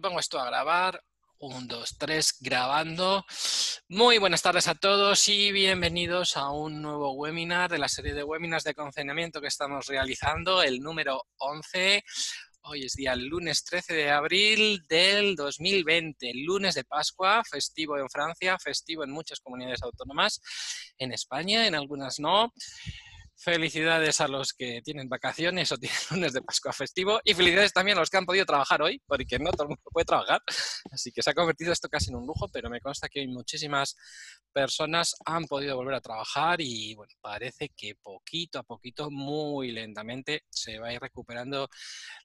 pongo esto a grabar. Un, dos, tres, grabando. Muy buenas tardes a todos y bienvenidos a un nuevo webinar de la serie de webinars de confinamiento que estamos realizando, el número 11. Hoy es día lunes 13 de abril del 2020, lunes de Pascua, festivo en Francia, festivo en muchas comunidades autónomas, en España, en algunas no. Felicidades a los que tienen vacaciones o tienen lunes de Pascua festivo y felicidades también a los que han podido trabajar hoy, porque no todo el mundo puede trabajar. Así que se ha convertido esto casi en un lujo, pero me consta que hoy muchísimas personas han podido volver a trabajar y bueno, parece que poquito a poquito, muy lentamente, se va a ir recuperando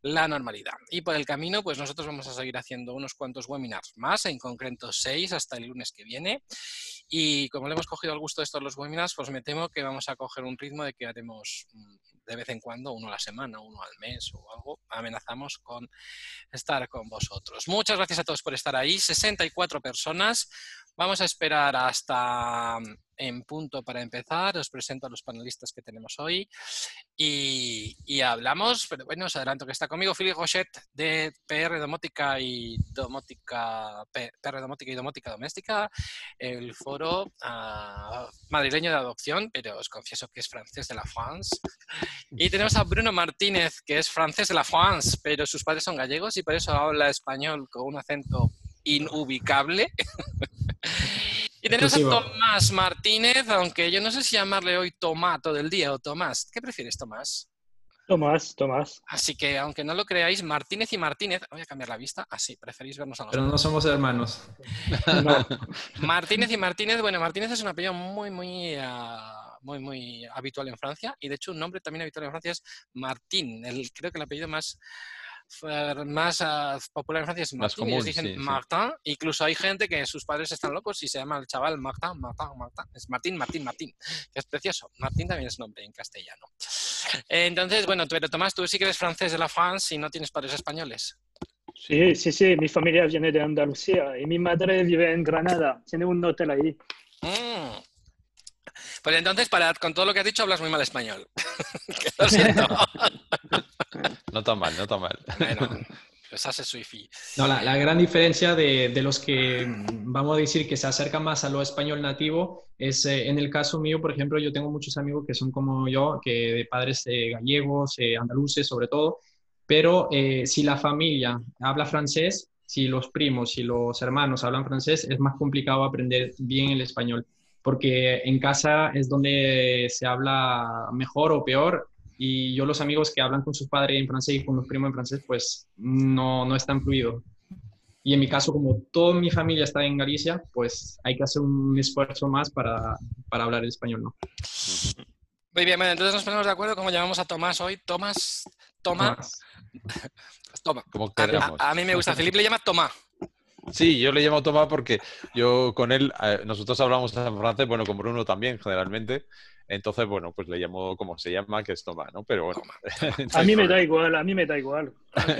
la normalidad. Y por el camino, pues nosotros vamos a seguir haciendo unos cuantos webinars más, en concreto seis hasta el lunes que viene. Y como le hemos cogido el gusto de estos los webinars, pues me temo que vamos a coger un ritmo de que haremos mm, de vez en cuando, uno a la semana, uno al mes o algo, amenazamos con estar con vosotros. Muchas gracias a todos por estar ahí, 64 personas. Vamos a esperar hasta en punto para empezar. Os presento a los panelistas que tenemos hoy y, hablamos, pero bueno, os adelanto que está conmigo Philip Rochet de PR Domótica y Domótica, PR Domótica y Domótica Doméstica, el foro ah, madrileño de adopción, pero os confieso que es francés de la France. Y tenemos a Bruno Martínez, que es francés de la France, pero sus padres son gallegos y por eso habla español con un acento inubicable. y tenemos a Tomás Martínez, aunque yo no sé si llamarle hoy Tomato del día o Tomás. ¿Qué prefieres, Tomás? Tomás, Tomás. Así que, aunque no lo creáis, Martínez y Martínez, voy a cambiar la vista, así, preferís vernos a los Pero no somos hermanos. Martínez y Martínez, bueno, Martínez es un apellido muy, muy, ah, muy, muy habitual en Francia, y de hecho un nombre también habitual en Francia es Martín, el, creo que el apellido más más uh, popular en Francia es Martín, común, dicen Martin. Incluso hay gente que sus padres están locos y se llama el chaval Martin, Martin, Martin. Es Martín, Martín, Martín, que es precioso. Martín también es nombre en castellano. Entonces, bueno, pero Tomás, tú sí que eres francés de la France y no tienes padres españoles. Sí, sí, sí, mi familia viene de Andalucía y mi madre vive en Granada, tiene un hotel ahí. Mm. Pues entonces, para, con todo lo que has dicho, hablas muy mal español. lo siento. No tan mal, no tan mal. Bueno, pues hace. No, la, la, gran diferencia de, de, los que vamos a decir que se acercan más a lo español nativo es eh, en el caso mío, por ejemplo, yo tengo muchos amigos que son como yo, que de padres eh, gallegos, eh, andaluces sobre todo, pero si la familia habla francés, si los primos, si los hermanos hablan francés, es más complicado aprender bien el español porque en casa es donde se habla mejor o peor y yo los amigos que hablan con sus padres en francés y con los primos en francés, pues no, no es tan fluido. Y en mi caso, como toda mi familia está en Galicia, pues hay que hacer un esfuerzo más para, para hablar el español, ¿no? Muy bien, bueno, entonces nos ponemos de acuerdo cómo llamamos a Tomás hoy. Tomás, Tomás. Toma. Como a, a, mí me gusta. Felipe le llama Tomás. Sí, yo le llamo Tomás porque yo con él, eh, nosotros hablamos en francés, bueno, con Bruno también, generalmente, entonces, bueno, pues le llamo como se llama, que es Toma, ¿no? Pero bueno. a mí me da igual, a mí me da igual.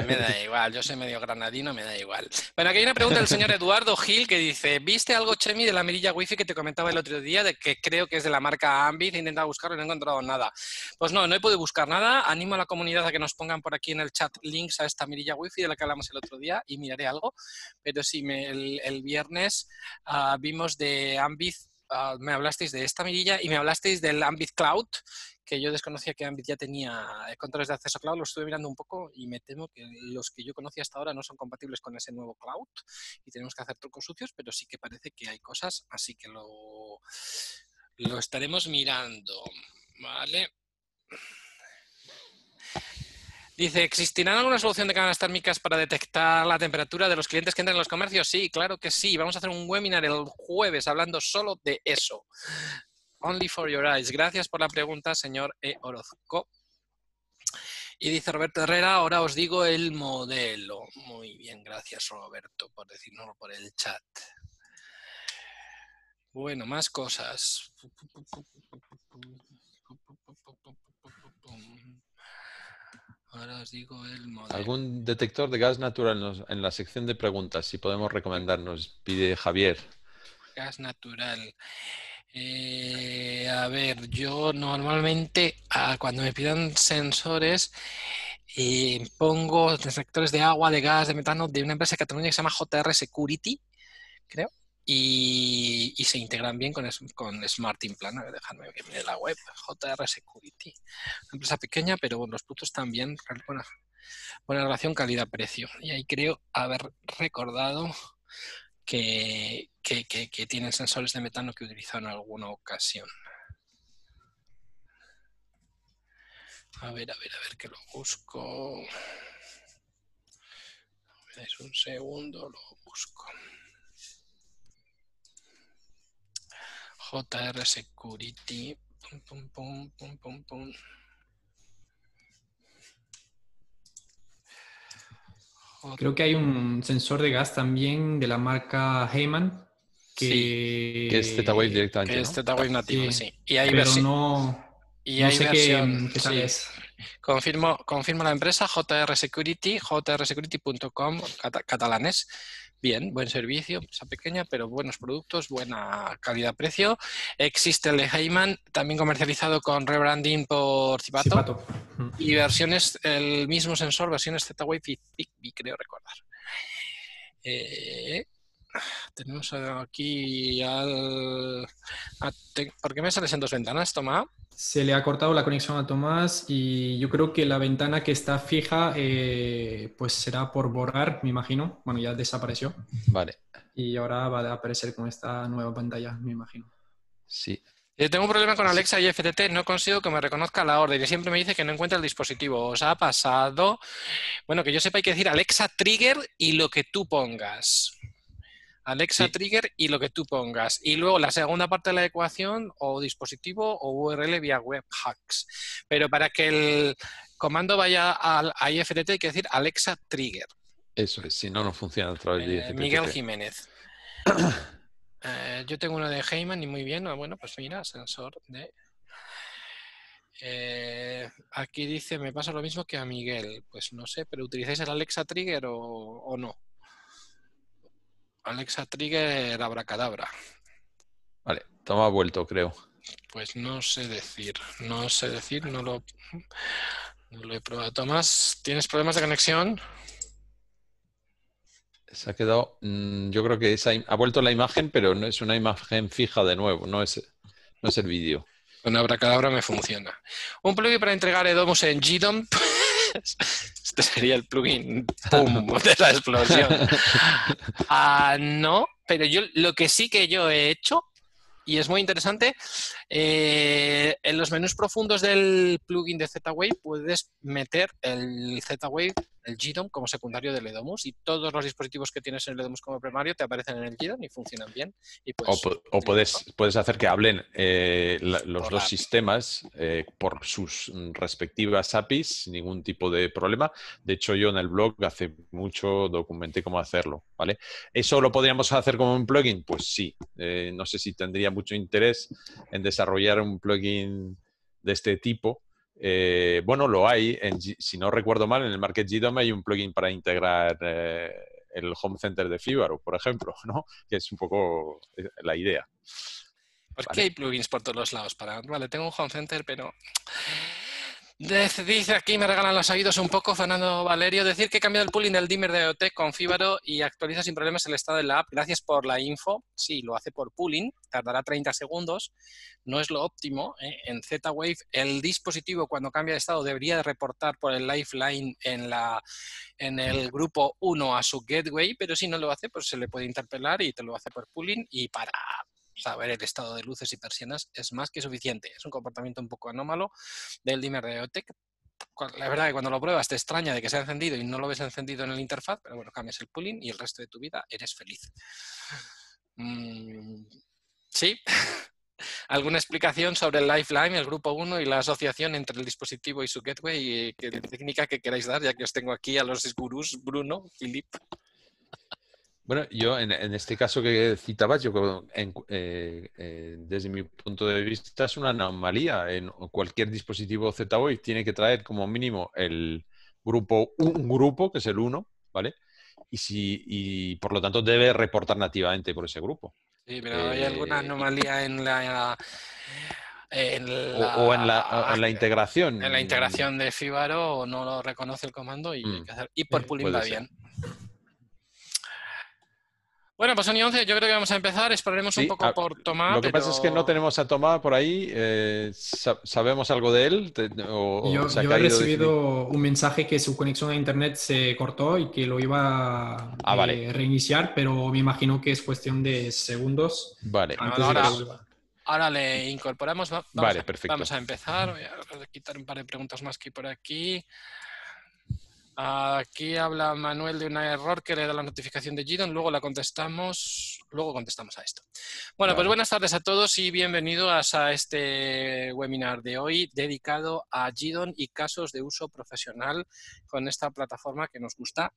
me da igual, yo soy medio granadino, me da igual. Bueno, aquí hay una pregunta del señor Eduardo Gil que dice, ¿viste algo, Chemi, de la mirilla wifi que te comentaba el otro día, de que creo que es de la marca Ambit? He intentado buscarlo y no he encontrado nada. Pues no, no he podido buscar nada. Animo a la comunidad a que nos pongan por aquí en el chat links a esta mirilla wifi de la que hablamos el otro día y miraré algo. Pero sí, me, el, viernes uh, vimos de Ambit Ah, me hablasteis de esta mirilla y me hablasteis del Ambit Cloud, que yo desconocía que Ambit ya tenía eh, controles de acceso cloud, lo estuve mirando un poco y me temo que los que yo conocía hasta ahora no son compatibles con ese nuevo cloud y tenemos que hacer trucos sucios, pero sí que parece que hay cosas, así que lo, lo estaremos mirando. Vale. Dice, ¿existirá alguna solución de cámaras térmicas para detectar la temperatura de los clientes que entran en los comercios? Sí, claro que sí. Vamos a hacer un webinar el jueves hablando solo de eso. Only for your eyes. Gracias por la pregunta, señor E. Orozco. Y dice Roberto Herrera, ahora os digo el modelo. Muy bien, gracias Roberto por decirnoslo por el chat. Bueno, más cosas. Ahora os digo el modelo. ¿Algún detector de gas natural en la sección de preguntas? Si podemos recomendarnos, pide Javier. Gas natural. Eh, a ver, yo normalmente cuando me pidan sensores, eh, pongo detectores de agua, de gas, de metano de una empresa de Cataluña que se llama JR Security, creo, y, se integran bien con, con Smart Implant. A ver, la web, JR Security. Una empresa pequeña, pero bueno, los productos también, buena, buena relación calidad-precio. Y ahí creo haber recordado que, que, que- tienen sensores de metano que he utilizado en alguna ocasión. A ver, a ver, a ver que lo busco. Me dais un segundo, lo busco. JR Security. Pum, pum, pum, pum, pum, pum. Creo que hay un sensor de gas también de la marca Heyman que, Que es Z-Wave directamente, Que ¿no? es Z-Wave nativo, Sí. sí. Y hay, pero no, y no hay sé qué, versión. qué tal sí. es. Confirmo, confirmo la empresa JR Security, jrsecurity.com, cata- catalanes. Bien, buen servicio, empresa pequeña, pero buenos productos, buena calidad-precio. Existe el de Heyman, también comercializado con rebranding por Cipato. Cipato. Ujú. Y versiones, el mismo sensor, versiones Z-Wave y Zigbee, creo recordar. Eh, tenemos aquí al... a- te- ¿Por qué me sales en dos ventanas, Toma? Se le ha cortado la conexión a Tomás y yo creo que la ventana que está fija eh, pues será por borrar, me imagino. Bueno, ya desapareció Vale, y ahora va a aparecer con esta nueva pantalla, me imagino. sí. Yo tengo un problema con Alexa y FTT, no consigo que me reconozca la orden y siempre me dice que no encuentra el dispositivo. ¿Os ha pasado? Bueno, que yo sepa hay que decir Alexa Trigger y lo que tú pongas. Alexa Sí. Trigger y lo que tú pongas. Y luego la segunda parte de la ecuación, o dispositivo o URL vía web hacks. Pero para que el comando vaya al, a IFTT hay que decir Alexa Trigger. Eso es, si no, no funciona a través de Eh, IFTTT. Miguel Jiménez. Eh, yo tengo uno de Heyman y muy bien. ah, Bueno, pues mira, sensor de. Eh, aquí dice, me pasa lo mismo que a Miguel. Pues no sé, pero ¿utilizáis el Alexa Trigger o, o no? Alexa Trigger abracadabra. Vale, toma vuelto, creo. Pues no sé decir, no sé decir, no lo, no lo he probado. Tomás, ¿tienes problemas de conexión? Se ha quedado. mm, yo creo que esa ha vuelto la imagen, pero no es una imagen fija de nuevo, no es, no es el vídeo. Con Abracadabra me funciona. Un plugin para entregar Edomus en GDOM. Este sería el plugin ¡pum! de la explosión. Ah, no, pero yo lo que sí que yo he hecho, y es muy interesante, eh, en los menús profundos del plugin de Z-Wave puedes meter el Z-Wave, el GDOM, como secundario del Edomus y todos los dispositivos que tienes en el Edomus como primario te aparecen en el GDOM y funcionan bien. Y O, puedes o puedes, puedes hacer que hablen eh, la- los Por dos la- sistemas eh, por sus respectivas APIs sin ningún tipo de problema. De hecho, yo en el blog hace mucho documenté cómo hacerlo, ¿vale? ¿Eso lo podríamos hacer como un plugin? Pues sí. No sé si tendría mucho interés en desarrollar un plugin de este tipo. Eh, bueno, lo hay. En si no recuerdo mal, en el Market GDOM hay un plugin para integrar eh, el Home Center de Fibaro, por ejemplo, ¿no? Que es un poco eh, la idea. ¿Por Vale. qué hay plugins por todos los lados? Para... Vale, tengo un home center, pero... Dice aquí, me regalan los oídos un poco, Fernando Valerio, decir que he cambiado el pooling del dimmer de IoT con Fibaro y actualiza sin problemas el estado de la app. Gracias por la info. Sí, lo hace por pooling, tardará 30 segundos. No es lo óptimo. ¿eh? En Z-Wave, el dispositivo cuando cambia de estado debería de reportar por el lifeline en, la, en el grupo 1 a su gateway, pero si no lo hace, pues se le puede interpelar y te lo hace por pooling y para saber el estado de luces y persianas es más que suficiente. Es un comportamiento un poco anómalo del dimmer de IoT. La verdad que cuando lo pruebas te extraña de que se ha encendido y no lo ves encendido en el interfaz, pero bueno, cambias el pooling y el resto de tu vida eres feliz. Mm, ¿Sí? ¿Alguna explicación sobre el Lifeline, el grupo 1 y la asociación entre el dispositivo y su gateway? Y ¿Qué técnica que queráis dar, ya que os tengo aquí a los gurús, Bruno, Filip? Bueno, yo en, en este caso que citabas, yo creo, en- eh, eh, desde mi punto de vista es una anomalía. En cualquier dispositivo Z-Wave tiene que traer como mínimo el grupo, un grupo, que es el 1, ¿vale? Y, si, y por lo tanto debe reportar nativamente por ese grupo. Sí, pero ¿hay alguna Eh, anomalía en la en O, la, o en, la, o en la integración. en la integración de Fibaro no lo reconoce el comando y, hay Mm. que hacer- y por puede va ser. bien. Bueno, pues Sony 11, yo creo que vamos a empezar. Esperaremos un poco a- por Tomás. Lo que pasa es que no tenemos a Tomás por ahí. eh, sa- ¿Sabemos algo de él? Te- o- o Yo, se ha yo he recibido un mensaje que su conexión a internet se cortó y que lo iba a Ah, vale. eh, reiniciar, pero me imagino que es cuestión de segundos? Vale. Ah, de ahora- que. Ahora le incorporamos. va- Vamos Vale, a, perfecto. Vamos a empezar. Voy a quitar un par de preguntas más que hay por aquí. Aquí habla Manuel de un error que le da la notificación de Gidon. Luego la contestamos. Luego contestamos a esto. Bueno, pues buenas tardes a todos y bienvenidos a este webinar de hoy dedicado a Gidon y casos de uso profesional con esta plataforma que nos gusta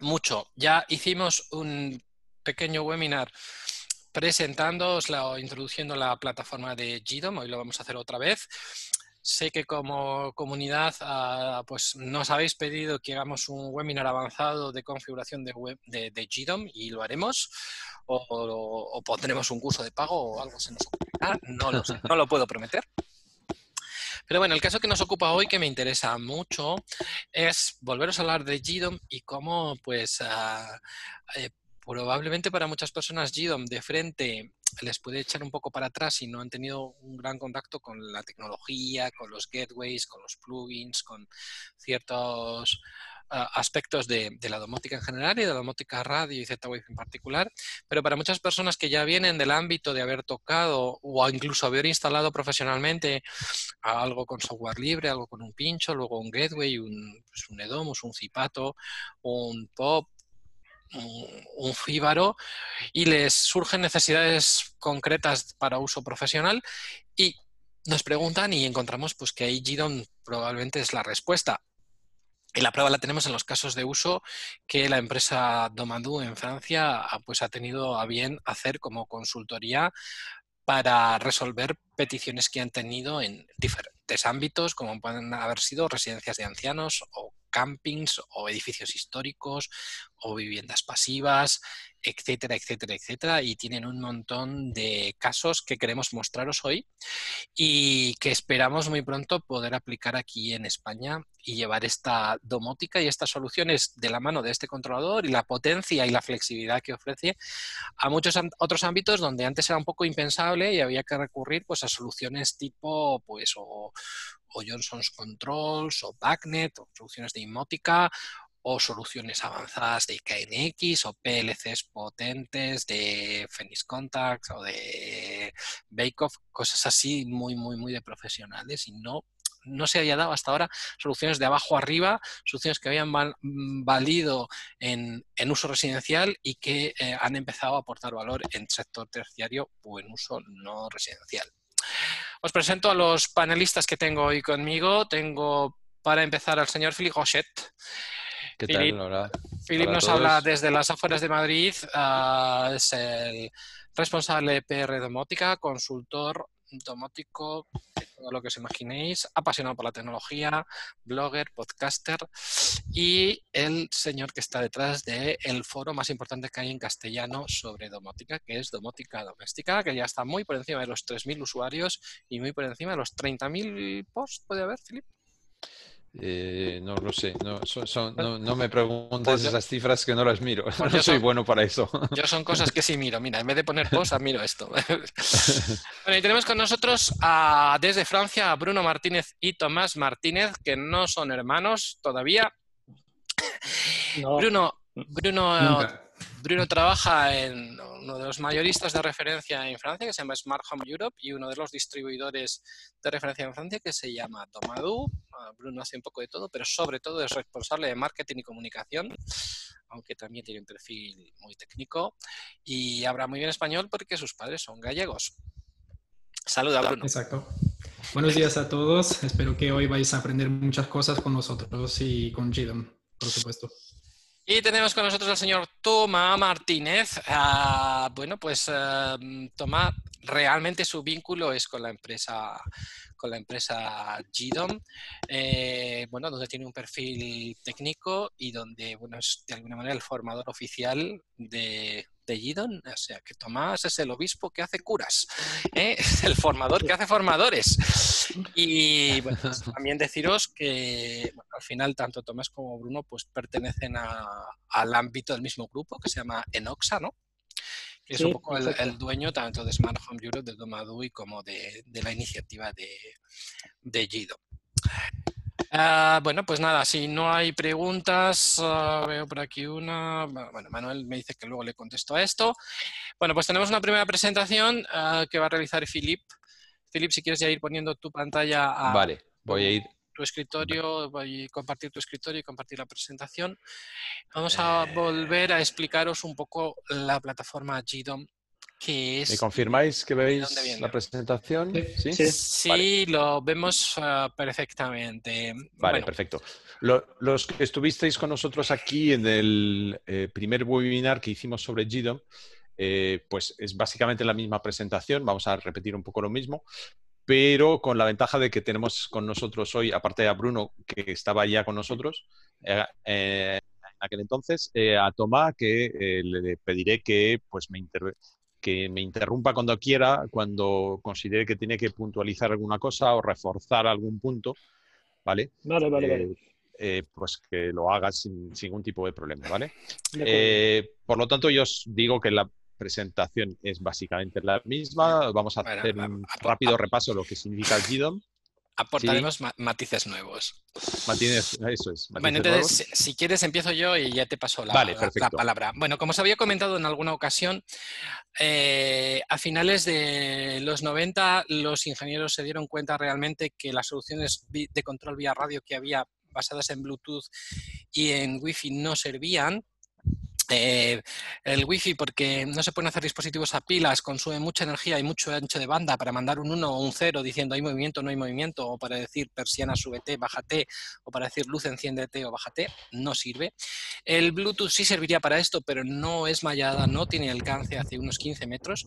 mucho. Ya hicimos un pequeño webinar presentándoosla o introduciendo la plataforma de GDOM, hoy lo vamos a hacer otra vez. Sé que como comunidad ah, pues nos habéis pedido que hagamos un webinar avanzado de configuración de, web, de, GDOM y lo haremos. O, o- pondremos un curso de pago o algo se nos ocurrirá, no lo no lo puedo prometer. Pero bueno, el caso que nos ocupa hoy, que me interesa mucho, es volveros a hablar de GDOM y cómo, pues, eh, probablemente para muchas personas GDOM de frente les puede echar un poco para atrás si no han tenido un gran contacto con la tecnología, con los gateways, con los plugins, con ciertos ah, aspectos de, de la domótica en general y de la domótica radio y Z-Wave en particular, pero para muchas personas que ya vienen del ámbito de haber tocado o incluso haber instalado profesionalmente algo con software libre, algo con un pincho, luego un gateway, un, pues un Edomus, un Zipato, un POP, un, Fíbaro, y les surgen necesidades concretas para uso profesional y nos preguntan y encontramos pues, que ahí GDOM probablemente es la respuesta. Y la prueba la tenemos en los casos de uso que la empresa Domadou en Francia ha, pues, ha tenido a bien hacer como consultoría para resolver peticiones que han tenido en diferentes ámbitos, como pueden haber sido residencias de ancianos o campings o edificios históricos o viviendas pasivas, etcétera, etcétera, etcétera. Y tienen un montón de casos que queremos mostraros hoy y que esperamos muy pronto poder aplicar aquí en España y llevar esta domótica y estas soluciones de la mano de este controlador y la potencia y la flexibilidad que ofrece a muchos otros ámbitos donde antes era un poco impensable y había que recurrir pues a soluciones tipo pues o, o Johnson's Controls o Backnet o soluciones de Inmótica o soluciones avanzadas de KNX o PLCs potentes de Phoenix Contacts o de Bake Off, cosas así muy, muy, muy de profesionales y no, no se había dado hasta ahora soluciones de abajo arriba, soluciones que habían mm, valido en, en uso residencial y que eh, han empezado a aportar valor en sector terciario o en uso no residencial. Os presento a los panelistas que tengo hoy conmigo. Tengo para empezar al señor Philippe Rochette. ¿Qué Philip. tal? Philip nos todos. habla desde las afueras de Madrid, ah, es el responsable de PR Domótica, consultor domótico, todo lo que os imaginéis, apasionado por la tecnología, blogger, podcaster y el señor que está detrás del foro más importante que hay en castellano sobre domótica, que es Domótica Doméstica, que ya está muy por encima de los 3.000 usuarios y muy por encima de los 30.000 posts, ¿puede haber, Philip? Eh, no lo sé, no, son- son- no, no me preguntes Pues yo- esas cifras que no las miro. Pues No yo soy son- bueno para eso. Yo son cosas que sí miro. Mira, en vez de poner post, miro esto. bueno, y tenemos con nosotros a, desde Francia a Bruno Martínez y Tomás Martínez, que no son hermanos todavía. No, Bruno, Bruno, Nunca. Bruno trabaja en uno de los mayoristas de referencia en Francia, que se llama Smart Home Europe, y uno de los distribuidores de referencia en Francia, que se llama Tomadou. Bruno hace un poco de todo, pero sobre todo es responsable de marketing y comunicación, aunque también tiene un perfil muy técnico, y habla muy bien español porque sus padres son gallegos. Saluda, Bruno. Exacto. Buenos días a todos. Espero que hoy vais a aprender muchas cosas con nosotros y con GDOM, por supuesto. Y tenemos con nosotros al señor Tomás Martínez. Ah, bueno, pues Tomás, realmente su vínculo es con la empresa con la empresa GDOM, eh, bueno, donde tiene un perfil técnico y donde, bueno, es de alguna manera el formador oficial de, de GDOM, o sea, que Tomás es el obispo que hace curas, ¿eh? es el formador que hace formadores. Y bueno, pues también deciros que al final tanto Tomás como Bruno pues pertenecen al ámbito del mismo grupo que se llama Enoxa, ¿no? que es un poco el, dueño tanto de Smart Home Europe, de Domadui, como de, la iniciativa de, de Gido. Ah, bueno, pues nada, si no hay preguntas, ah, veo por aquí una. Bueno, Manuel me dice que luego le contesto a esto. Bueno, pues tenemos una primera presentación ah, que va a realizar Filip. Filip, si quieres ya ir poniendo tu pantalla. vale, voy a ir. Tu escritorio, voy a compartir tu escritorio y compartir la presentación. Vamos a volver a explicaros un poco la plataforma GDOM ¿Me confirmáis que veis la presentación? Sí, sí, lo vemos ah, perfectamente. Vale, perfecto. los que estuvisteis con nosotros aquí en el eh, primer webinar que hicimos sobre GDOM, eh, pues es básicamente la misma presentación, vamos a repetir un poco lo mismo, pero con la ventaja de que tenemos con nosotros hoy, aparte de Bruno, que estaba ya con nosotros, eh, en aquel entonces, a Tomás, que le pediré que pues, me, que me interrumpa cuando quiera, cuando considere que tiene que puntualizar alguna cosa o reforzar algún punto, ¿vale? Vale, vale, vale. Eh, eh, pues que lo haga sin, ningún tipo de problema, ¿vale? Eh, por lo tanto, yo os digo que la presentación es básicamente la misma. Vamos a hacer un rápido repaso de lo que significa el GDOM aportaremos matices nuevos. Matices, eso es. Bueno, entonces, si quieres, empiezo yo y ya te paso la, palabra. Bueno, como os había comentado en alguna ocasión, eh, a finales de los 90 los ingenieros se dieron cuenta realmente que las soluciones de control vía radio que había basadas en Bluetooth y en Wi-Fi no servían eh, el wifi porque no se pueden hacer dispositivos a pilas, consume mucha energía y mucho ancho de banda para mandar un 1 o un 0 diciendo hay movimiento, no hay movimiento, o para decir persiana súbete, bájate, o para decir luz enciéndete o bájate, no sirve. El Bluetooth sí serviría para esto, pero no es mallada, no tiene alcance hace unos 15 metros.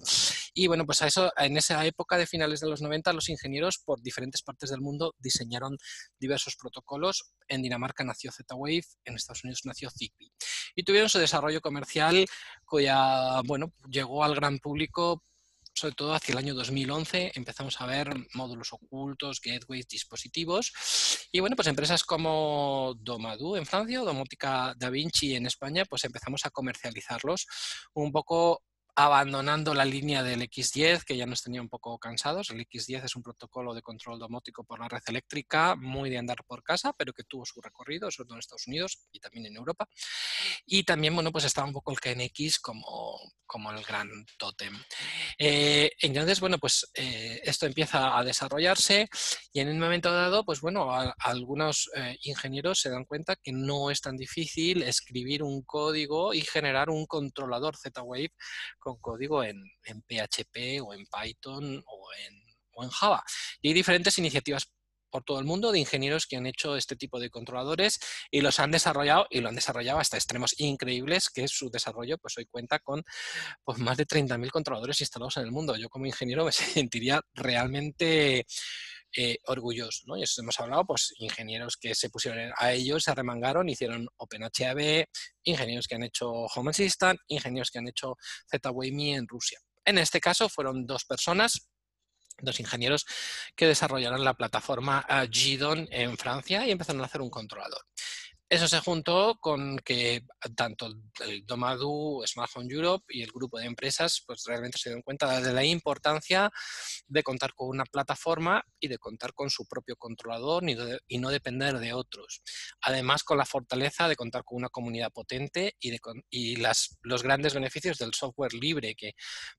Y bueno, pues a eso, en esa época de finales de los 90, los ingenieros por diferentes partes del mundo diseñaron diversos protocolos. En Dinamarca nació Z-Wave, en Estados Unidos nació Zigbee. Y tuvieron su desarrollo comercial cuya, bueno, llegó al gran público sobre todo hacia el año 2011 empezamos a ver módulos ocultos, gateways, dispositivos. Y bueno, pues empresas como Domadou en Francia o Da Vinci en España, pues empezamos a comercializarlos. Un poco abandonando la línea del X10, que ya nos tenía un poco cansados. El X10 es un protocolo de control domótico por la red eléctrica, muy de andar por casa, pero que tuvo su recorrido, sobre todo en Estados Unidos y también en Europa. Y también, bueno, pues estaba un poco el KNX como, como el gran tótem. Eh, entonces, bueno, pues eh, esto empieza a desarrollarse y en un momento dado, pues bueno, algunos eh, ingenieros se dan cuenta que no es tan difícil escribir un código y generar un controlador Z-Wave con código en, PHP o en Python o en, Java. Y hay diferentes iniciativas por todo el mundo de ingenieros que han hecho este tipo de controladores y los han desarrollado y lo han desarrollado hasta extremos increíbles que su desarrollo pues hoy cuenta con pues, más de 30.000 controladores instalados en el mundo. Yo como ingeniero me sentiría realmente eh. ¿no? Y eso hemos hablado, pues ingenieros que se pusieron a ellos, se arremangaron, hicieron OpenHAB, ingenieros que han hecho Home Assistant, ingenieros que han hecho ZWME en Rusia. En este caso fueron dos personas, dos ingenieros que desarrollaron la plataforma eh, GDON en Francia y empezaron a hacer un controlador. Eso se juntó con que tanto el Domadu, Smart Europe y el grupo de empresas pues realmente se dieron cuenta de la importancia de contar con una plataforma y de contar con su propio controlador y no depender de otros. Además, con la fortaleza de contar con una comunidad potente y, de, y las, los grandes beneficios del software libre, que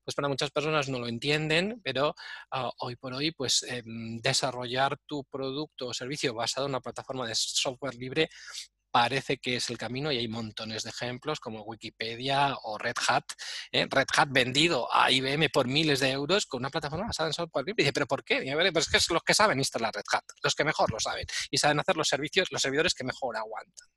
pues para muchas personas no lo entienden, pero ah, hoy por hoy pues em, desarrollar tu producto o servicio basado en una plataforma de software libre parece que es el camino y hay montones de ejemplos como Wikipedia o Red Hat. ¿eh? Red Hat vendido a IBM por miles de euros con una plataforma basada en software ¿pero por qué? Y es que es los que saben instalar Red Hat, los que mejor lo saben y saben hacer los servicios, los servidores que mejor aguantan.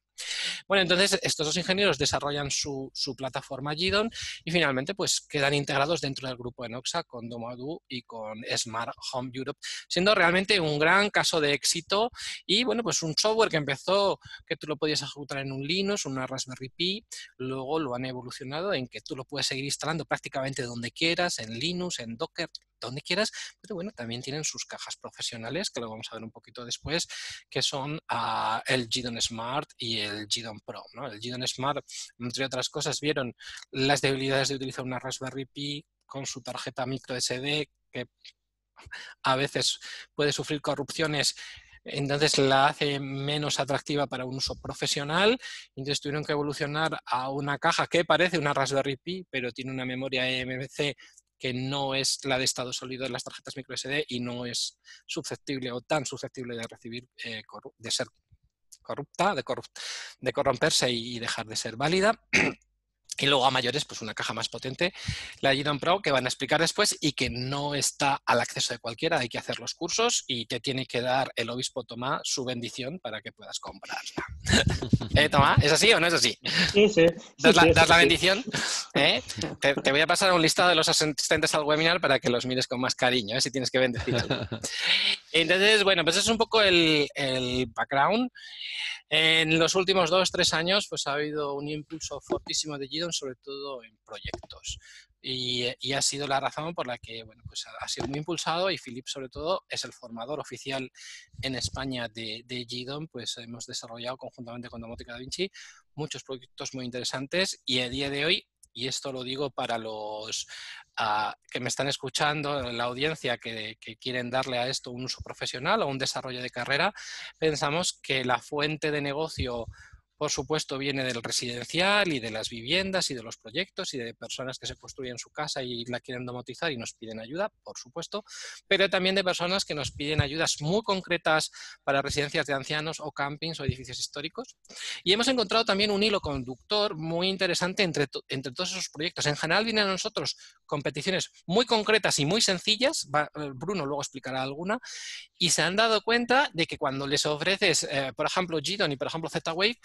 Bueno, entonces estos dos ingenieros desarrollan su, plataforma GDON y finalmente pues quedan integrados dentro del grupo Enoxa con Domadu y con Smart Home Europe, siendo realmente un gran caso de éxito. Y bueno, pues un software que empezó que tú lo podías ejecutar en un Linux, una Raspberry Pi, luego lo han evolucionado en que tú lo puedes seguir instalando prácticamente donde quieras, en Linux, en Docker, donde quieras, pero bueno, también tienen sus cajas profesionales, que lo vamos a ver un poquito después, que son ah, el GDON Smart y el GDON Pro. El GDON Smart, entre otras cosas, vieron las debilidades de utilizar una Raspberry Pi con su tarjeta micro SD, que a veces puede sufrir corrupciones entonces la hace menos atractiva para un uso profesional. Entonces tuvieron que evolucionar a una caja que parece una Raspberry Pi, pero tiene una memoria eMMC que no es la de estado sólido de las tarjetas microSD y no es susceptible o tan susceptible de recibir, eh, de ser corrupta, de, de corromperse y dejar de ser válida. Y luego a mayores, pues una caja más potente, la Gidon Pro, que van a explicar después y que no está al acceso de cualquiera, hay que hacer los cursos y te tiene que dar el obispo Tomás su bendición para que puedas comprarla. ¿Eh, Tomás? ¿Es así o no es así? Sí, sí. ¿Das, la, bendición? ¿Eh? Te, voy a pasar un listado de los asistentes al webinar para que los mires con más cariño, ¿eh? si tienes que bendecir Entonces, bueno, pues es un poco el, el background. En los últimos dos, tres años, pues ha habido un impulso fortísimo de Sobre todo en proyectos. Y, ha sido la razón por la que bueno, pues ha, sido muy impulsado y Philip sobre todo es el formador oficial en España de, de GIDON, pues hemos desarrollado conjuntamente con Domótica Da Vinci muchos proyectos muy interesantes y a día de hoy y esto lo digo para los ah, que me están escuchando, la audiencia que, quieren darle a esto un uso profesional o un desarrollo de carrera, pensamos que la fuente de negocio por supuesto, viene del residencial y de las viviendas y de los proyectos y de personas que se construyen su casa y la quieren domotizar y nos piden ayuda, por supuesto, pero también de personas que nos piden ayudas muy concretas para residencias de ancianos o campings o edificios históricos. Y hemos encontrado también un hilo conductor muy interesante entre, entre todos esos proyectos. En general vienen a nosotros competiciones muy concretas y muy sencillas, eh, Bruno luego explicará alguna, y se han dado cuenta de que cuando les ofreces, eh, por ejemplo, GDON y por ejemplo Z-Wave,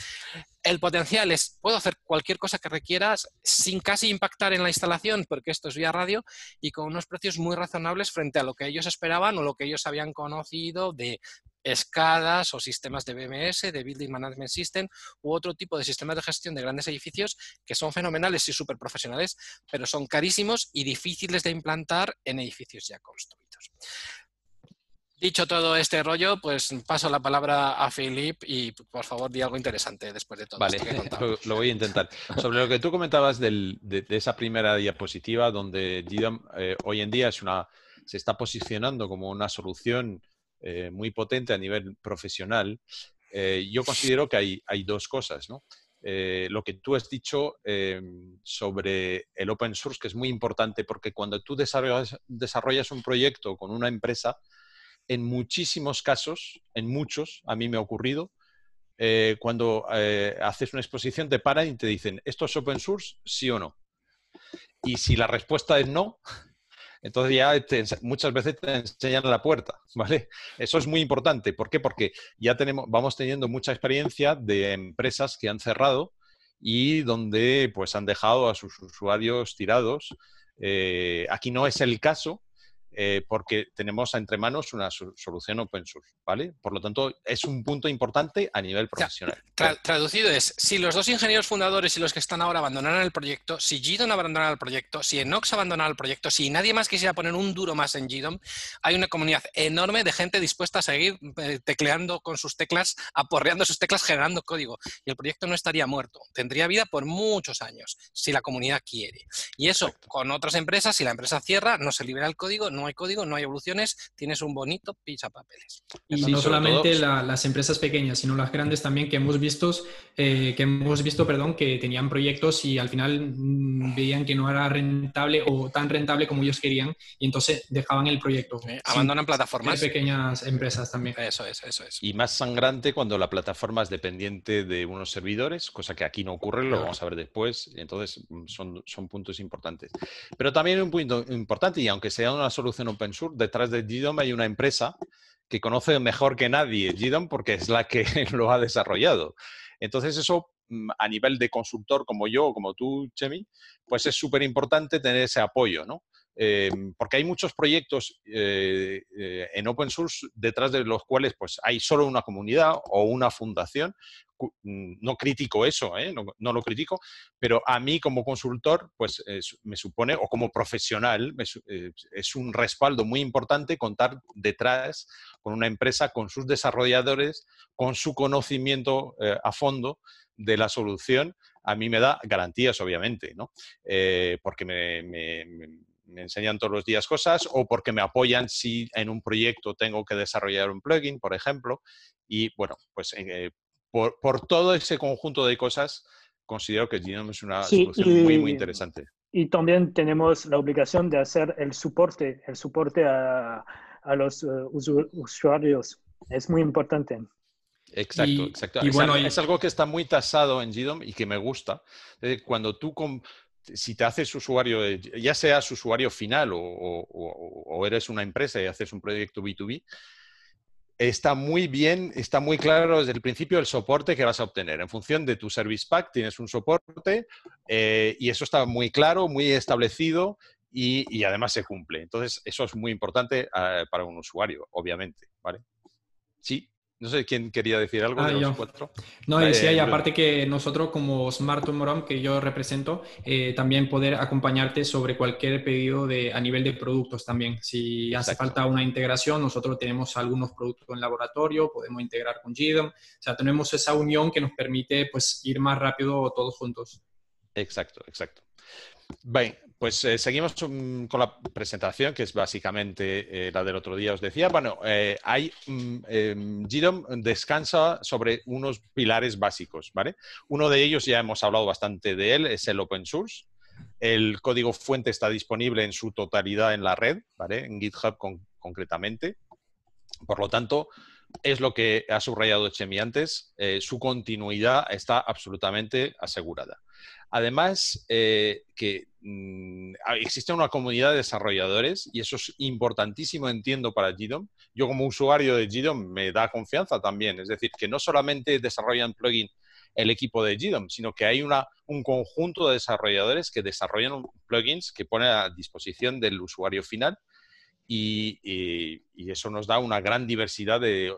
el potencial es, puedo hacer cualquier cosa que requieras sin casi impactar en la instalación, porque esto es vía radio, y con unos precios muy razonables frente a lo que ellos esperaban o lo que ellos habían conocido de escadas o sistemas de BMS, de Building Management System u otro tipo de sistemas de gestión de grandes edificios que son fenomenales y súper profesionales, pero son carísimos y difíciles de implantar en edificios ya construidos. Dicho todo este rollo, pues paso la palabra a Philip y por favor di algo interesante después de todo. Vale, lo, voy a intentar. Sobre lo que tú comentabas de, esa primera diapositiva, donde GDOM eh, hoy en día es una, se está posicionando como una solución eh, muy potente a nivel profesional, eh, yo considero que hay, hay dos cosas, ¿no? lo que tú has dicho sobre el open source, que es muy importante porque cuando tú desarrollas un proyecto con una empresa, en muchísimos casos, en muchos, a mí me ha ocurrido, eh, cuando eh, haces una exposición te paran y te dicen, ¿esto es open source? ¿Sí o no? Y si la respuesta es no, entonces ya muchas veces te enseñan la puerta, ¿vale? Eso es muy importante. ¿Por qué? Porque ya tenemos, vamos teniendo mucha experiencia de empresas que han cerrado y donde pues han dejado a sus usuarios tirados. Eh, aquí no es el caso, eh, porque tenemos entre manos una solución open source, ¿vale? Por lo tanto, es un punto importante a nivel profesional. traducido es, si los dos ingenieros fundadores y los que están ahora abandonaran el proyecto, si GDOM abandonara el proyecto, si Enox abandonara el proyecto, si nadie más quisiera poner un duro más en GDOM, hay una comunidad enorme de gente dispuesta a seguir eh, tecleando con sus teclas, aporreando sus teclas, generando código. Y el proyecto no estaría muerto. Tendría vida por muchos años, si la comunidad quiere. Y eso, con otras empresas, si la empresa cierra, no se libera el código, no hay código, no hay evoluciones, tienes un bonito papeles. Y no solamente las empresas pequeñas, sino las grandes también que hemos visto, eh, que hemos visto, perdón, que tenían proyectos y al final mm, veían que no era rentable o tan rentable como ellos querían y entonces dejaban el proyecto. abandonan plataformas. pequeñas empresas también. Eso es, eso es. Y más sangrante cuando la plataforma es dependiente de unos servidores, cosa que aquí no ocurre, lo vamos a ver después. Entonces mm, son, son puntos importantes. Pero también un punto importante, y aunque sea una solución open source, detrás de GDOM hay una empresa que conoce mejor que nadie GDOM porque es la que lo ha desarrollado. Entonces eso mm, a nivel de consultor como yo como tú, Chemi, pues es súper importante tener ese apoyo, ¿no? Eh, porque hay muchos proyectos eh, eh, en open source detrás de los cuales pues, hay solo una comunidad o una fundación. Mm, no critico eso, no, lo critico, pero a mí como consultor pues, me supone, o como profesional, es un respaldo muy importante contar detrás con una empresa, con sus desarrolladores, con su conocimiento a fondo de la solución. A mí me da garantías, obviamente, ¿no? porque me enseñan todos los días cosas o porque me apoyan si en un proyecto tengo que desarrollar un plugin, por ejemplo. Y bueno, pues eh, por, todo ese conjunto de cosas, considero que Genome es una solución muy, muy interesante. Y también tenemos la obligación de hacer el soporte, el soporte a, los eh, usuarios. Es muy importante. Exacto, exacto. Y es, bueno, es, algo que está muy tasado en GDOM y que me gusta. Cuando tú si te haces usuario, ya seas usuario final o, eres una empresa y haces un proyecto B2B, está muy bien, está muy claro desde el principio el soporte que vas a obtener. En función de tu Service Pack tienes un soporte eh, y eso está muy claro, muy establecido y, además se cumple. Entonces, eso es muy importante eh, para un usuario, obviamente. ¿vale? Sí. No sé quién quería decir algo ah, de los cuatro. No, decía, y aparte que nosotros como Smart Moram, que yo represento, eh, también poder acompañarte sobre cualquier pedido de, a nivel de productos también. Si hace falta una integración, nosotros tenemos algunos productos en laboratorio, podemos integrar con GDOM. O sea, tenemos esa unión que nos permite pues ir más rápido todos juntos. Exacto, exacto. Bien, pues eh, seguimos con la presentación, que es básicamente eh, la del otro día, os decía. Bueno, eh, hay, em, descansa sobre unos pilares básicos, ¿vale? Uno de ellos, ya hemos hablado bastante de él, es el open source. El código fuente está disponible en su totalidad en la red, ¿vale? En GitHub concretamente. Por lo tanto, es lo que ha subrayado Chemi antes, su continuidad está absolutamente asegurada. Además, eh, que mm, existe una comunidad de desarrolladores y eso es importantísimo, entiendo, para GDOM. Yo como usuario de GDOM me da confianza también. Es decir, que no solamente desarrollan plugin el equipo de GDOM, sino que hay una, un conjunto de desarrolladores que desarrollan plugins que ponen a disposición del usuario final y, eso nos da una gran diversidad de,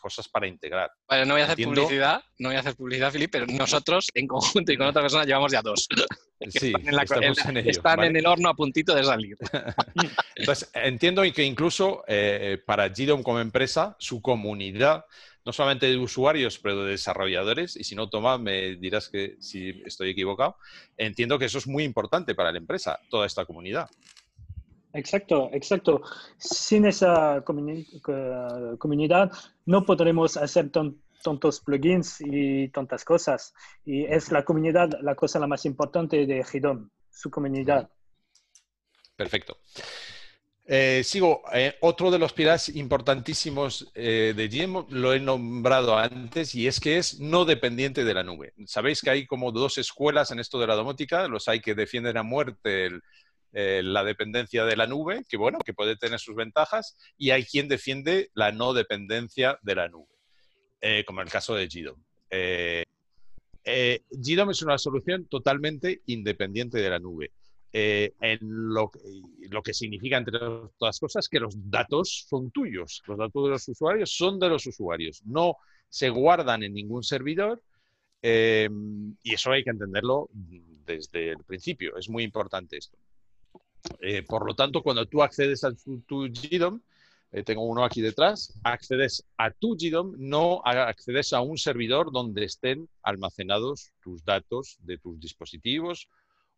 cosas para integrar. Vale, no voy a hacer publicidad, no voy a hacer publicidad, Filipe, pero nosotros en conjunto y con otra persona llevamos ya dos. Sí, están, en, están en, el horno a puntito de salir. Entonces, entiendo que incluso eh, para GDOM como empresa, su comunidad, no solamente de usuarios, pero de desarrolladores, y si no, Toma, me dirás que si estoy equivocado, entiendo que eso es muy importante para la empresa, toda esta comunidad. Exacto, exacto. Sin esa comunidad no podremos hacer tantos plugins y tantas cosas. Y es la comunidad la cosa la más importante de GDOM, su comunidad. Perfecto. Eh, sigo. Eh, otro de los pilares importantísimos eh, de GM lo he nombrado antes y es que es no dependiente de la nube. Sabéis que hay como dos escuelas en esto de la domótica. Los hay que defienden a muerte el, eh, la dependencia de la nube, que bueno, que puede tener sus ventajas, y hay quien defiende la no dependencia de la nube, eh, como en el caso de GDOM. Eh, GDOM es una solución totalmente independiente de la nube. en lo, lo, que significa, entre otras cosas, que los datos son tuyos. Los datos de los usuarios son de los usuarios. No se guardan en ningún servidor y eso hay que entenderlo desde el principio. Es muy importante esto. Eh, por lo tanto, cuando tú accedes a tu, GDOM, eh, tengo uno aquí detrás, accedes a tu GDOM, no accedes a un servidor donde estén almacenados tus datos de tus dispositivos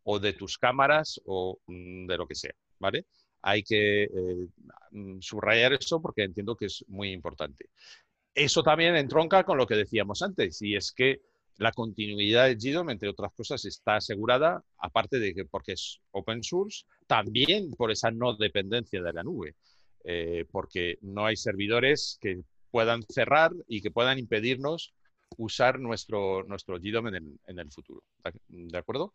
o de tus cámaras o mm, de lo que sea, ¿vale? Hay que eh, mm, subrayar eso porque entiendo que es muy importante. Eso también entronca con lo que decíamos antes, y es que la continuidad de GDOM, entre otras cosas, está asegurada, aparte de que porque es open source, también por esa no dependencia de la nube, eh, porque no hay servidores que puedan cerrar y que puedan impedirnos usar nuestro, nuestro GDOM en el, futuro. ¿De acuerdo?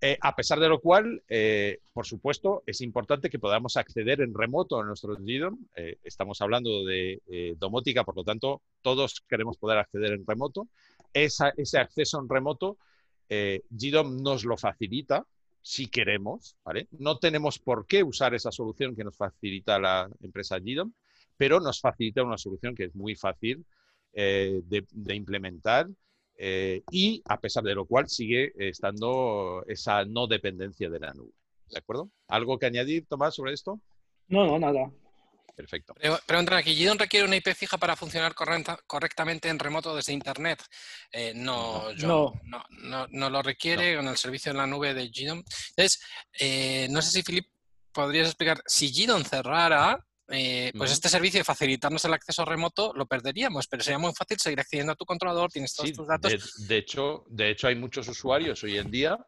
Eh, a pesar de lo cual, eh, por supuesto, es importante que podamos acceder en remoto a nuestro GDOM. Estamos hablando de domótica, por lo tanto, todos queremos poder acceder en remoto. ese acceso en remoto, GDOM nos lo facilita si queremos. ¿vale? No tenemos por qué usar esa solución que nos facilita la empresa GDOM, pero nos facilita una solución que es muy fácil de implementar eh, y a pesar de lo cual sigue estando esa no dependencia de la nube. ¿De acuerdo? ¿Algo que añadir, Tomás, sobre esto? No, no, nada. Perfecto. Preguntan aquí, ¿Gidon requiere una IP fija para funcionar correctamente en remoto desde Internet? Eh, no, no. No, lo requiere con el servicio en la nube de Gidon. Entonces, eh, no sé si, Filip, podrías explicar, si Gidon cerrara, eh, pues este servicio de facilitarnos el acceso remoto lo perderíamos, pero sería muy fácil seguir accediendo a tu controlador, tienes todos tus datos. De, hecho, de hecho, hay muchos usuarios hoy en día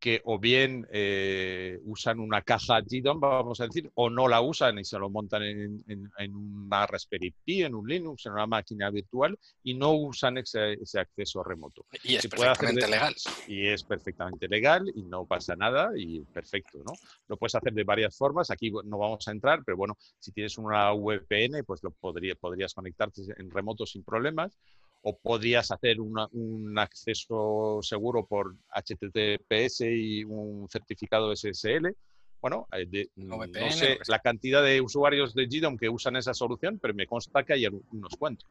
que o bien eh, usan una caja GDOM, vamos a decir, o no la usan y se lo montan en, una Raspberry Pi, en un Linux, en una máquina virtual y no usan ese, acceso remoto. Y es perfectamente legal. Y es perfectamente legal y no pasa nada y perfecto, ¿no? Lo puedes hacer de varias formas, aquí no vamos a entrar, pero bueno, si tienes una VPN, pues lo podría, podrías conectarte en remoto sin problemas o podrías hacer un acceso seguro por HTTPS y un certificado SSL. Bueno, eh, no sé la cantidad de usuarios de GDOM que usan esa solución, pero me consta que hay unos cuantos.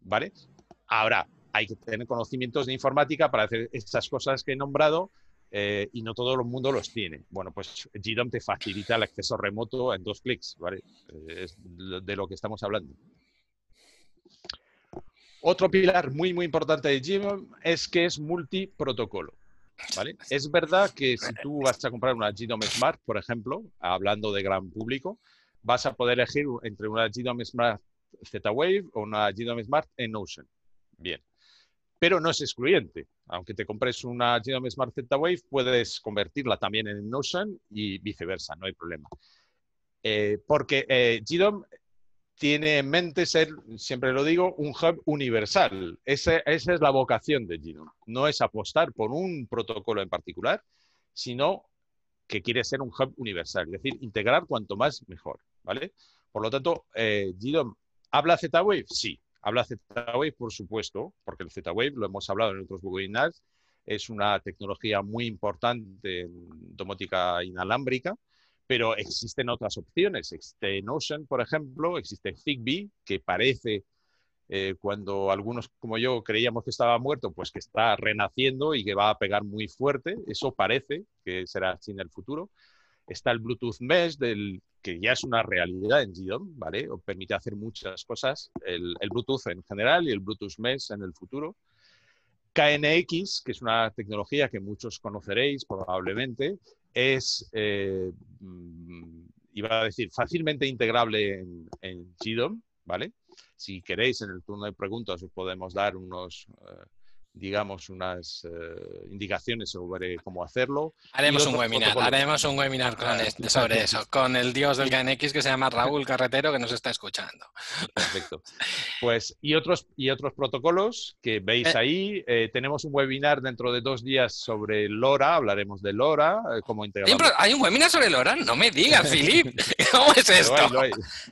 ¿Vale? Ahora, hay que tener conocimientos de informática para hacer estas cosas que he nombrado eh, y no todo el mundo los tiene. Bueno, pues GDOM te facilita el acceso remoto en dos clics, ¿vale? Eh, es de lo que estamos hablando. Otro pilar muy, muy importante de GDOM es que es multiprotocolo. ¿vale? Es verdad que si tú vas a comprar una GDOM Smart, por ejemplo, hablando de gran público, vas a poder elegir entre una GDOM Smart Z-Wave o una GDOM Smart en Ocean. Bien. Pero no es excluyente. Aunque te compres una GDOM Smart Z-Wave, puedes convertirla también en Ocean y viceversa, no hay problema. Eh, porque eh, GDOM tiene en mente ser, siempre lo digo, un hub universal. esa es la vocación de GDOM. No es apostar por un protocolo en particular, sino que quiere ser un hub universal, es decir, integrar cuanto más mejor, ¿vale? Por lo tanto, eh, ¿habla Z-Wave? Sí, habla Z-Wave, por supuesto, porque el Z-Wave, lo hemos hablado en otros webinars, es una tecnología muy importante en domótica inalámbrica, pero existen otras opciones. Existe Notion, por ejemplo, existe Zigbee, que parece, eh, cuando algunos como yo creíamos que estaba muerto, pues que está renaciendo y que va a pegar muy fuerte. Eso parece que será así en el futuro. Está el Bluetooth Mesh, que ya es una realidad en GDOM, ¿vale? O permite hacer muchas cosas, el Bluetooth en general y el Bluetooth Mesh en el futuro. KNX, que es una tecnología que muchos conoceréis probablemente, es, eh, mm, iba a decir, fácilmente integrable en, en GDOM, ¿vale? Si queréis, en el turno de preguntas os podemos dar unos, eh, digamos, unas eh, indicaciones sobre cómo hacerlo. Haremos un webinar, haremos un webinar con este, sobre eso, con el dios del KNX que se llama Raúl Carretero que nos está escuchando. Perfecto. Pues, y otros, y otros protocolos que veis eh. ahí. Eh, tenemos un webinar dentro de dos días sobre LoRa, hablaremos de LoRa, cómo integrar. ¿Hay un webinar sobre LoRa? No me digas, Filip. ¿Cómo es esto?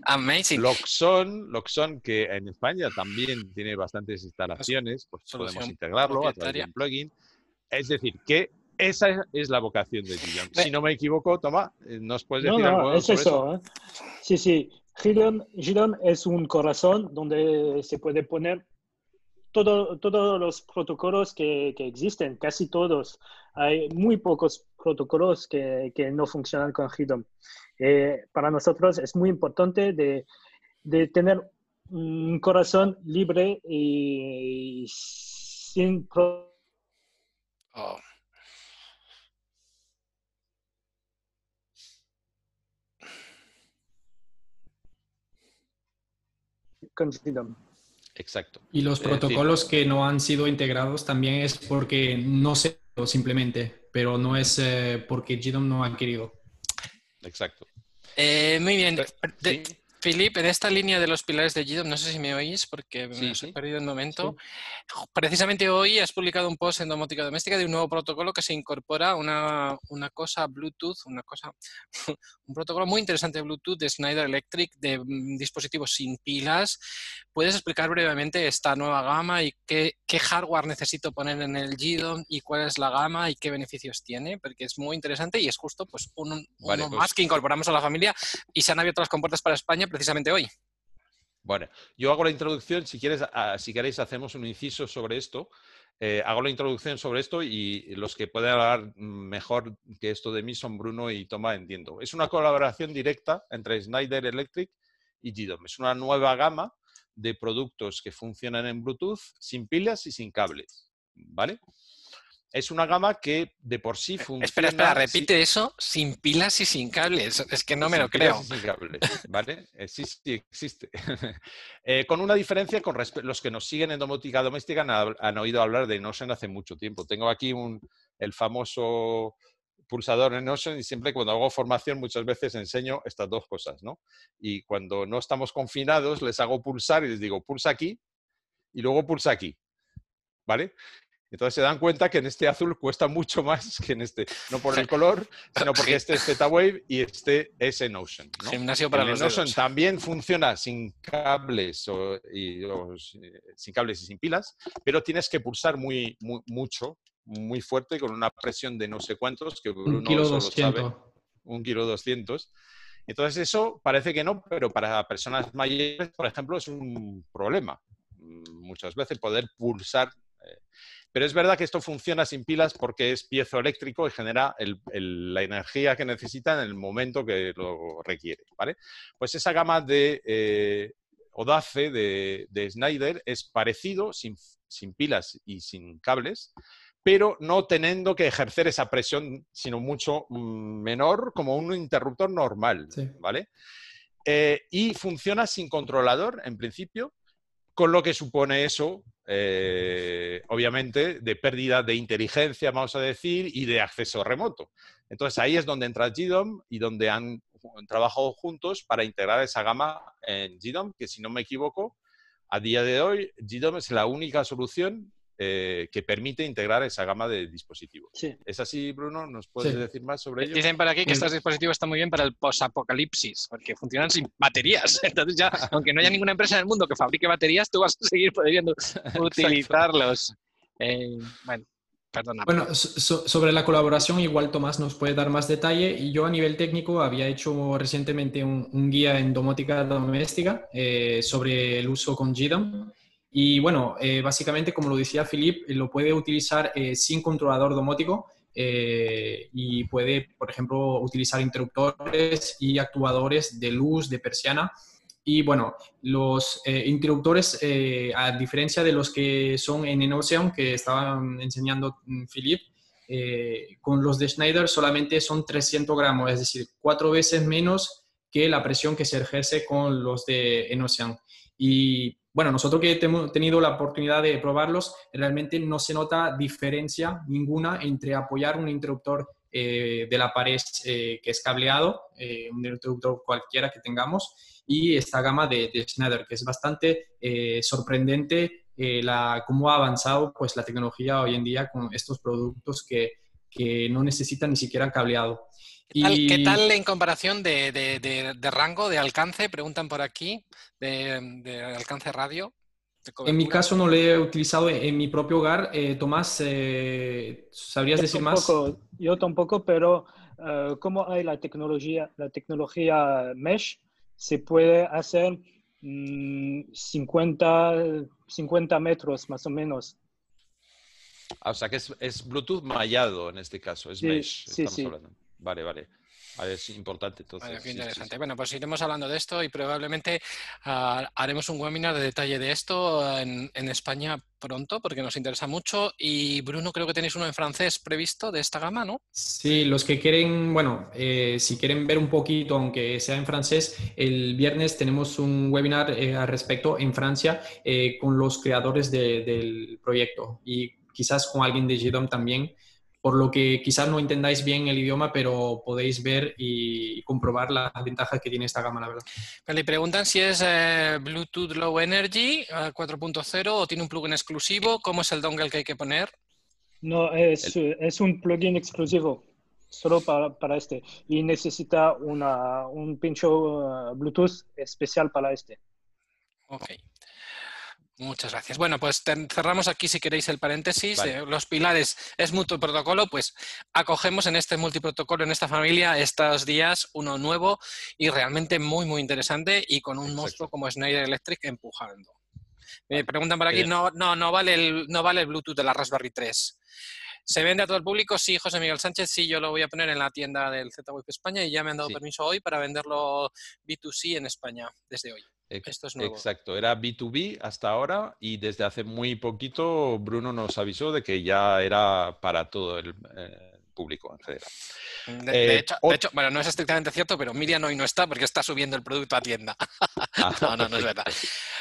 Amazing. Loxon, Loxon, que en España también tiene bastantes instalaciones, pues podemos integrar a través de un plugin. Es decir, que esa es la vocación de Gideon. Si no me equivoco, Toma, eh, ¿nos puedes decir no, no, es eso? ¿eh? Sí, sí. Gideon, es un corazón donde se puede poner todo, todos los protocolos que, que, existen, casi todos. Hay muy pocos protocolos que, que no funcionan con Gideon. Eh, para nosotros es muy importante de, de tener un corazón libre y sin oh. Exacto. Y los protocolos que no han sido integrados también es porque no se simplemente, pero no es eh, porque GDOM no ha querido. Exacto. Eh, muy bien. Philip, en esta línea de los pilares de GDOM, no sé si me oís porque me he perdido un momento. Precisamente hoy has publicado un post en domótica doméstica de un nuevo protocolo que se incorpora una, una cosa Bluetooth, una cosa, un protocolo muy interesante de Bluetooth de Schneider Electric de mm, dispositivos sin pilas. ¿Puedes explicar brevemente esta nueva gama y qué, qué hardware necesito poner en el GDOM y cuál es la gama y qué beneficios tiene? Porque es muy interesante y es justo pues uno, uno más pues que incorporamos a la familia y se han abierto las compuertas para España precisamente hoy. Bueno, yo hago la introducción, si, quieres, si queréis hacemos un inciso sobre esto. Eh, hago la introducción sobre esto y los que pueden hablar mejor que esto de mí son Bruno y Toma, entiendo. Es una colaboración directa entre Schneider Electric y GDOM. Es una nueva gama de productos que funcionan en Bluetooth sin pilas y sin cables. ¿Vale? Es una gama que de por sí funciona. Espera, espera, repite eso sin pilas y sin cables. Es que no me lo creo. Sin cables, ¿vale? Eh, sí, sí, existe. Eh, con una diferencia con los que nos siguen en domótica doméstica han, oído hablar de Notion hace mucho tiempo. Tengo aquí un, el famoso pulsador en Notion y siempre cuando hago formación muchas veces enseño estas dos cosas, ¿no? Y cuando no estamos confinados les hago pulsar y les digo pulsa aquí y luego pulsa aquí, ¿vale? Entonces se dan cuenta que en este azul cuesta mucho más que en este, no por el color, sino porque este es Z-Wave y este es en Ocean. Gimnasio para el los también funciona sin cables o, y, sin cables y sin pilas, pero tienes que pulsar muy, mucho, muy fuerte con una presión de no sé cuántos que Bruno un kilo doscientos. un kilo 200. Entonces eso parece que no, pero para personas mayores, por ejemplo, es un problema. Muchas veces poder pulsar eh, pero es verdad que esto funciona sin pilas porque es piezoeléctrico y genera la energía que necesita en el momento que lo requiere. ¿vale? Pues esa gama de eh, Odace de, de, Schneider es parecido, sin, pilas y sin cables, pero no teniendo que ejercer esa presión, sino mucho mm, menor, como un interruptor normal. ¿vale? Eh, y funciona sin controlador, en principio, con lo que supone eso, eh, obviamente, de pérdida de inteligencia, vamos a decir, y de acceso remoto. Entonces ahí es donde entra GDOM y donde han trabajado juntos para integrar esa gama en GDOM, que si no me equivoco, a día de hoy GDOM es la única solución eh, que permite integrar esa gama de dispositivos. ¿Es así, Bruno? ¿Nos puedes decir más sobre ello? Dicen por aquí que estos dispositivos están muy bien para el posapocalipsis, porque funcionan sin baterías. Entonces ya, aunque no haya ninguna empresa en el mundo que fabrique baterías, tú vas a seguir pudiendo utilizarlos. Eh, bueno, Perdona, bueno, sobre la colaboración, igual Tomás nos puede dar más detalle. Y yo a nivel técnico había hecho recientemente un, guía en domótica doméstica eh, sobre el uso con GDOM. Y bueno, eh, básicamente, como lo decía Philip, lo puede utilizar eh, sin controlador domótico eh, y puede, por ejemplo, utilizar interruptores y actuadores de luz, de persiana. Y bueno, los interruptores, a diferencia de los que son en Enocean, que estaban enseñando mm, Philip, con los de Schneider solamente son 300 gramos, es decir, cuatro veces menos que la presión que se ejerce con los de Enocean. Y bueno, nosotros que hemos tenido la oportunidad de probarlos, realmente no se nota diferencia ninguna entre apoyar un interruptor eh, de la pared eh, que es cableado, eh, un interruptor cualquiera que tengamos, y esta gama de, Schneider, que es bastante sorprendente la, cómo ha avanzado pues, la tecnología hoy en día con estos productos que, que no necesitan ni siquiera cableado. ¿Qué tal, en comparación de, rango, de alcance? Preguntan por aquí, de, alcance radio. En mi caso no lo he utilizado en, mi propio hogar. Eh, Tomás, eh, ¿sabrías decir más? Yo tampoco, pero eh, como hay la tecnología, la tecnología Mesh, se puede hacer 50, mm, 50 metros más o menos. Ah, o sea que es, Bluetooth mallado en este caso, es Mesh. Sí, sí. Vale, vale. Es importante entonces. interesante. Bueno, pues iremos hablando de esto y probablemente ah, haremos un webinar de detalle de esto en, España pronto porque nos interesa mucho. Y Bruno, creo que tenéis uno en francés previsto de esta gama, ¿no? Sí, los que quieren, bueno, eh, si quieren ver un poquito, aunque sea en francés, el viernes tenemos un webinar eh, al respecto en Francia eh, con los creadores del proyecto y quizás con alguien de GDOM también por lo que quizás no entendáis bien el idioma, pero podéis ver y comprobar las ventajas que tiene esta gama, la verdad. Le preguntan si es eh, Bluetooth Low Energy 4.0 o tiene un plugin exclusivo, ¿cómo es el dongle que hay que poner? No, es, es un plugin exclusivo solo para, para, este y necesita una, un pincho uh, Bluetooth especial para este. Ok. Muchas gracias. Bueno, pues cerramos aquí si queréis el paréntesis. Eh, los pilares es multiprotocolo, pues acogemos en este multiprotocolo, en esta familia, estos días uno nuevo y realmente muy, muy interesante y con un monstruo como Schneider Electric empujando. Me preguntan por aquí, no, no, no, vale el, no vale el Bluetooth de la Raspberry 3. ¿Se vende a todo el público? Sí, José Miguel Sánchez, sí, yo lo voy a poner en la tienda del Z-Web España y ya me han dado permiso hoy para venderlo B2C en España desde hoy. Esto es nuevo. Exacto, era B2B hasta ahora y desde hace muy poquito Bruno nos avisó de que ya era para todo el, eh, público en general. De, eh, hecho, bueno, no es estrictamente cierto, pero Miriam hoy no está porque está subiendo el producto a tienda. Ah, no, no, no es verdad.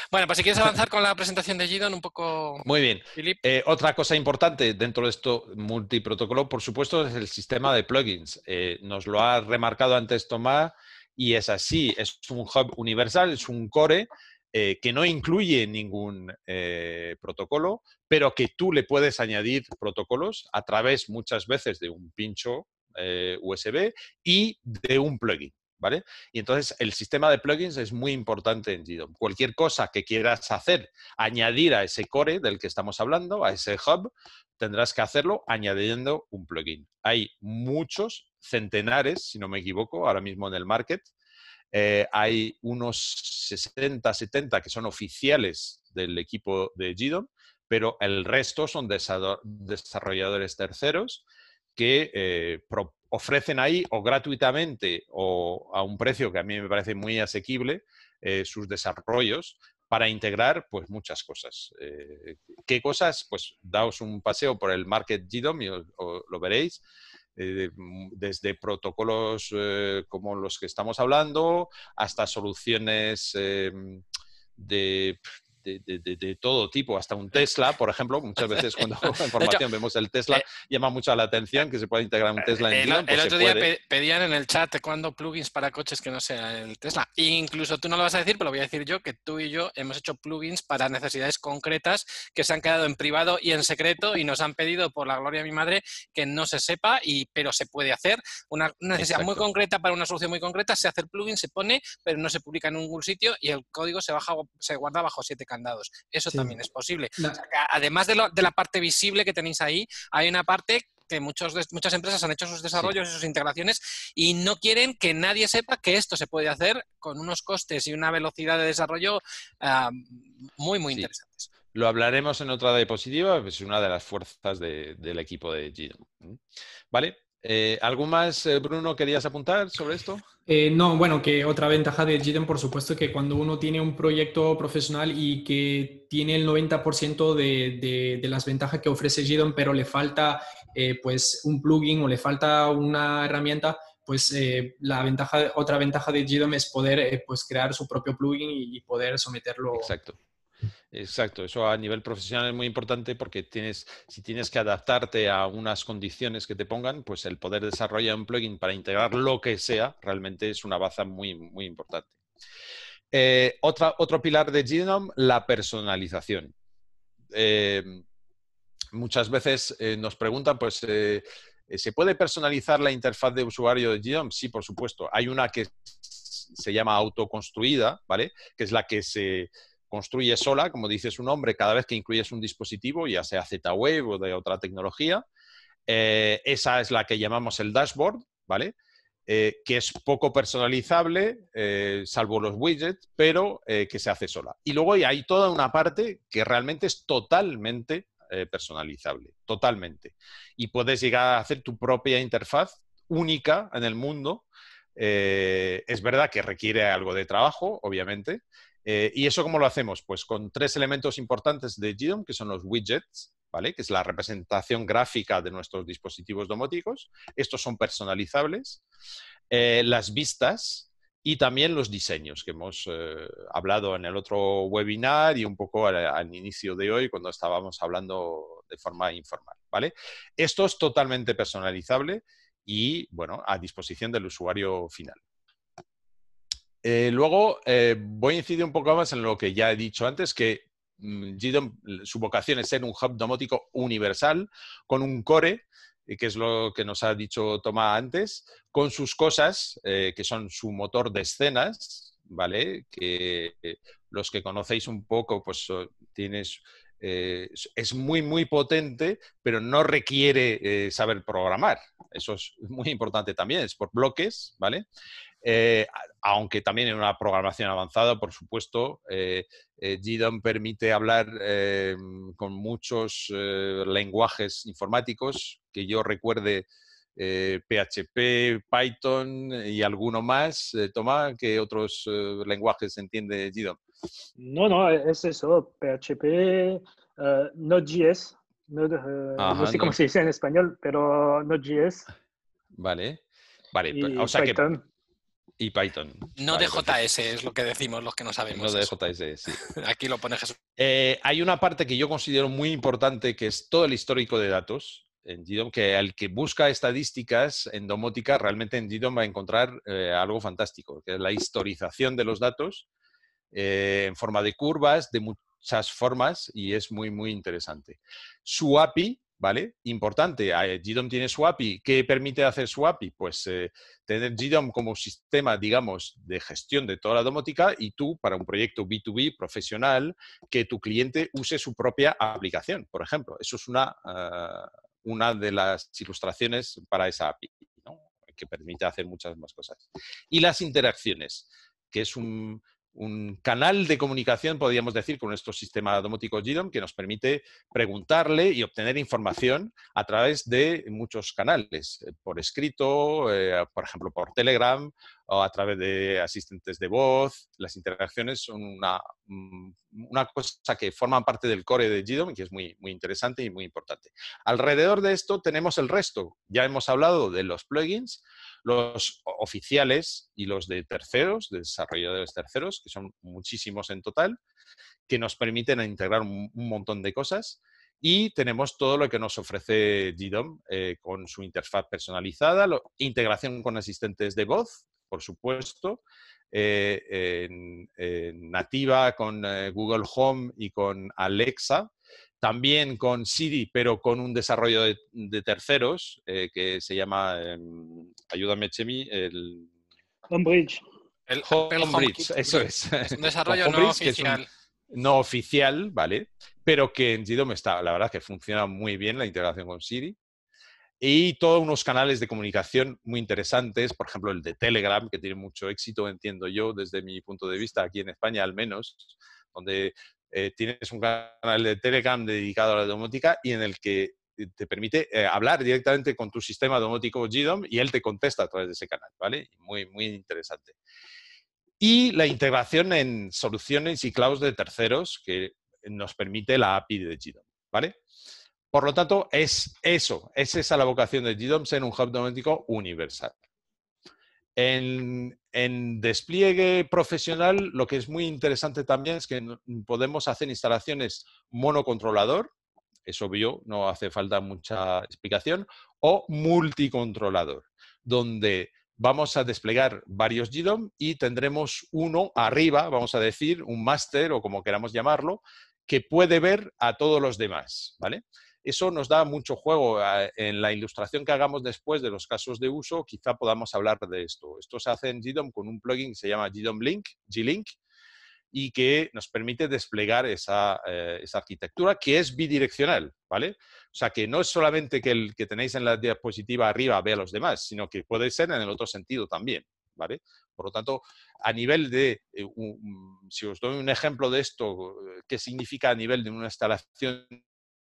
Bueno, pues si quieres avanzar con la presentación de Gidon un poco. Muy bien. Eh, otra cosa importante dentro de esto multiprotocolo, por supuesto, es el sistema de plugins. Eh, nos lo ha remarcado antes Tomás y es así. Es un hub universal, es un core eh, que no incluye ningún eh, protocolo, pero que tú le puedes añadir protocolos a través muchas veces de un pincho eh, USB y de un plugin. ¿Vale? Y entonces el sistema de plugins es muy importante en GDOM. Cualquier cosa que quieras hacer, añadir a ese core del que estamos hablando, a ese hub, tendrás que hacerlo añadiendo un plugin. Hay muchos, centenares, si no me equivoco, ahora mismo en el market, eh, hay unos 60, 70 que son oficiales del equipo de GDOM, pero el resto son desarrolladores terceros que eh, ofrecen ahí o gratuitamente o a un precio que a mí me parece muy asequible eh, sus desarrollos para integrar pues muchas cosas. ¿Qué cosas? Pues daos un paseo por el Market GDOM y lo veréis. Eh, mm, desde protocolos eh, como los que estamos hablando hasta soluciones em, de de, todo tipo, hasta un Tesla, por ejemplo. Muchas veces cuando en información vemos el Tesla, eh, llama mucho la atención que se pueda integrar un Tesla en El, pues el otro día pedían en el chat cuando plugins para coches que no sea el Tesla. incluso tú no lo vas a decir, pero lo voy a decir yo, que tú y yo hemos hecho plugins para necesidades concretas que se han quedado en privado y en secreto y nos han pedido, por la gloria de mi madre, que no se sepa, y, pero se puede hacer. Una, necesidad muy concreta para una solución muy concreta, se hace el plugin, se pone, pero no se publica en ningún sitio y el código se, baja, se guarda bajo siete candados. Eso también es posible. además de, la parte visible que tenéis ahí, hay una parte que muchos muchas empresas han hecho sus desarrollos y sus integraciones y no quieren que nadie sepa que esto se puede hacer con unos costes y una velocidad de desarrollo ah, muy, muy interesantes. Lo hablaremos en otra diapositiva, es una de las fuerzas del equipo de GDOM. ¿Vale? Eh, ¿Algo más, eh, Bruno, querías apuntar sobre esto? Eh, no, bueno, que otra ventaja de GDEM, por supuesto, que cuando uno tiene un proyecto profesional y que tiene el 90% de, de, las ventajas que ofrece GDEM, pero le falta pues un plugin o le falta una herramienta, pues la ventaja, otra ventaja de GDEM es poder pues crear su propio plugin y poder someterlo. Exacto. Exacto, eso a nivel profesional es muy importante porque tienes, si tienes que adaptarte a unas condiciones que te pongan, pues el poder desarrollar un plugin para integrar lo que sea realmente es una baza muy, muy importante. Eh, otro pilar de Genome, la personalización. Eh, muchas veces eh, nos preguntan, pues, ¿se puede personalizar la interfaz de usuario de Genome? Sí, por supuesto. Hay una que se llama autoconstruida, ¿vale? Que es la que se construye sola, como dice su nombre, cada vez que incluyes un dispositivo, ya sea Z-Wave o de otra tecnología. Eh, esa es la que llamamos el dashboard, ¿vale? Eh, que es poco personalizable, eh, salvo los widgets, pero que se hace sola. Y luego hay toda una parte que realmente es totalmente personalizable, totalmente. Y puedes llegar a hacer tu propia interfaz única en el mundo. es verdad que requiere algo de trabajo, obviamente, eh, ¿Y eso cómo lo hacemos? Pues con tres elementos importantes de GDOM, que son los widgets, ¿vale? que es la representación gráfica de nuestros dispositivos domóticos. Estos son personalizables. Eh, las vistas y también los diseños, que hemos eh, hablado en el otro webinar y un poco al, inicio de hoy, cuando estábamos hablando de forma informal. ¿vale? Esto es totalmente personalizable y, bueno, a disposición del usuario final. Eh, luego, eh, voy a incidir un poco más en lo que ya he dicho antes, que mm, GDOM, su vocación es ser un hub domótico universal con un core que es lo que nos ha dicho Tomás antes, con sus cosas, eh, que son su motor de escenas, ¿vale? Que eh, los que conocéis un poco, pues tienes... Eh, es muy, muy potente, pero no requiere saber programar. Eso es muy importante también, es por bloques, ¿vale? Eh, aunque también en una programación avanzada, por supuesto, eh, eh GDOM permite hablar con muchos lenguajes informáticos que yo recuerde PHP, Python y alguno más. Toma, ¿qué otros lenguajes entiende GDOM? No, no, es eso, PHP, Node.js, no sé cómo se dice en español, pero Node.js. Vale, vale, pues, o sea Python y Python. No de JS, es lo que decimos los que no sabemos. No de JS, sí. Aquí lo pone Jesús. Eh, hay una parte que yo considero muy importante, que es todo el histórico de datos en GDOM, que al que busca estadísticas en domótica, realmente en GDOM va a encontrar eh, algo fantástico, que es la historización de los datos eh, en forma de curvas, de muchas formas, y es muy, muy interesante. Su API ¿vale? Importante, eh, GDOM tiene su API. ¿Qué permite hacer su API? Pues eh, tener GDOM como sistema, digamos, de gestión de toda la domótica y tú, para un proyecto B2B profesional, que tu cliente use su propia aplicación, por ejemplo. Eso es una, ah, una de las ilustraciones para esa API, que permite hacer muchas más cosas. Y las interacciones, que es un, un canal de comunicación, podríamos decir, con nuestro sistema domótico GDOM que nos permite preguntarle y obtener información a través de muchos canales, eh, por escrito, eh, por ejemplo, por Telegram a través de asistentes de voz. Las interacciones son una, mm, una cosa que forman parte del core de GDOM que es muy, muy interesante y muy importante. Alrededor de esto tenemos el resto. Ya hemos hablado de los plugins, los oficiales y los de terceros, de desarrolladores terceros, que son muchísimos en total, que nos permiten integrar un, montón de cosas. Y tenemos todo lo que nos ofrece GDOM eh, con su interfaz personalizada, integración con asistentes de voz, por supuesto, eh, nativa con eh, Google Home y con Alexa, también con Siri, pero con un desarrollo de, terceros que se llama, em, ayúdame Chemi, el... Homebridge. El Homebridge, eso es. un desarrollo no oficial. no oficial, ¿vale? Pero que en GDOM está, la verdad que funciona muy bien la integración con Siri. Y todos unos canales de comunicación muy interesantes, por ejemplo el de Telegram, que tiene mucho éxito, entiendo yo, desde mi punto de vista, aquí en España al menos, donde eh, tienes un canal de Telegram dedicado a la domótica y en el que te permite eh, hablar directamente con tu sistema domótico GDOM y él te contesta a través de ese canal, ¿vale? Muy, muy interesante. Y la integración en soluciones y clouds de terceros que nos permite la API de GDOM, ¿vale? Por lo tanto, es eso, es esa la vocación de GDOM, ser un hub domótico universal. En, en, despliegue profesional, lo que es muy interesante también es que podemos hacer instalaciones monocontrolador, es obvio, no hace falta mucha explicación, o multicontrolador, donde vamos a desplegar varios GDOM y tendremos uno arriba, vamos a decir, un máster o como queramos llamarlo, que puede ver a todos los demás, ¿vale? Eso nos da mucho juego. Eh, en la ilustración que hagamos después de los casos de uso, quizá podamos hablar de esto. Esto se hace en GDOM con un plugin que se llama GDOM Link, G-Link, y que nos permite desplegar eh, esa, arquitectura que es bidireccional, ¿vale? O sea, que no es solamente que el que tenéis en la diapositiva arriba vea a los demás, sino que puede ser en el otro sentido también, ¿vale? Por lo tanto, a nivel de, eh, si os doy un ejemplo de esto, ¿qué significa a nivel de una instalación,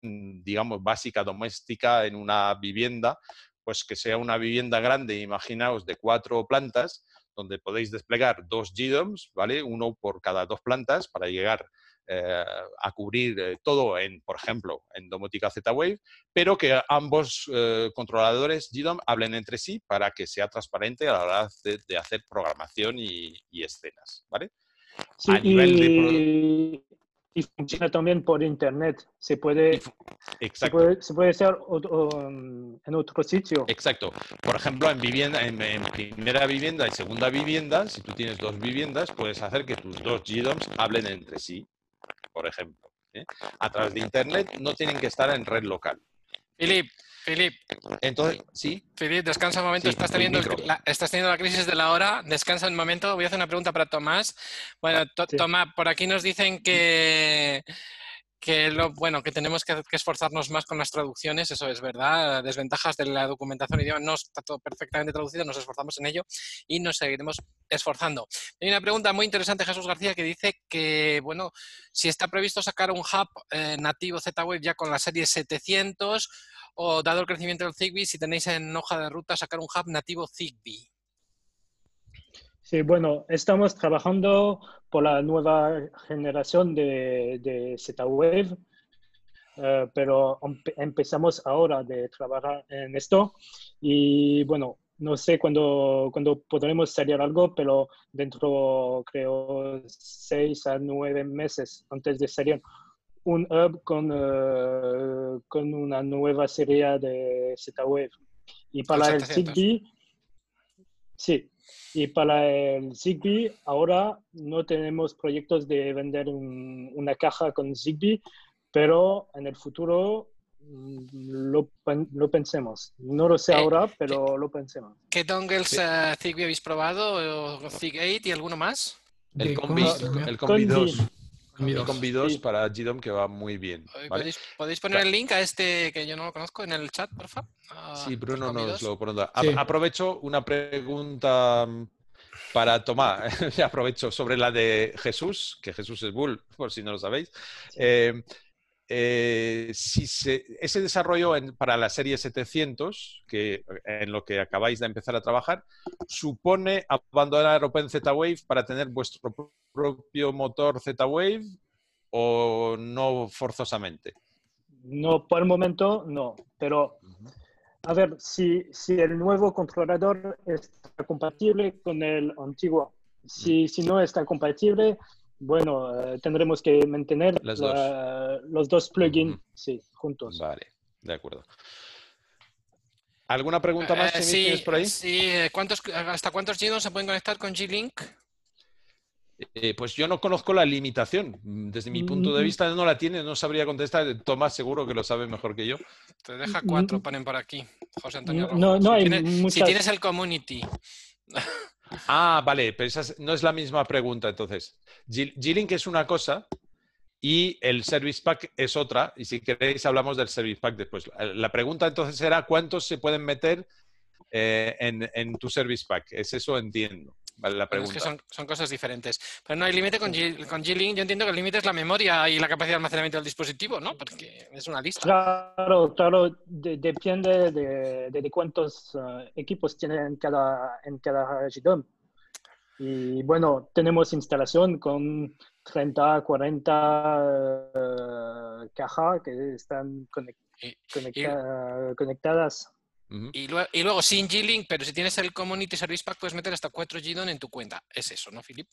digamos, básica, doméstica en una vivienda? Pues que sea una vivienda grande, imaginaos, de cuatro plantas, donde podéis desplegar dos GDOMs, ¿vale? Uno por cada dos plantas para llegar eh, a cubrir eh, todo en, por ejemplo, en domótica Z-Wave, pero que ambos eh, controladores GDOM hablen entre sí para que sea transparente a la hora de, hacer programación y, escenas, ¿vale? Sí, y, Y funciona también por internet. Se puede, se puede, se puede hacer otro- um, en otro sitio. Exacto. Por ejemplo, en vivienda, en, en primera vivienda y segunda vivienda, si tú tienes dos viviendas, puedes hacer que tus dos GDOMs hablen entre sí, por ejemplo. ¿eh? A través de internet no tienen que estar en red local. Filip, Filip, Entonces, sí, Filip, descansa un momento. Sí, estás, teniendo, la, estás teniendo la crisis de la hora. Descansa un momento. Voy a hacer una pregunta para Tomás. Bueno, To- Sí. Tomás, por aquí nos dicen que, que lo, bueno, que tenemos que, esforzarnos más con las traducciones. Eso es verdad. Desventajas de la documentación idioma. No está todo perfectamente traducido. Nos esforzamos en ello y nos seguiremos esforzando. Hay una pregunta muy interesante, Jesús García, que dice que, bueno, si está previsto sacar un hub eh, nativo Z-Wave ya con la serie 700 o dado el crecimiento del Zigbee, si tenéis en hoja de ruta sacar un hub nativo Zigbee. Sí, bueno, estamos trabajando por la nueva generación de, de Z-Wave, eh, pero empe- empezamos ahora de trabajar en esto y bueno, no sé cuándo, cuándo podremos salir algo, pero dentro, creo, seis a nueve meses antes de salir un hub con, eh, con una nueva serie de Z-Wave. Y para el 700. Zigbee, sí, y para el Zigbee, ahora no tenemos proyectos de vender un- una caja con Zigbee, pero en el futuro mm, lo, lo pensemos. No lo sé Eh, ahora, pero lo pensemos. ¿Qué dongles Sí. eh, Zigbee habéis probado? ¿O Zig 8 y alguno más? el Combi, el Combi 2, Combi el dos. Combi 2 Sí. para GDOM que va muy bien. ¿vale? ¿Podéis, podéis poner el link a este que yo no lo conozco en el chat, por favor? Sí, Bruno nos lo pone. Sí. Aprovecho una pregunta mm, para Tomás. Aprovecho sobre la de Jesús, que Jesús es Bull, por si no lo sabéis. Eh, eh, si se- ese desarrollo en- para la serie 700, que, en lo que acabáis de empezar a trabajar, supone abandonar Open Z-Wave para tener vuestro propio motor Z-Wave o no forzosamente. No, por el momento no, pero a ver si, si el nuevo controlador está compatible con el antiguo. Si, si no está compatible, bueno, eh, tendremos que mantener los dos plugins, sí, juntos. Vale, de acuerdo. ¿Alguna pregunta más Eh, Chemi, sí, tienes por ahí? sí, eh, ¿cuántos, ¿hasta cuántos GDOM se pueden conectar con G-Link? Eh, pues yo no conozco la limitación. Desde mi punto de vista no la tiene, no sabría contestar. Tomás seguro que lo sabe mejor que yo. Te deja cuatro, ponen por aquí. José Antonio No, Rojo. no, no si, hay tienes, si muchas- tienes el community. Ah, vale, pero esa es- no es la misma pregunta entonces. G- G-Link es una cosa y el Service Pack es otra. Y si queréis hablamos del Service Pack después. La pregunta entonces será ¿cuántos se pueden meter eh, en, en tu Service Pack? Es eso entiendo. Vale, la Pero es pregunta. que son, son cosas diferentes. Pero no hay límite con G- con G-Link. Yo entiendo que el límite es la memoria y la capacidad de almacenamiento del dispositivo, ¿no? Porque es una lista. Claro, claro, de- depende de, de- de cuántos eh, equipos tienen en cada, en cada GDOM. Y bueno, tenemos instalación con 30, 40 eh, cajas que están Y- conectadas. Y, lue- y luego sin G-Link, pero si tienes el Community Service Pack, puedes meter hasta 4 GDOM en tu cuenta. Es eso, ¿no, Filip?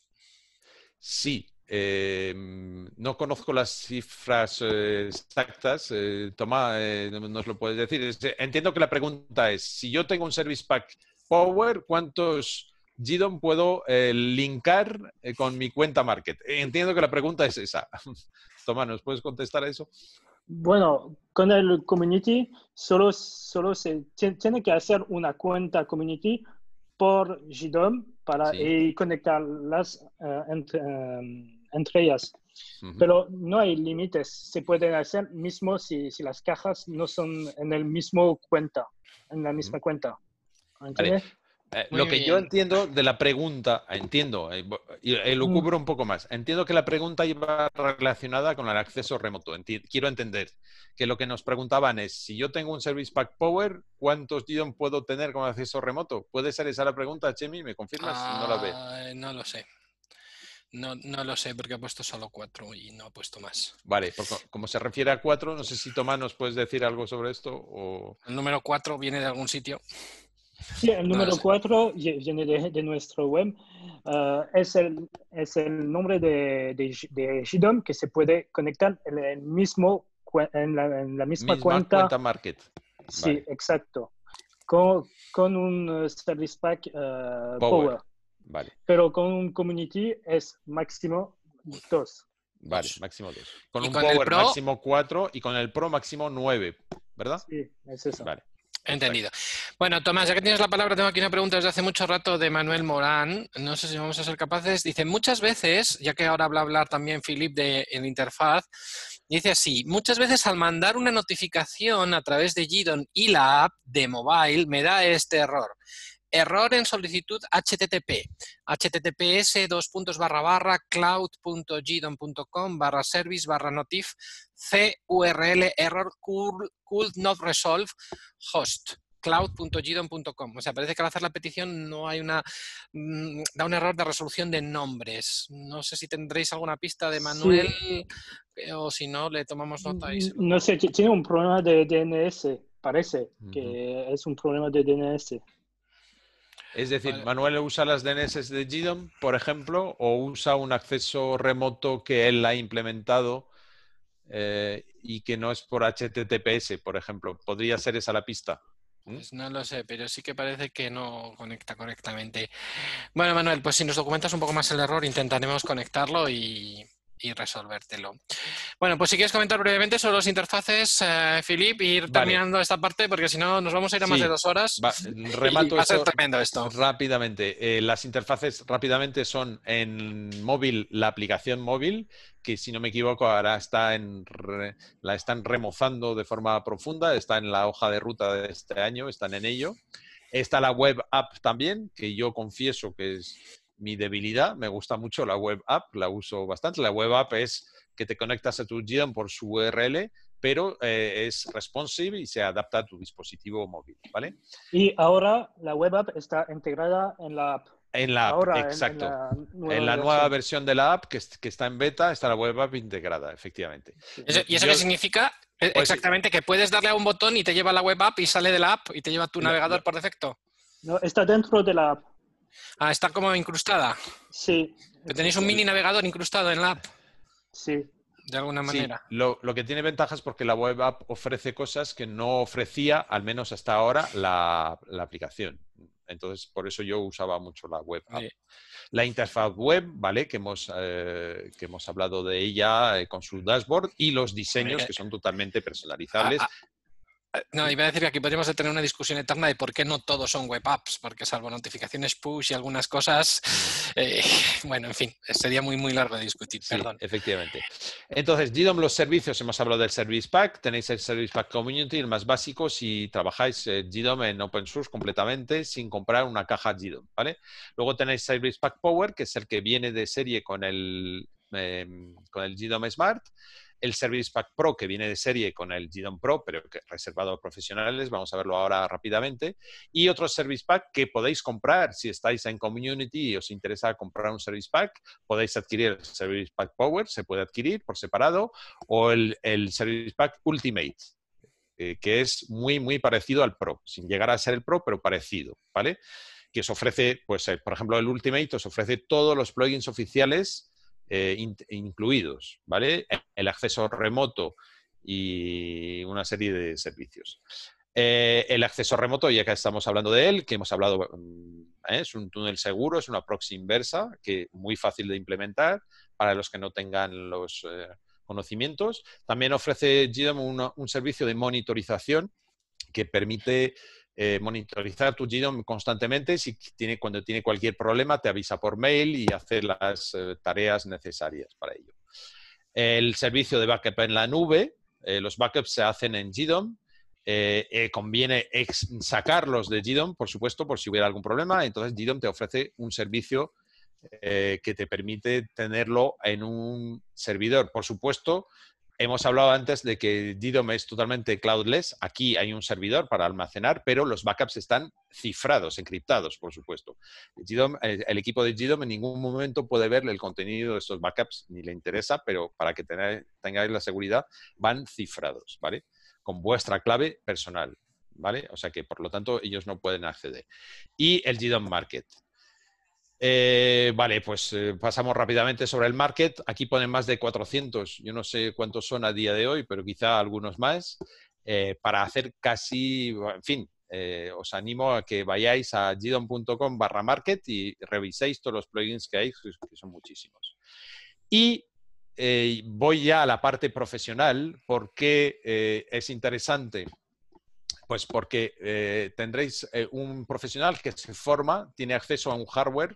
Sí, eh, no conozco las cifras eh, exactas. Eh, Tomás, eh, nos lo puedes decir. Entiendo que la pregunta es, si yo tengo un Service Pack Power, ¿cuántos GDOM puedo eh, linkar con mi cuenta Market? Entiendo que la pregunta es esa. Tomás, ¿nos puedes contestar a eso? Bueno, con el community solo, solo se ti- tiene que hacer una cuenta community por GDOM para Sí. y conectarlas eh, entre, eh, entre ellas. Pero no hay límites. Se pueden hacer mismo si, si las cajas no son en el mismo cuenta, en la misma cuenta. ¿Entiendes? Eh, lo que yo entiendo de la pregunta, entiendo, eh, y eh, lo cubro un poco más. Entiendo que la pregunta iba relacionada con el acceso remoto. Enti- quiero entender que lo que nos preguntaban es, si yo tengo un Service Pack Power, ¿cuántos GDOM puedo tener con acceso remoto? ¿Puede ser esa la pregunta, Chemi? ¿Me confirmas? no la ve. Ah, no lo sé. No, no lo sé porque ha puesto solo 4 y no ha puesto más. Vale, como se refiere a cuatro, no sé si Tomás nos puedes decir algo sobre esto o... El número 4 viene de algún sitio. Sí, el número 4 viene de, nuestro web. Uh, es, el, es el nombre de, de, de GDOM que se puede conectar en, el mismo, en, la, en la misma, cuenta. cuenta Market. Sí, exacto. Con, con, un Service Pack uh, Power. Vale. Pero con un Community es máximo 2. Vale, máximo 2. Con un Power máximo 4 y con el Pro máximo 9, ¿verdad? Sí, es eso. Vale. Entendido. Bueno, Tomás, ya que tienes la palabra, tengo aquí una pregunta desde hace mucho rato de Manuel Morán. No sé si vamos a ser capaces. Dice, muchas veces, ya que ahora habla hablar también Philip de la interfaz, dice así, muchas veces al mandar una notificación a través de GDON y la app de mobile me da este error. Error en solicitud HTTP. HTTPS dos puntos barra barra cloud.gdon.com barra service barra notif CURL error could not resolve host cloud.gdon.com. O sea, parece que al hacer la petición no hay una... Mm, da un error de resolución de nombres. No sé si tendréis alguna pista de Manuel eh, o si no, le tomamos nota. Y No sé, tiene un problema de DNS, parece que es un problema de DNS. Es decir, Manuel usa las DNS de GDOM, por ejemplo, o usa un acceso remoto que él ha implementado eh, y que no es por HTTPS, por ejemplo. ¿Podría ser esa la pista? ¿Mm? Pues no lo sé, pero sí que parece que no conecta correctamente. Bueno, Manuel, pues si nos documentas un poco más el error, intentaremos conectarlo y, y resolvértelo. Bueno, pues si quieres comentar brevemente sobre las interfaces, eh, Filip, ir terminando esta parte, porque si no nos vamos a ir a más de dos horas. remato va a ser tremendo esto. Rápidamente. Eh, las interfaces rápidamente son en móvil, la aplicación móvil, que si no me equivoco ahora está en la están remozando de forma profunda, está en la hoja de ruta de este año, están en ello. Está la web app también, que yo confieso que es mi debilidad. Me gusta mucho la web app, la uso bastante. La web app es que te conectas a tu GDOM por su URL, pero eh, es responsive y se adapta a tu dispositivo móvil, ¿vale? Y ahora la web app está integrada en la app. En la app, exacto. En, la nueva, versión. de la app que, que, está en beta está la web app integrada, efectivamente. ¿Y eso qué significa? E, pues exactamente, que puedes darle a un botón y te lleva a la web app y sale de la app y te lleva a tu navegador por defecto. No, está dentro de la app. Ah, está como incrustada. Sí. tenéis un mini navegador incrustado en la app. Sí. De alguna manera. lo, que tiene ventajas porque la web app ofrece cosas que no ofrecía, al menos hasta ahora, la, aplicación. Entonces, por eso yo usaba mucho la web app. La interfaz web, ¿vale? Que hemos, eh, que hemos hablado de ella eh, con su dashboard y los diseños que son totalmente personalizables. Eh, no, iba a decir que aquí podríamos tener una discusión eterna de por qué no todos son web apps, porque salvo notificaciones push y algunas cosas, eh, bueno, en fin, sería muy, muy largo de discutir, perdón. Efectivamente. Entonces, GDOM, los servicios, hemos hablado del Service Pack, tenéis el Service Pack Community, el más básico, si trabajáis eh, GDOM en open source completamente sin comprar una caja GDOM, ¿vale? Luego tenéis Service Pack Power, que es el que viene de serie con el, em, con el GDOM Smart el Service Pack Pro que viene de serie con el GDOM Pro, pero que reservado a profesionales, vamos a verlo ahora rápidamente, y otro Service Pack que podéis comprar si estáis en Community y os interesa comprar un Service Pack, podéis adquirir el Service Pack Power, se puede adquirir por separado, o el, Service Pack Ultimate, eh, que es muy, muy parecido al Pro, sin llegar a ser el Pro, pero parecido, ¿vale? Que os ofrece, pues, eh, por ejemplo, el Ultimate os ofrece todos los plugins oficiales eh, incluidos, ¿vale? El acceso remoto y una serie de servicios. Eh, el acceso remoto, ya que estamos hablando de él, que hemos hablado, mm, ¿eh? es un túnel seguro, es una proxy inversa, que muy fácil de implementar para los que no tengan los conocimientos. También ofrece GDOM un servicio de monitorización que permite eh, monitorizar tu GDOM constantemente. Si tiene, cuando tiene cualquier problema, te avisa por mail y hace las eh, tareas necesarias para ello. El servicio de backup en la nube, eh, los backups se hacen en GDOM. conviene sacarlos de GDOM, por supuesto, por si hubiera algún problema. Entonces, GDOM te ofrece un servicio que te permite tenerlo en un servidor. Por supuesto, Hemos hablado antes de que GDOM es totalmente cloudless. Aquí hay un servidor para almacenar, pero los backups están cifrados, encriptados, por supuesto. el, equipo de GDOM en ningún momento puede ver el contenido de estos backups, ni le interesa, pero para que tengáis la seguridad, van cifrados, ¿vale? Con vuestra clave personal. ¿vale? O sea que, por lo tanto, ellos no pueden acceder. Y el GDOM Market. Eh, vale, pues eh, pasamos rápidamente sobre el market. Aquí ponen más de 400, yo no sé cuántos son a día de hoy, pero quizá algunos más, eh, para hacer casi, en fin, os animo a que vayáis a gidon.com barra market y reviséis todos los plugins que hay, que son muchísimos. Y voy ya a la parte profesional, porque es interesante pues porque tendréis un profesional que se forma, tiene acceso a un hardware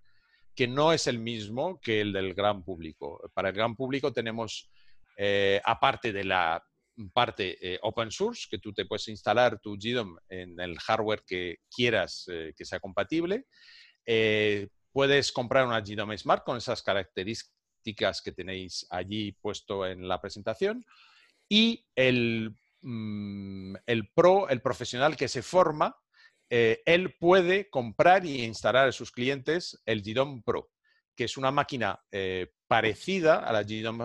que no es el mismo que el del gran público. Para el gran público tenemos, eh, aparte de la parte eh, open source, que tú te puedes instalar tu GDOM en el hardware que quieras eh, que sea compatible, puedes comprar una GDOM Smart con esas características que tenéis allí puesto en la presentación y el, mm, el pro, el profesional que se forma, eh, él puede comprar y instalar a sus clientes el GDOM Pro, que es una máquina eh, parecida a la GDOM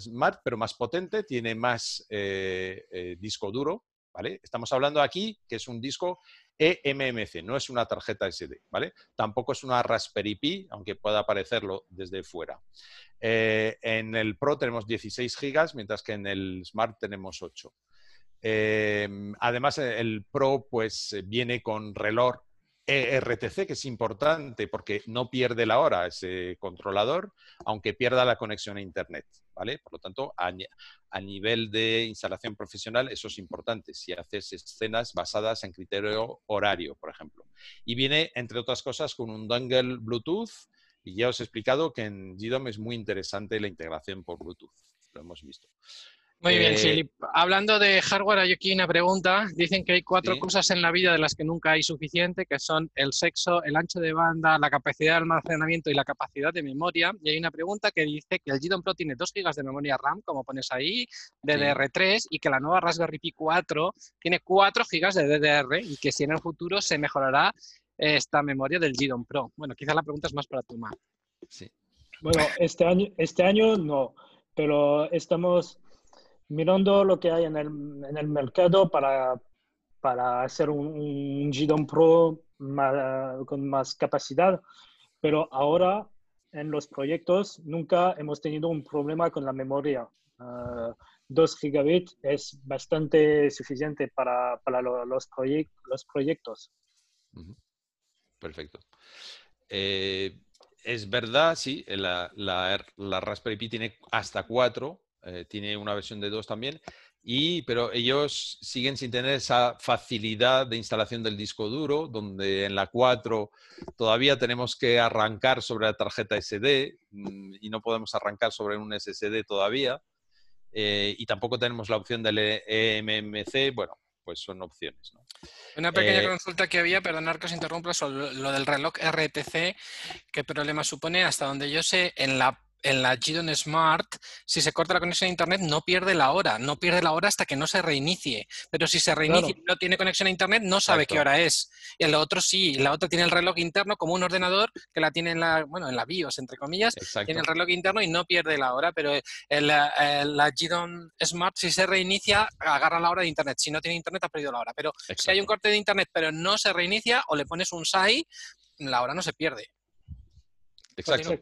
Smart, pero más potente, tiene más eh, disco duro, ¿vale? Estamos hablando aquí que es un disco eMMC, no es una tarjeta SD, ¿vale? Tampoco es una Raspberry Pi, aunque pueda parecerlo desde fuera. en el Pro tenemos 16 GB, mientras que en el Smart tenemos 8. Em, además, eh, el Pro pues eh, viene con reloj ERTC, que es importante porque no pierde la hora ese controlador, aunque pierda la conexión a Internet. ¿vale? Por lo tanto, a, nivel de instalación profesional, eso es importante si haces escenas basadas en criterio horario, por ejemplo. Y viene, entre otras cosas, con un dongle Bluetooth. Y ya os he explicado que en GDOM es muy interesante la integración por Bluetooth. Lo hemos visto. Muy bien, Philip. Eh, Hablando de hardware, hay aquí una pregunta. Dicen que hay cuatro cosas en la vida de las que nunca hay suficiente, que son el sexo, el ancho de banda, la capacidad de almacenamiento y la capacidad de memoria. Y hay una pregunta que dice que el GDOM Pro tiene 2 GB de memoria RAM, como pones ahí, DDR3, y que la nueva Raspberry Pi 4 tiene 4 GB de DDR y que si en el futuro se mejorará esta memoria del GDOM Pro. Bueno, quizás la pregunta es más para tu Mac. Sí. Bueno, este año, este año no, pero estamos mirando lo que hay en el, en el mercado para, para hacer un, un Pro con más capacidad, pero ahora en los proyectos nunca hemos tenido un problema con la memoria. 2 ah, gigabits es bastante suficiente para, para los, los proyectos. Perfecto. Eh, es verdad, sí, la, la, la, Raspberry Pi tiene hasta 4 eh, tiene una versión de 2 también, y, pero ellos siguen sin tener esa facilidad de instalación del disco duro, donde en la 4 todavía tenemos que arrancar sobre la tarjeta SD mm, y no podemos arrancar sobre un SSD todavía. Eh, y tampoco tenemos la opción del eMMC, bueno, pues son opciones. Una pequeña eh, consulta que había, perdonar que os interrumpa, sobre lo del reloj RTC, ¿qué problema supone? Hasta donde yo sé, en la en la GDON Smart, si se corta la conexión a Internet, no pierde la hora, no pierde la hora hasta que no se reinicie. Pero si se reinicia y no tiene conexión a Internet, no sabe qué hora es. Y el otro sí, la otra tiene el reloj interno como un ordenador que la tiene en la, bueno, en la BIOS, entre comillas, tiene el reloj interno y no pierde la hora, pero el, la GDON Smart, si se reinicia, agarra la hora de Internet. Si no tiene Internet, ha perdido la hora. Pero si hay un corte de Internet, pero no se reinicia, o le pones un SAI, la hora no se pierde. Exacto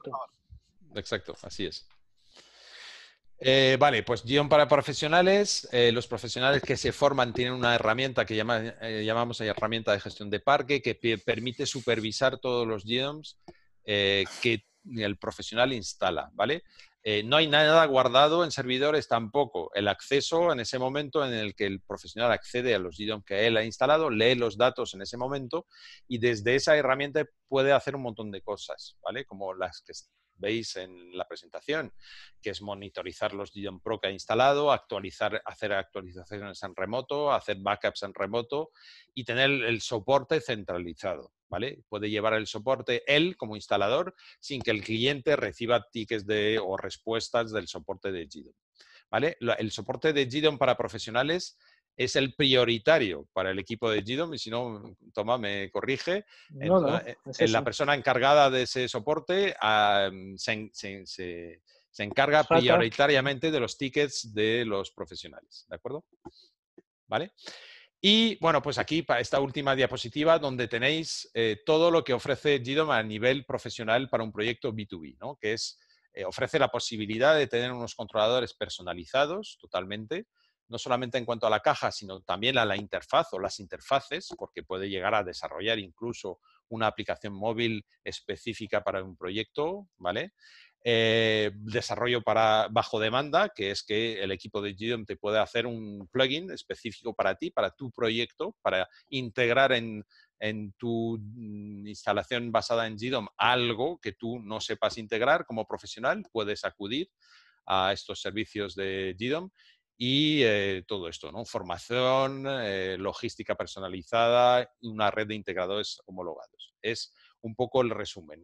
exacto, así es. Eh, vale, pues guion para profesionales. Eh, los profesionales que se forman tienen una herramienta que llama, eh, llamamos herramienta de gestión de parque que permite supervisar todos los guiones que el profesional instala, ¿vale? no hay nada guardado en servidores tampoco. El acceso en ese momento en el que el profesional accede a los GDOM que él ha instalado, lee los datos en ese momento y desde esa herramienta puede hacer un montón de cosas, ¿vale? Como las que veis en la presentación, que es monitorizar los GDOM Pro que ha instalado, actualizar, hacer actualizaciones en remoto, hacer backups en remoto y tener el soporte centralizado. ¿Vale? Puede llevar el soporte él como instalador sin que el cliente reciba tickets de, o respuestas del soporte de GDOM. ¿Vale? El soporte de GDOM para profesionales es el prioritario para el equipo de GDOM y si no, toma, me corrige. Eh, la persona encargada de ese soporte se, encarga prioritariamente de los tickets de los profesionales, ¿de acuerdo? ¿Vale? Y bueno, pues aquí para esta última diapositiva donde tenéis eh, todo lo que ofrece GDOM a nivel profesional para un proyecto B2B, ¿no? que es, eh, ofrece la posibilidad de tener unos controladores personalizados totalmente, no solamente en cuanto a la caja, sino también a la interfaz o las interfaces, porque puede llegar a desarrollar incluso una aplicación móvil específica para un proyecto, ¿vale? Eh, desarrollo para bajo demanda, que es que el equipo de GDOM te puede hacer un plugin específico para ti, para tu proyecto, para integrar en, tu mm, instalación basada en GDOM algo que tú no sepas integrar como profesional, puedes acudir a estos servicios de GDOM y eh, todo esto, ¿no? Formación, eh, logística personalizada y una red de integradores homologados. Es un poco el resumen.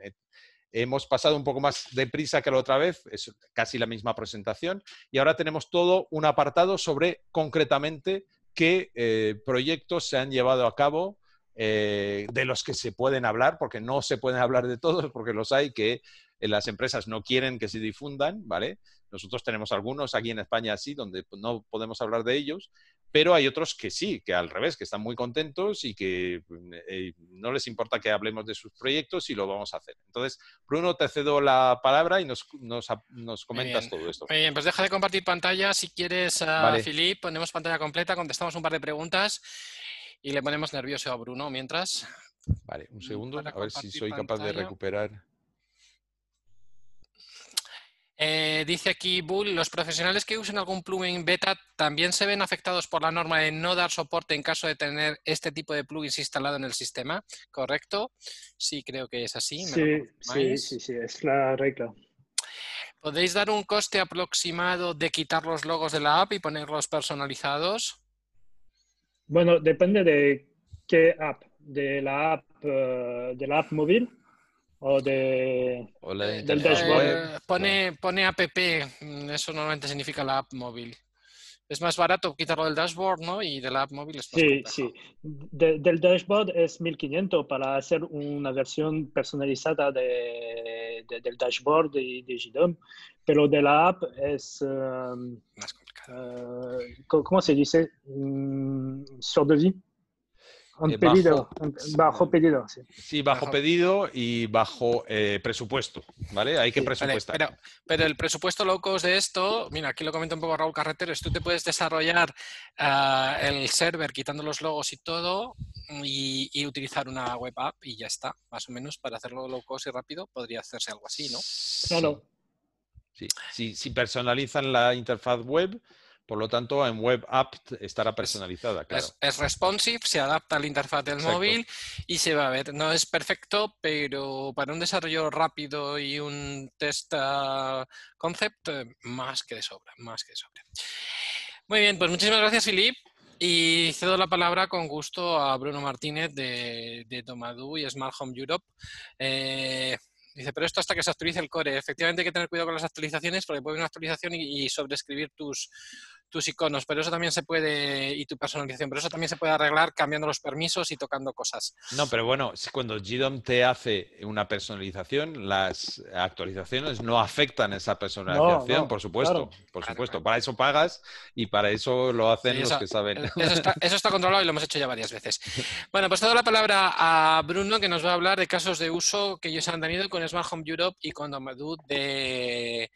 Hemos pasado un poco más deprisa que la otra vez, es casi la misma presentación, y ahora tenemos todo un apartado sobre concretamente qué eh, proyectos se han llevado a cabo, eh, de los que se pueden hablar, porque no se pueden hablar de todos, porque los hay que las empresas no quieren que se difundan, ¿vale? Nosotros tenemos algunos aquí en España así, donde no podemos hablar de ellos, pero hay otros que sí, que al revés, que están muy contentos y que eh, no les importa que hablemos de sus proyectos y lo vamos a hacer. Entonces, Bruno, te cedo la palabra y nos, comentas todo esto. Muy bien, pues deja de compartir pantalla. Si quieres, uh, Filip, ponemos pantalla completa, contestamos un par de preguntas y le ponemos nervioso a Bruno mientras. Vale, un segundo, a ver si soy capaz de recuperar. Eh, dice aquí Bull, los profesionales que usen algún plugin beta también se ven afectados por la norma de no dar soporte en caso de tener este tipo de plugins instalado en el sistema, ¿correcto? Sí, creo que es así. Sí, sí, sí, sí, es la regla. ¿Podéis dar un coste aproximado de quitar los logos de la app y ponerlos personalizados? Bueno, depende de qué app, de la app, eh, de la app móvil o de, del dashboard. pone, pone app, mm, eso normalmente significa la app móvil. Es más barato quitarlo del dashboard, ¿no? Y de la app móvil es más Sí, sí. del dashboard es 1500 para hacer una versión personalizada de, del dashboard de, de GDOM, pero de la app es... Um, más complicado. Uh, ¿Cómo se dice? Um, sur de vie. Eh, pedido, bajo, pedido, sí. Sí, bajo, pedido y bajo eh, presupuesto, ¿vale? Hay que presupuestar. pero, pero, el presupuesto low cost de esto, mira, aquí lo comenta un poco Raúl Carreteros, tú te puedes desarrollar ah, el server quitando los logos y todo y, utilizar una web app y ya está, más o menos, para hacerlo low cost y rápido podría hacerse algo así, ¿no? Claro. Sí, si personalizan la interfaz web, por lo tanto, en web app estará personalizada, claro. Es, responsive, se adapta a la interfaz del móvil y se va a ver. No es perfecto, pero para un desarrollo rápido y un test uh, concept, eh, más que de sobra, más que de sobra. Muy bien, pues muchísimas gracias, Filip. Y cedo la palabra con gusto a Bruno Martínez de, de Tomadú y Smart Home Europe. Eh, Dice, pero esto hasta que se actualice el core. Efectivamente hay que tener cuidado con las actualizaciones porque puede haber una actualización y, sobreescribir tus, tus iconos, pero eso también se puede, y tu personalización, pero eso también se puede arreglar cambiando los permisos y tocando cosas. No, pero bueno, cuando GDOM te hace una personalización, las actualizaciones no afectan esa personalización, por supuesto, por supuesto. Para eso pagas y para eso lo hacen los que saben. Eso está, controlado y lo hemos hecho ya varias veces. Bueno, pues toda la palabra a Bruno, que nos va a hablar de casos de uso que ellos han tenido con Smart Home Europe y con Domadou de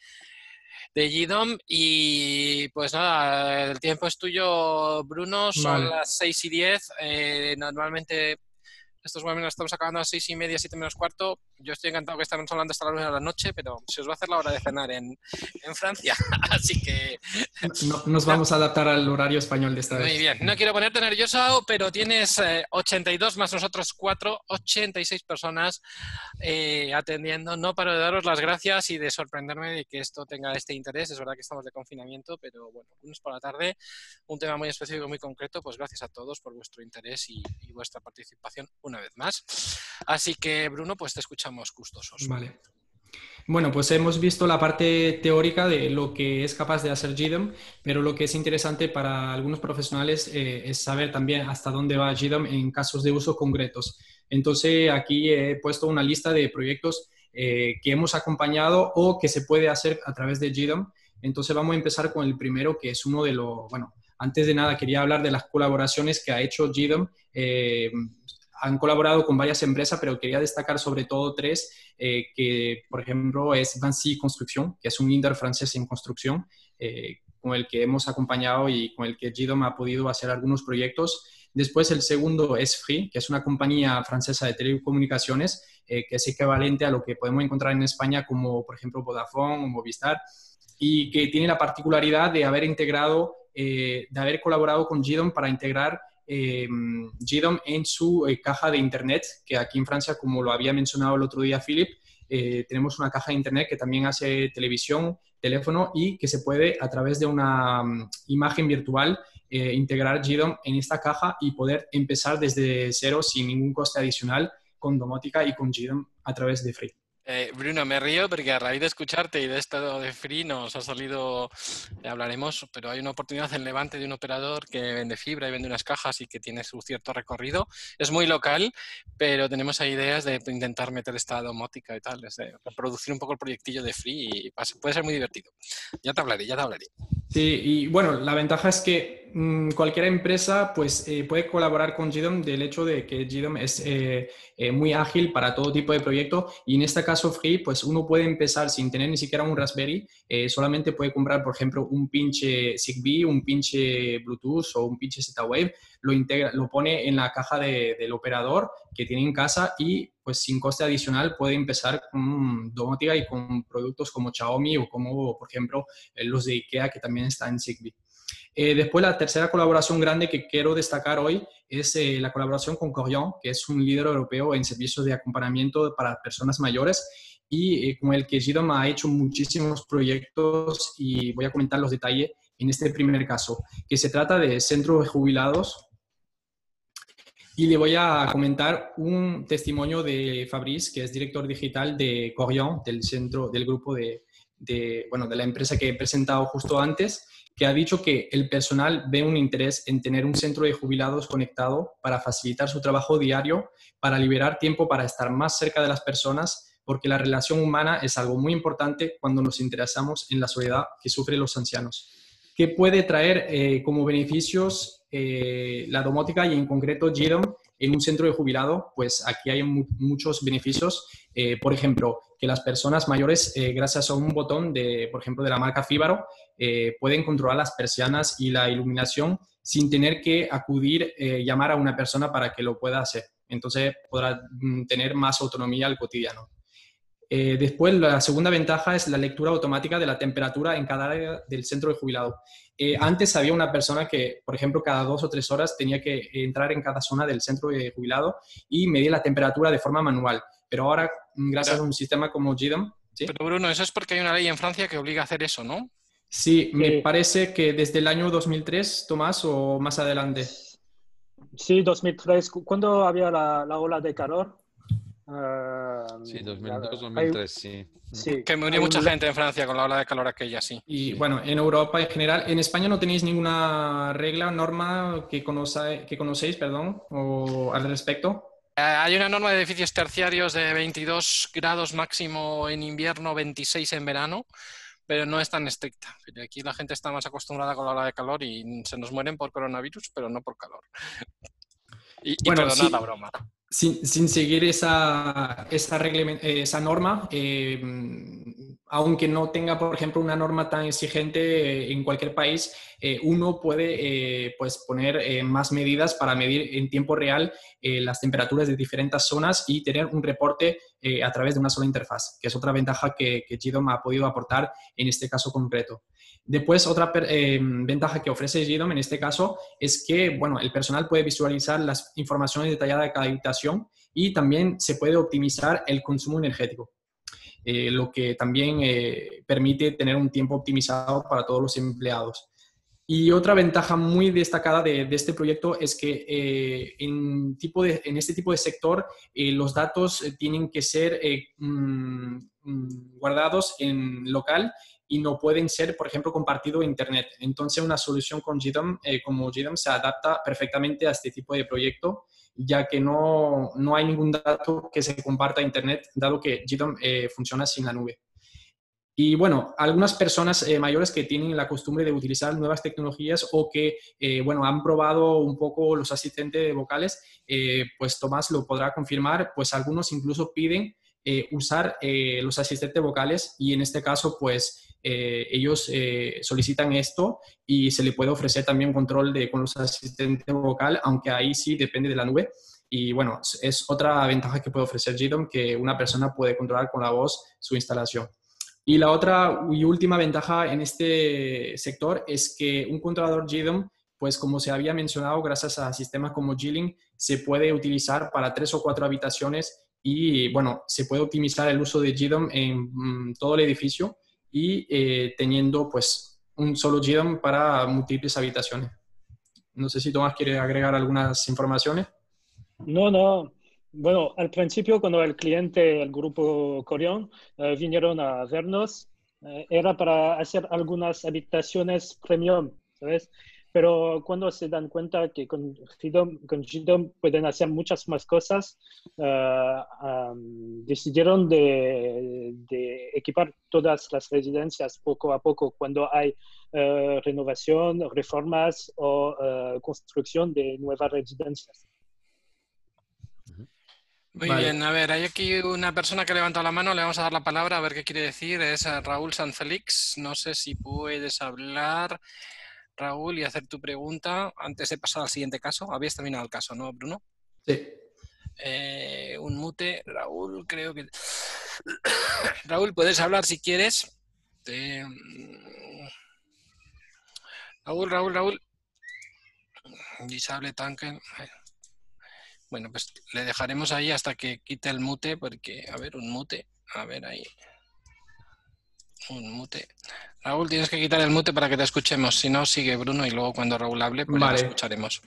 de GDOM. Y pues nada, el tiempo es tuyo, Bruno. Son las 6 y 10. Eh, normalmente estos webinars estamos acabando a las seis y media, siete menos cuarto. Yo estoy encantado que estemos hablando hasta la luna de la noche, pero se os va a hacer la hora de cenar en, en Francia. Así que. No, nos vamos a adaptar al horario español de esta vez. Muy bien. No quiero ponerte nervioso, pero tienes 82 eh, más nosotros cuatro, 86 personas eh, atendiendo. No paro de daros las gracias y de sorprenderme de que esto tenga este interés. Es verdad que estamos de confinamiento, pero bueno, lunes por la tarde, un tema muy específico, muy concreto. Pues gracias a todos por vuestro interés y, y vuestra participación una vez más. Así que, Bruno, pues te escuchamos gustosos. Vale. Bueno, pues hemos visto la parte teórica de lo que es capaz de hacer GDOM, pero lo que es interesante para algunos profesionales eh, es saber también hasta dónde va GDOM en casos de uso concretos. Entonces, aquí he puesto una lista de proyectos eh, que hemos acompañado o que se puede hacer a través de GDOM. Entonces, vamos a empezar con el primero, que es uno de los, bueno, antes de nada quería hablar de las colaboraciones que ha hecho GDOM. Eh, han colaborado con varias empresas, pero quería destacar sobre todo tres, eh, que por ejemplo es Vinci Construction, que es un líder francés en construcción, con el que hemos acompañado y con el que GDOM ha podido hacer algunos proyectos. Después el segundo es Free, que es una compañía francesa de telecomunicaciones, que es equivalente a lo que podemos encontrar en España como por ejemplo Vodafone o Movistar y que tiene la particularidad de haber integrado, eh, de haber colaborado con GDOM para integrar eh, GDOM en su eh, caja de Internet, que aquí en Francia, como lo había mencionado el otro día Philip, eh, tenemos una caja de Internet que también hace televisión, teléfono y que se puede a través de una um, imagen virtual integrar GDOM en esta caja y poder empezar desde cero sin ningún coste adicional con domótica y con GDOM a través de Free. Eh, Bruno, me río porque a raíz de escucharte y de esto de Free nos ha salido, hablaremos, pero hay una oportunidad en Levante de un operador que vende fibra y vende unas cajas y que tiene su cierto recorrido. Es muy local, pero tenemos ideas de intentar meter esta domótica y tal, de reproducir un poco el proyectillo de Free y puede ser muy divertido. Ya te hablaré, ya te hablaré. Sí, y bueno, la ventaja es que mm, cualquier empresa pues, eh, puede colaborar con GDOM del hecho de que GDOM es eh, eh, muy ágil para todo tipo de proyecto. Y en este caso Free, pues uno puede empezar sin tener ni siquiera un Raspberry, solamente puede comprar, por ejemplo, un pinche Zigbee, un pinche Bluetooth o un pinche Z-Wave, lo, integra, lo pone en la caja del operador que tiene en casa y pues sin coste adicional puede empezar con domótica y con productos como Xiaomi o como, por ejemplo, los de IKEA que también están en Zigbee. Eh, después, la tercera colaboración grande que quiero destacar hoy es eh, la colaboración con Corion, que es un líder europeo en servicios de acompañamiento para personas mayores. Y con el que GDOM ha hecho muchísimos proyectos y voy a comentar los detalles en este primer caso, que se trata de centros jubilados. Y le voy a comentar un testimonio de Fabrice, que es director digital de Corion, del centro, del grupo de, bueno, de la empresa que he presentado justo antes, que ha dicho que el personal ve un interés en tener un centro de jubilados conectado para facilitar su trabajo diario, para liberar tiempo para estar más cerca de las personas, porque la relación humana es algo muy importante cuando nos interesamos en la soledad que sufren los ancianos. ¿Qué puede traer eh, como beneficios eh, la domótica y en concreto GDOM en un centro de jubilado, pues aquí hay muchos beneficios. Eh, por ejemplo, que las personas mayores, eh, gracias a un botón de, por ejemplo, de la marca Fíbaro, pueden controlar las persianas y la iluminación sin tener que acudir, llamar a una persona para que lo pueda hacer. Entonces podrá mm, tener más autonomía al cotidiano. Eh, después, la segunda ventaja es la lectura automática de la temperatura en cada área del centro de jubilado. Eh, antes había una persona que, por ejemplo, cada dos o tres horas tenía que entrar en cada zona del centro de jubilado y medir la temperatura de forma manual. Pero ahora, gracias a un sistema como GDOM... Pero Bruno, eso es porque hay una ley en Francia que obliga a hacer eso, ¿no? Sí, me parece que desde el año 2003, Tomás, o más adelante. Sí, 2003. ¿Cuándo había la, la ola de calor? Sí, 2002, 2003, sí. Que murió mucha gente en Francia con la ola de calor aquella, sí. Y bueno, en Europa en general, en España no tenéis ninguna regla, norma que, que conocéis, perdón, o al respecto. Eh, hay una norma de edificios terciarios de 22 grados máximo en invierno, 26 en verano, pero no es tan estricta. Aquí la gente está más acostumbrada con la ola de calor y se nos mueren por coronavirus, pero no por calor. Y, bueno, perdonad la broma sin, sin, seguir esa, esa, esa norma, eh, aunque no tenga, por ejemplo, una norma tan exigente en cualquier país, eh, uno puede eh, pues poner más medidas para medir en tiempo real las temperaturas de diferentes zonas y tener un reporte a través de una sola interfaz, que es otra ventaja que, que GDOM ha podido aportar en este caso concreto. Después, otra ventaja que ofrece GDOM en este caso es que, bueno, el personal puede visualizar las informaciones detalladas de cada habitación y también se puede optimizar el consumo energético. Eh, lo que también eh, permite tener un tiempo optimizado para todos los empleados. Y otra ventaja muy destacada de, este proyecto es que eh, en, tipo de, en, este tipo de sector los datos tienen que ser mm, mm, guardados en local y no pueden ser, por ejemplo, compartidos en Internet. Entonces, una solución con GDOM, como GDOM se adapta perfectamente a este tipo de proyecto ya que no, no, hay ningún dato que se comparta a Internet, dado que GDOM eh, funciona sin la nube. Y bueno, algunas personas eh, mayores que tienen la costumbre de utilizar nuevas tecnologías o que, eh, bueno, han probado un poco los asistentes vocales, eh, pues Tomás lo podrá confirmar, pues algunos incluso piden usar los asistentes vocales y en este caso, pues ellos solicitan esto y se le puede ofrecer también control de, con los asistentes vocal, aunque ahí sí depende de la nube. Y bueno, es otra ventaja que puede ofrecer GDOM, que una persona puede controlar con la voz su instalación. Y la otra y última ventaja en este sector es que un controlador GDOM, pues como se había mencionado, gracias a sistemas como G-Link, se puede utilizar para tres o cuatro habitaciones y bueno, se puede optimizar el uso de GDOM en mm, todo el edificio y eh, teniendo pues un solo GDOM para múltiples habitaciones. No sé si Tomás quiere agregar algunas informaciones. No, no, bueno, al principio cuando el cliente, el grupo Corión, eh, vinieron a vernos, eh, era para hacer algunas habitaciones premium, ¿sabes? Pero cuando se dan cuenta que con GDOM, pueden hacer muchas más cosas, eh, decidieron de, equipar todas las residencias poco a poco cuando hay renovación, reformas o construcción de nuevas residencias. Muy bien, a ver, hay aquí una persona que levanta la mano, le vamos a dar la palabra a ver qué quiere decir, es eh, Raúl Sanfelix, no sé si puedes hablar, Raúl, y hacer tu pregunta antes de pasar al siguiente caso. Habías terminado el caso, ¿no, Bruno? Sí. Eh, un mute, Raúl, creo que... Raúl, puedes hablar si quieres. Raúl, Raúl, Raúl. Disable tanque. Bueno, pues le dejaremos ahí hasta que quite el mute, porque, a ver, un mute, a ver ahí. Un mute. Raúl, tienes que quitar el mute para que te escuchemos, si no, sigue Bruno y luego cuando Raúl hable, pues vale. escucharemos.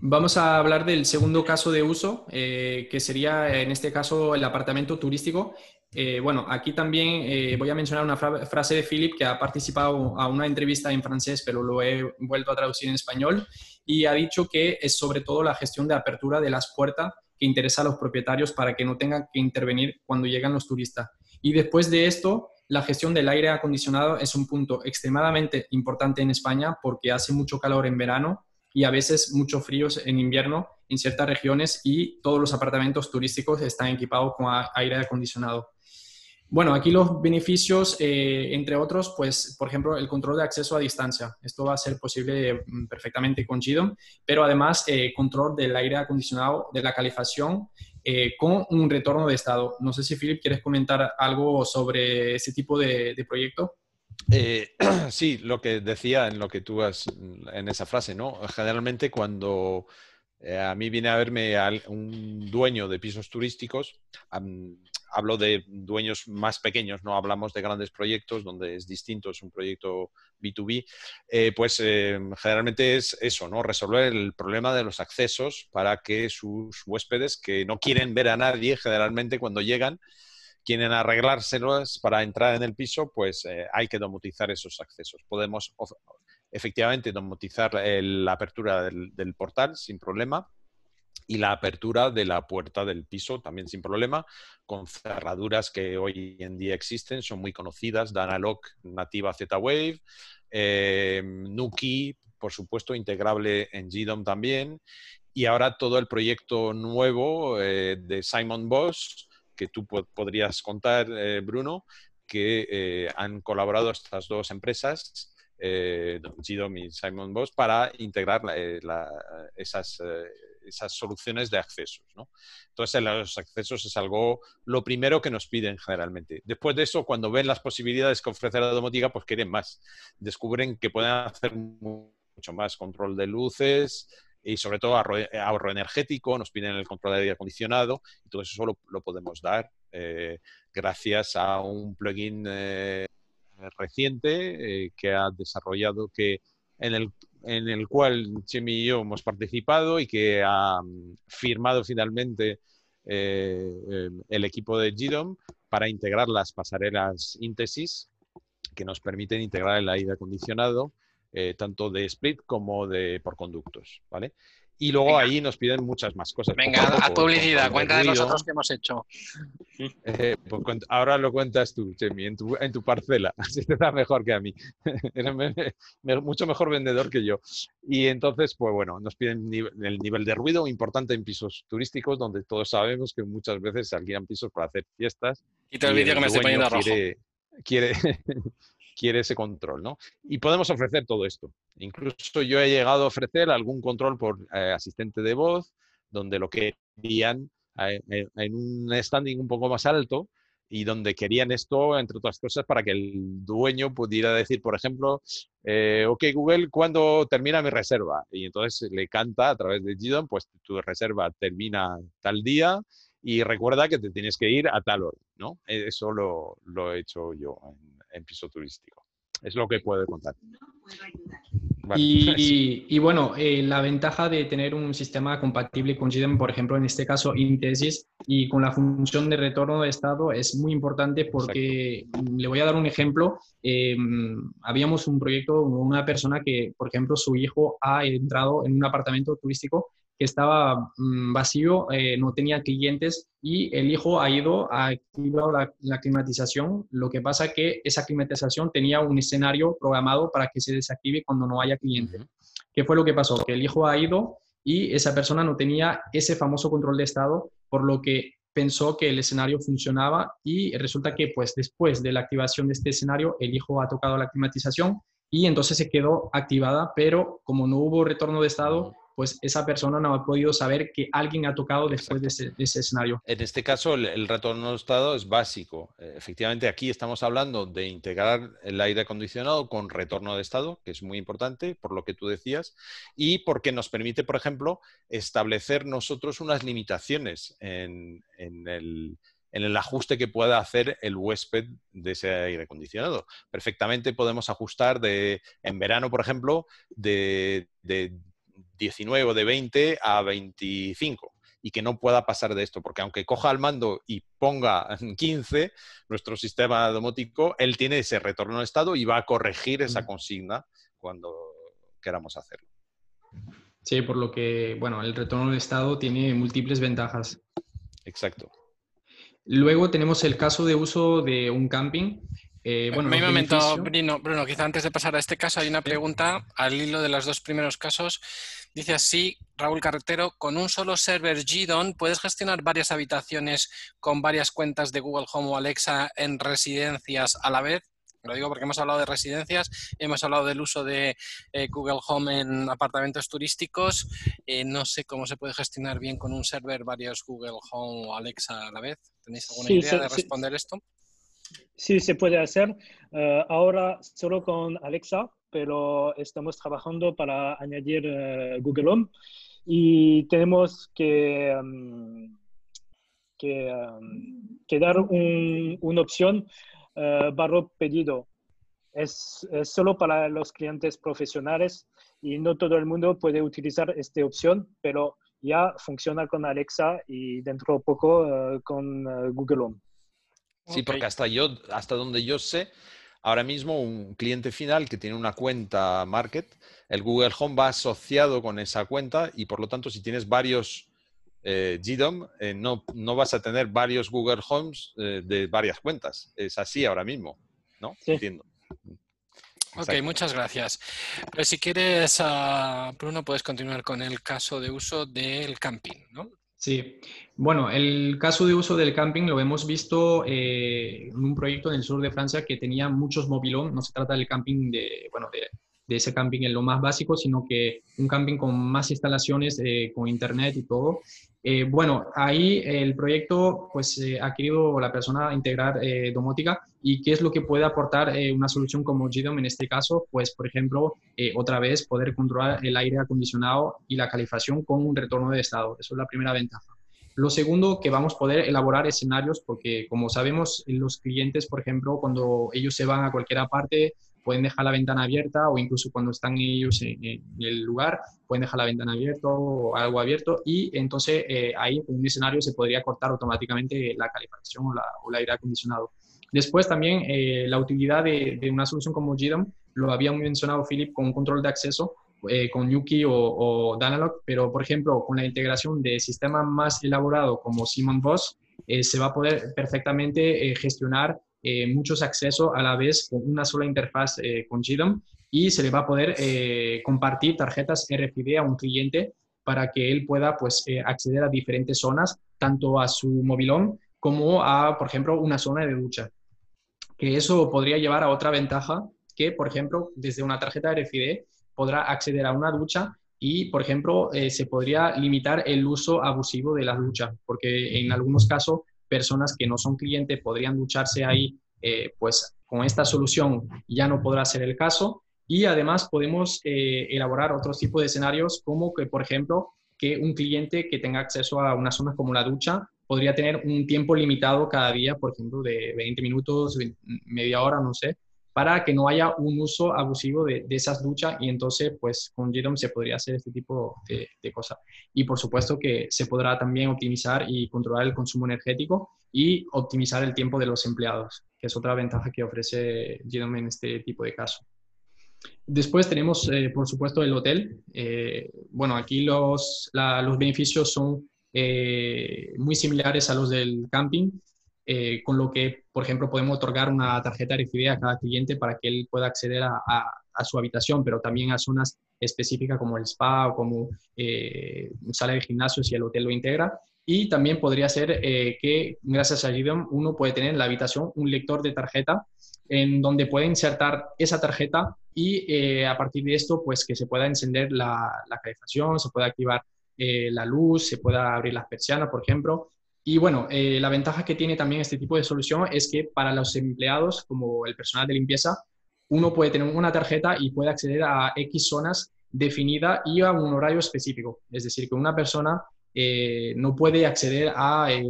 Vamos a hablar del segundo caso de uso, eh, que sería en este caso el apartamento turístico. Eh, bueno, aquí también eh, voy a mencionar una frase de Philip que ha participado a una entrevista en francés, pero lo he vuelto a traducir en español y ha dicho que es sobre todo la gestión de apertura de las puertas que interesa a los propietarios para que no tengan que intervenir cuando llegan los turistas. Y después de esto, la gestión del aire acondicionado es un punto extremadamente importante en España porque hace mucho calor en verano y a veces mucho frío en invierno en ciertas regiones y todos los apartamentos turísticos están equipados con aire acondicionado. Bueno, aquí los beneficios, eh, entre otros, pues, por ejemplo, el control de acceso a distancia. Esto va a ser posible mm, perfectamente con GDOM, pero además eh, control del aire acondicionado, de la calefacción, eh, con un retorno de estado. No sé si, Philip, quieres comentar algo sobre ese tipo de, proyecto. sí, lo que decía en lo que tú has, en esa frase, ¿no? Generalmente cuando a mí viene a verme un dueño de pisos turísticos, hablo de dueños más pequeños, no hablamos de grandes proyectos donde es distinto, es un proyecto B2B, eh, pues eh, generalmente es eso, ¿no? Resolver el problema de los accesos para que sus huéspedes que no quieren ver a nadie generalmente cuando llegan, quieren arreglárselos para entrar en el piso, pues eh, hay que domotizar esos accesos. Podemos efectivamente domotizar la apertura del portal sin problema y la apertura de la puerta del piso también sin problema, con cerraduras que hoy en día existen, son muy conocidas, Danalog nativa Z-Wave, eh, Nuki, por supuesto, integrable en GDOM también, y ahora todo el proyecto nuevo eh, de Simon Boss, que tú podrías contar, eh, Bruno, que han colaborado estas dos empresas, GDOM y Simon Boss, para integrar esas esas soluciones de accesos. ¿no? Entonces, los accesos es algo, lo primero que nos piden generalmente. Después de eso, cuando ven las posibilidades que ofrece la domótica, pues quieren más. Descubren que pueden hacer mucho más control de luces y sobre todo ahorro, energético, nos piden el control de aire acondicionado y todo eso lo, lo podemos dar eh, gracias a un plugin eh, reciente eh, que ha desarrollado que en el en el cual Chemi y yo hemos participado y que ha mm, firmado finalmente eh, el equipo de GDOM para integrar las pasarelas íntesis que nos permiten integrar el aire acondicionado eh, tanto de split como de por conductos, ¿vale? Y luego ahí nos piden muchas más cosas. Venga, a publicidad, cuenta de los otros que hemos hecho. Eh, pues ahora lo cuentas tú, Chemi, en tu, en tu parcela. Así te da mejor que a mí. Eres mucho mejor vendedor que yo. Y entonces, pues bueno, nos piden el nivel de ruido importante en pisos turísticos, donde todos sabemos que muchas veces se alquilan pisos para hacer fiestas. Y te el vídeo que me estoy poniendo rojo. quiere, quiere ese control, ¿no? Y podemos ofrecer todo esto. Incluso yo he llegado a ofrecer algún control por eh, asistente de voz, donde lo querían eh, eh, en un standing un poco más alto y donde querían esto, entre otras cosas, para que el dueño pudiera decir, por ejemplo, ok Google, ¿cuándo termina mi reserva? Y entonces le canta a través de GDOM, pues tu reserva termina tal día y recuerda que te tienes que ir a tal hora, ¿no? Eso lo, lo he hecho yo en piso turístico. Es lo que puedo contar. y, bueno, eh, la ventaja de tener un sistema compatible con GDEM, por ejemplo, en este caso Intesis, y con la función de retorno de estado es muy importante porque le voy a dar un ejemplo. Em, habíamos un proyecto, una persona que, por ejemplo, su hijo ha entrado en un apartamento turístico que estaba mm, vacío, eh, no tenía clientes y el hijo ha ido a activar la, climatización. Lo que pasa que esa climatización tenía un escenario programado para que se desactive cuando no haya clientes. ¿Qué fue lo que pasó? Que el hijo ha ido y esa persona no tenía ese famoso control de estado, por lo que pensó que el escenario funcionaba y resulta que pues después de la activación de este escenario el hijo ha tocado la climatización y entonces se quedó activada, pero como no hubo retorno de estado, pues esa persona no ha podido saber que alguien ha tocado después de ese, escenario. En este caso, el, retorno de estado es básico. Eh, efectivamente, aquí estamos hablando de integrar el aire acondicionado con retorno de estado, que es muy importante, por lo que tú decías, y porque nos permite, por ejemplo, establecer nosotros unas limitaciones en, el en el ajuste que pueda hacer el huésped de ese aire acondicionado. Perfectamente podemos ajustar de, en verano, por ejemplo, de, de 19 o de 20 a 25 y que no pueda pasar de esto, porque aunque coja el mando y ponga 15, nuestro sistema domótico, él tiene ese retorno de estado y va a corregir esa consigna cuando queramos hacerlo. Sí, por lo que, bueno, el retorno de estado tiene múltiples ventajas. Exacto. Luego tenemos el caso de uso de un camping. Eh, bueno, un momento, Bruno, Bruno, quizá antes de pasar a este caso hay una pregunta al hilo de los dos primeros casos. Dice así Raúl Carretero, con un solo server GDON puedes gestionar varias habitaciones con varias cuentas de Google Home o Alexa en residencias a la vez. Lo digo porque hemos hablado de residencias, hemos hablado del uso de eh, Google Home en apartamentos turísticos. Eh, no sé cómo se puede gestionar bien con un server varios Google Home o Alexa a la vez. ¿Tenéis alguna idea de responder esto? Sí, se puede hacer. Eh, ahora solo con Alexa, pero estamos trabajando para añadir eh, Google Home y tenemos que, um, que, um, dar una opción uh, barro pedido. Es, es, solo para los clientes profesionales y no todo el mundo puede utilizar esta opción, pero ya funciona con Alexa y dentro de poco uh, con uh, Google Home. Sí, porque hasta yo, hasta donde yo sé, ahora mismo un cliente final que tiene una cuenta Market, el Google Home va asociado con esa cuenta y por lo tanto si tienes varios eh, GDOM, eh, no, no, vas a tener varios Google Homes eh, de varias cuentas. Es así ahora mismo, ¿no? Entiendo. Ok, muchas gracias. Pues si quieres, uh, Bruno, puedes continuar con el caso de uso del camping, ¿no? Sí, bueno, el caso de uso del camping lo hemos visto eh, en un proyecto en el sur de Francia que tenía muchos mobilón, no se trata del camping de, bueno, de, ese camping en lo más básico, sino que un camping con más instalaciones, eh, con internet y todo. Eh, bueno, ahí el proyecto pues ha querido la persona integrar domótica y qué es lo que puede aportar una solución como GDOM en este caso, pues por ejemplo, otra vez poder controlar el aire acondicionado y la calefacción con un retorno de estado. Eso es la primera ventaja. Lo segundo, que vamos a poder elaborar escenarios porque, como sabemos, los clientes, por ejemplo, cuando ellos se van a cualquier parte, pueden dejar la ventana abierta o incluso cuando están ellos en, el lugar, pueden dejar la ventana abierta o algo abierto y entonces eh, ahí en un escenario se podría cortar automáticamente la calefacción o, la, el aire acondicionado. Después también eh, la utilidad de, una solución como GDOM, lo había mencionado Philip con un control de acceso, eh, con Yuki o, Danalog, pero por ejemplo, con la integración de sistema más elaborado como Simon Voss, eh, se va a poder perfectamente gestionar muchos accesos a la vez con una sola interfaz con GDOM y se le va a poder compartir tarjetas RFID a un cliente para que él pueda pues, acceder a diferentes zonas, tanto a su movilón como a, por ejemplo, una zona de ducha. Que eso podría llevar a otra ventaja que, por ejemplo, desde una tarjeta RFID podrá acceder a una ducha y, por ejemplo, eh, se podría limitar el uso abusivo de la ducha, porque en algunos casos personas que no son clientes podrían ducharse ahí, eh, pues con esta solución ya no podrá ser el caso. Y además podemos eh, elaborar otros tipos de escenarios como que, por ejemplo, que un cliente que tenga acceso a una zona como la ducha podría tener un tiempo limitado cada día, por ejemplo, de 20 minutos, media hora, no sé, para que no haya un uso abusivo de, esas duchas y entonces pues con GDOM se podría hacer este tipo de, cosas. Y por supuesto que se podrá también optimizar y controlar el consumo energético y optimizar el tiempo de los empleados, que es otra ventaja que ofrece GDOM en este tipo de casos. Después tenemos, eh, por supuesto, el hotel. Eh, bueno, aquí los, los beneficios son eh, muy similares a los del camping. Eh, con lo que, por ejemplo, podemos otorgar una tarjeta RFID a cada cliente para que él pueda acceder a, su habitación, pero también a zonas específicas como el spa o como eh, sala de gimnasio si el hotel lo integra. Y también podría ser eh, que gracias a GDOM uno puede tener en la habitación un lector de tarjeta en donde puede insertar esa tarjeta y a partir de esto pues que se pueda encender la calefacción, se pueda activar la luz, se pueda abrir las persianas, por ejemplo, y bueno, eh, la ventaja que tiene también este tipo de solución es que para los empleados, como el personal de limpieza, uno puede tener una tarjeta y puede acceder a X zonas definidas y a un horario específico. Es decir, que una persona eh, no puede acceder a, eh,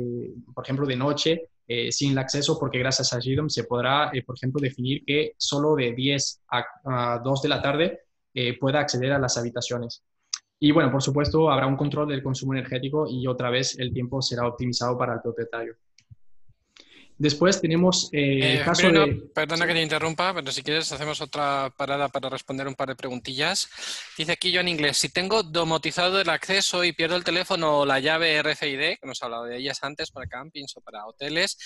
por ejemplo, de noche sin el acceso porque gracias a GDOM se podrá, por ejemplo, definir que solo de 10 a, a 2 de la tarde pueda acceder a las habitaciones. Y bueno, por supuesto, habrá un control del consumo energético y otra vez el tiempo será optimizado para el propietario. Después tenemos eh, el eh, caso de... Perdona que te interrumpa, pero si quieres hacemos otra parada para responder un par de preguntillas. Dice aquí yo en inglés, si tengo domotizado el acceso y pierdo el teléfono o la llave RFID, que hemos hablado de ellas antes para campings o para hoteles,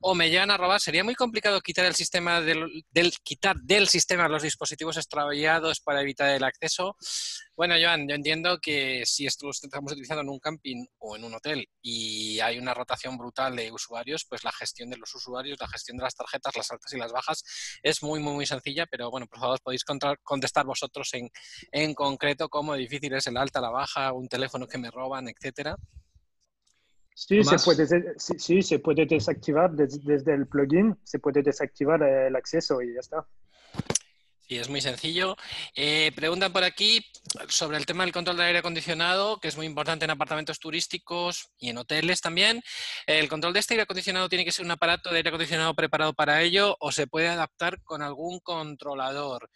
o me llegan a robar, sería muy complicado quitar el sistema del, quitar del sistema los dispositivos extraviados para evitar el acceso. Bueno, Joan, yo entiendo que si esto lo estamos utilizando en un camping o en un hotel y hay una rotación brutal de usuarios, pues la gestión de los usuarios, la gestión de las tarjetas, las altas y las bajas es muy, muy, muy sencilla, pero bueno, por favor podéis contestar vosotros en, en concreto cómo difícil es el alta, la baja, un teléfono que me roban, etcétera. Sí se, puede, sí, se puede desactivar desde, el plugin, se puede desactivar el acceso y ya está. Sí, es muy sencillo. Eh, preguntan por aquí sobre el tema del control del aire acondicionado, que es muy importante en apartamentos turísticos y en hoteles también. El control de este aire acondicionado tiene que ser un aparato de aire acondicionado preparado para ello o se puede adaptar con algún controlador.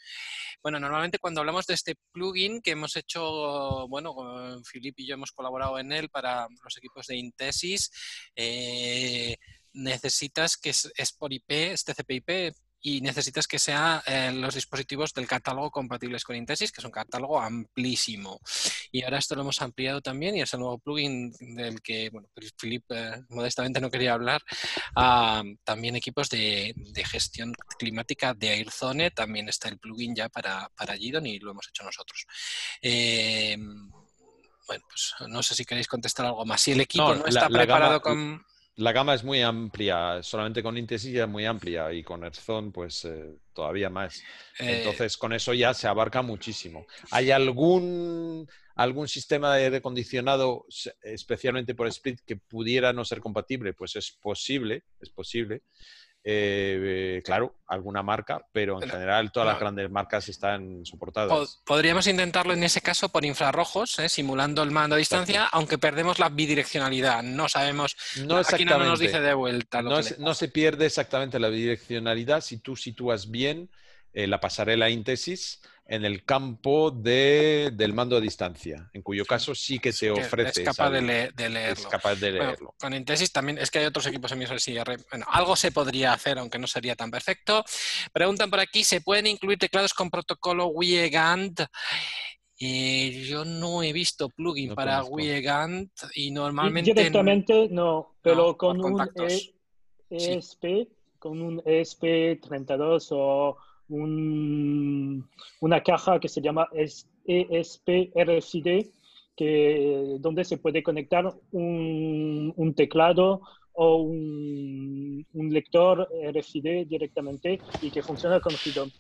Bueno, normalmente cuando hablamos de este plugin que hemos hecho, bueno, Filip y yo hemos colaborado en él para los equipos de Intesis, eh, necesitas que es, es, por IP, este TCP/IP, y necesitas que sean eh, los dispositivos del catálogo compatibles con Intesis, que es un catálogo amplísimo. Y ahora esto lo hemos ampliado también y es el nuevo plugin del que, bueno, Philip eh, modestamente no quería hablar, también equipos de, gestión climática de AirZone, también está el plugin ya para, para Gidon y lo hemos hecho nosotros. Eh, bueno, pues no sé si queréis contestar algo más. Si el equipo no, está preparado con la gama es muy amplia, solamente con Intesis es muy amplia y con Erzone pues eh, todavía más. Eh, Entonces con eso ya se abarca muchísimo. ¿Hay algún, algún sistema de aire acondicionado, especialmente por Split, que pudiera no ser compatible? Pues es posible, es posible. Eh, claro, alguna marca, pero en general todas las grandes marcas están soportadas. Podríamos intentarlo en ese caso por infrarrojos, ¿eh? simulando el mando a distancia, aunque perdemos la bidireccionalidad. No sabemos, no aquí no nos dice de vuelta. no, se pierde exactamente la bidireccionalidad si tú sitúas bien eh, la pasarela íntesis en el campo de, del mando a distancia, en cuyo caso sí que te ofrece. Es capaz de, leerlo. capaz de leerlo. con Intesis también es que hay otros equipos emisores Bueno, algo se podría hacer, aunque no sería tan perfecto. Preguntan por aquí, ¿se pueden incluir teclados con protocolo WiiGand? Y yo no he visto plugin No para. Wiegand y Y normalmente... Directamente no, pero No, con un. E- Sí. ESP, con un ESP32 o un- una caja que se llama es- ESP RFID, que, donde se puede conectar un, un teclado o un, un lector RFID directamente y que funciona con GDOM.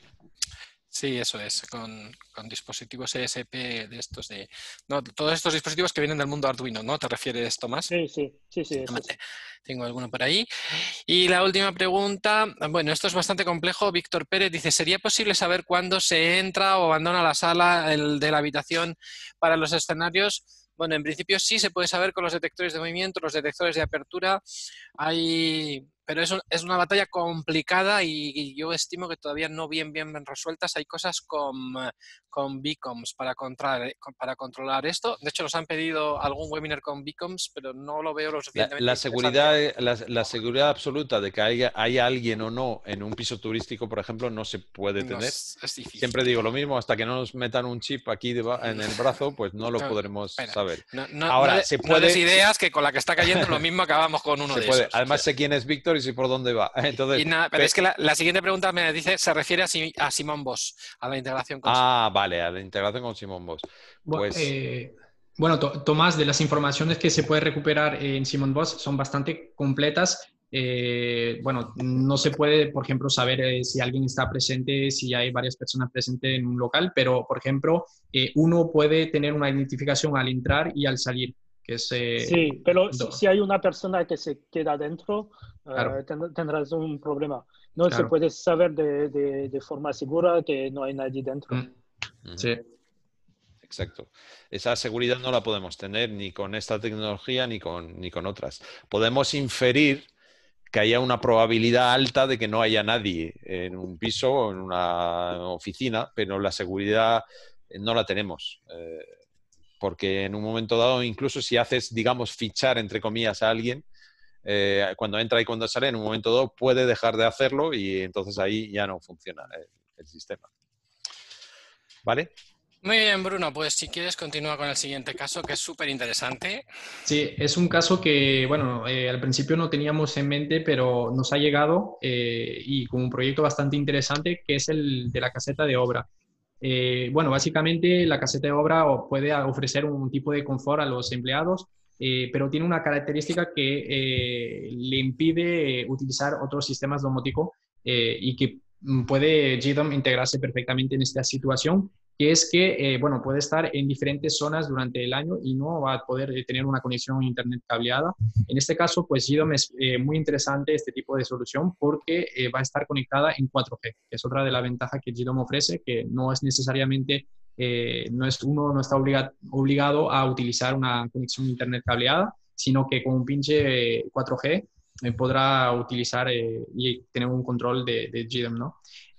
Sí, eso es, con, con dispositivos ESP de estos de... No, todos estos dispositivos que vienen del mundo Arduino, ¿no? ¿Te refieres, Tomás? Sí, sí, sí, sí. eso. Tengo alguno por ahí. Y la última pregunta, bueno, esto es bastante complejo. Víctor Pérez dice, ¿sería posible saber cuándo se entra o abandona la sala el de la habitación para los escenarios? Bueno, en principio sí se puede saber con los detectores de movimiento, los detectores de apertura. Hay, pero es, un- es una batalla complicada y, y yo estimo que todavía no bien, bien, bien resueltas. Hay cosas con, eh, con beacons para controlar, para controlar esto. De hecho, nos han pedido algún webinar con beacons, pero no lo veo lo La, suficientemente la interesante. seguridad, la, la seguridad absoluta de que haya, haya alguien o no en un piso turístico, por ejemplo, no se puede No, tener. es, es difícil. Siempre digo lo mismo, hasta que no nos metan un chip aquí deba- en el brazo, pues no lo No, podremos espera. saber. No, no- Ahora, no de- se puede- ideas que con la que está cayendo lo mismo acabamos con uno Se de puede. esos. Además sé quién es Víctor y por dónde va. Entonces, Y nada, pero pe- es que la, la siguiente pregunta me dice, se refiere a, Si- a Simón Boss, a la integración con Ah, vale, a la integración con Simon Boss. Bu- Pues eh, bueno, To- Tomás, de las informaciones que se puede recuperar en Simon Boss son bastante completas. Eh, bueno, no se puede, por ejemplo, saber eh, si alguien está presente, si hay varias personas presentes en un local, pero, por ejemplo, eh, uno puede tener una identificación al entrar y al salir, que Sí, pero si, hay una persona que se queda dentro, eh, ten- tendrás un problema. No se puede saber de, de- de forma segura que no hay nadie dentro. mm, sí. Exacto. Esa seguridad no la podemos tener ni con esta tecnología ni con, ni con otras. Podemos inferir que haya una probabilidad alta de que no haya nadie en un piso o en una oficina, pero la seguridad eh, no la tenemos. Eh, porque en un momento dado, incluso si haces, digamos, fichar, entre comillas, a alguien, eh, cuando entra y cuando sale, en un momento dado puede dejar de hacerlo y entonces ahí ya no funciona el, el sistema. ¿Vale? Muy bien, Bruno, pues si quieres continúa con el siguiente caso, que es súper interesante. Sí, es un caso que, bueno, eh, al principio no teníamos en mente, pero nos ha llegado eh, y con un proyecto bastante interesante que es el de la caseta de obra. Eh, bueno, básicamente la caseta de obra puede ofrecer un tipo de confort a los empleados, eh, pero tiene una característica que eh, le impide eh, utilizar otros sistemas domóticos y que puede GDOM integrarse perfectamente en esta situación que es que, eh, bueno, puede estar en diferentes zonas durante el año y no va a poder eh, tener una conexión a Internet cableada. En este caso, pues GDOM es eh, muy interesante este tipo de solución porque eh, va a estar conectada en 4G, que es otra de las ventajas que GDOM ofrece, que no es necesariamente, eh, no es, uno no está obliga- obligado a utilizar una conexión a Internet cableada, sino que con un pinche eh, 4G eh, podrá utilizar y tener un control de, de GDOM, ¿no?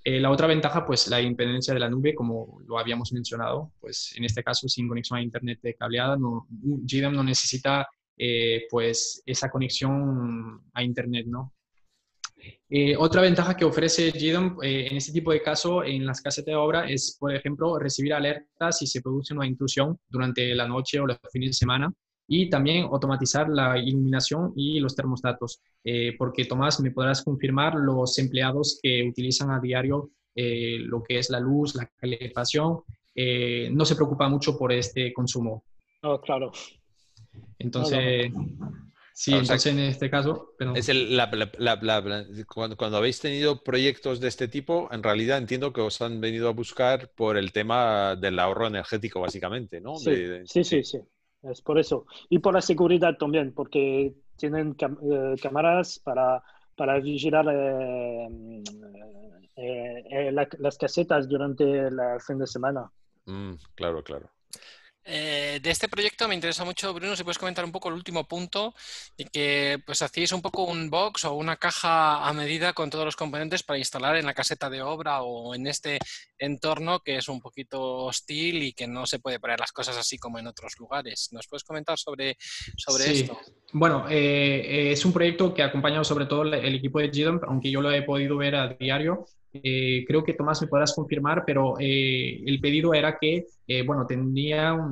Eh, la otra ventaja, pues la independencia de la nube, como lo habíamos mencionado, pues en este caso sin conexión a Internet de cableada, no, GDOM no necesita eh, pues esa conexión a Internet, ¿no? Eh, otra ventaja que ofrece GDOM en este tipo de caso en las casetas de obra es, por ejemplo, recibir alertas si se produce una intrusión durante la noche o los fines de semana y también automatizar la iluminación y los termostatos, eh, porque Tomás, me podrás confirmar los empleados que utilizan a diario eh, lo que es la luz, la calefacción, eh, no se preocupa mucho por este consumo. Oh, claro. Entonces, sí, O sea, entonces en este caso, pero, Es el- la- la- la- la- la- cuando, cuando habéis tenido proyectos de este tipo, en realidad entiendo que os han venido a buscar por el tema del ahorro energético, básicamente, ¿no? Sí, De- de- sí, sí, sí. Es por eso. Y por la seguridad también, porque tienen eh, cámaras para, para vigilar eh, eh, la- las casetas durante el fin de semana. Mm, claro, claro. Eh, de este proyecto me interesa mucho, Bruno, si puedes comentar un poco el último punto y que pues hacéis un poco un box o una caja a medida con todos los componentes para instalar en la caseta de obra o en este entorno que es un poquito hostil y que no se puede poner las cosas así como en otros lugares. ¿Nos puedes comentar sobre, sobre Sí. esto? Bueno, eh, es un proyecto que ha acompañado sobre todo el, el equipo de GDOM, aunque yo lo he podido ver a diario. Creo que Tomás me podrás confirmar, pero el pedido era que, bueno,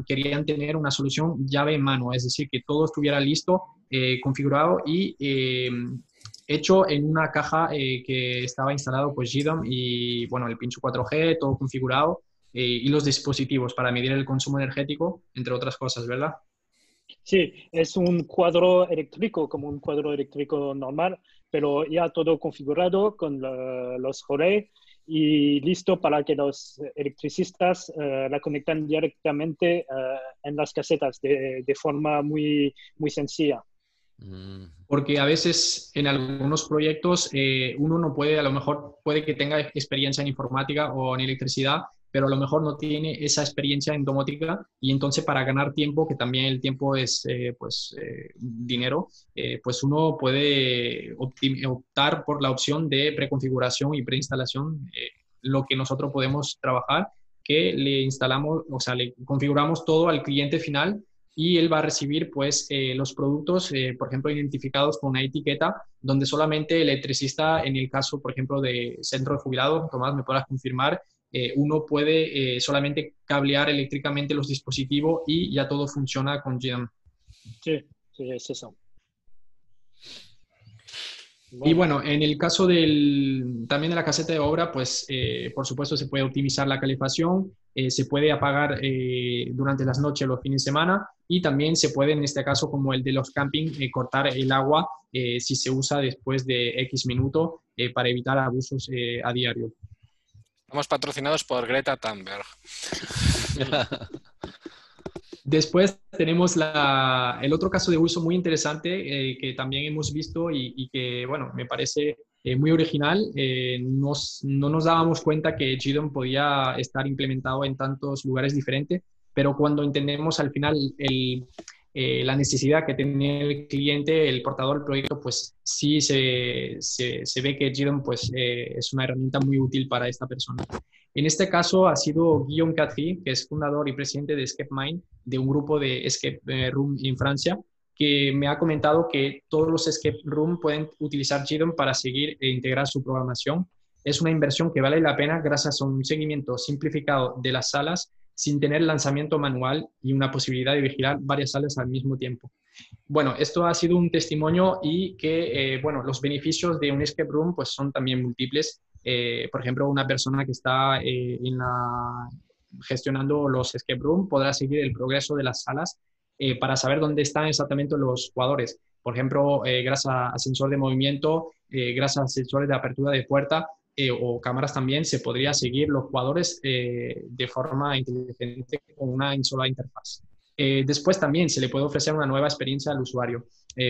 querían tener una solución llave en mano, es decir, que todo estuviera listo, configurado y hecho en una caja que estaba instalado pues GDOM y, bueno, el pincho 4G, todo configurado y los dispositivos para medir el consumo energético, entre otras cosas, ¿verdad? Sí, es un cuadro eléctrico, como un cuadro eléctrico normal, pero ya todo configurado con los relés y listo para que los electricistas eh, la conecten directamente eh, en las casetas de, forma muy, muy sencilla. Mm. Porque a veces en algunos proyectos eh, uno no puede, a lo mejor puede que tenga experiencia en informática o en electricidad, pero a lo mejor no tiene esa experiencia en domótica y entonces para ganar tiempo, que también el tiempo es eh, pues eh, dinero, eh, pues uno puede optar por la opción de preconfiguración y preinstalación, lo que nosotros podemos trabajar, que le instalamos, o sea, le configuramos todo al cliente final y él va a recibir pues los productos, por ejemplo, identificados con una etiqueta donde solamente el electricista, en el caso, por ejemplo, de centro de jubilados, Tomás, me podrás confirmar, eh, uno puede eh, solamente cablear eléctricamente los dispositivos y ya todo funciona con GM. Sí, sí, es eso. Y bueno, en el caso del, también de la caseta de obra, pues eh, por supuesto se puede optimizar la calefacción, se puede apagar durante las noches o los fines de semana y también se puede, en este caso como el de los camping, cortar el agua si se usa después de X minutos para evitar abusos a diario. Estamos patrocinados por Greta Thunberg. Después tenemos el otro caso de uso muy interesante eh, que también hemos visto y, que, bueno, me parece eh, muy original. Eh, no nos dábamos cuenta que GDOM podía estar implementado en tantos lugares diferentes, pero cuando entendemos al final el, eh, la necesidad que tiene el cliente, el portador del proyecto, pues sí se, se, ve que GDOM pues, eh, es una herramienta muy útil para esta persona. En este caso ha sido Guillaume Cathy, que es fundador y presidente de Escape Mind, de un grupo de Escape eh, Room en Francia, que me ha comentado que todos los Escape Room pueden utilizar GDOM para seguir e integrar su programación. Es una inversión que vale la pena gracias a un seguimiento simplificado de las salas sin tener lanzamiento manual y una posibilidad de vigilar varias salas al mismo tiempo. Bueno, esto ha sido un testimonio y que, eh, bueno, los beneficios de un escape room pues son también múltiples. Eh, por ejemplo, una persona que está eh, en la, gestionando los escape room podrá seguir el progreso de las salas para saber dónde están exactamente los jugadores. Por ejemplo, gracias a sensor de movimiento, gracias a sensores de apertura de puerta, eh, o cámaras también se podría seguir los jugadores eh, de forma inteligente con una sola interfaz. Eh, después también se le puede ofrecer una nueva experiencia al usuario.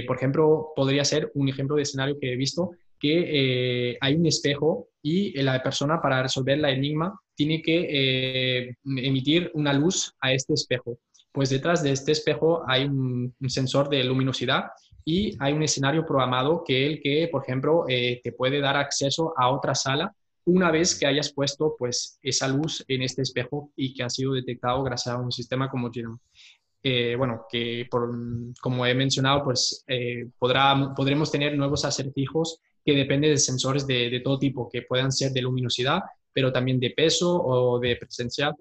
por ejemplo, podría ser un ejemplo de escenario que he visto que hay un espejo y la persona para resolver la enigma tiene que emitir una luz a este espejo. Pues detrás de este espejo hay un sensor de luminosidad y hay un escenario programado que el que, por ejemplo, eh, te puede dar acceso a otra sala una vez que hayas puesto pues esa luz en este espejo y que ha sido detectado gracias a un sistema como Genome. Eh, bueno, que por, como he mencionado, pues eh, podrá, podremos tener nuevos acertijos que dependen de sensores de, de, todo tipo, que puedan ser de luminosidad, pero también de peso o de presencia.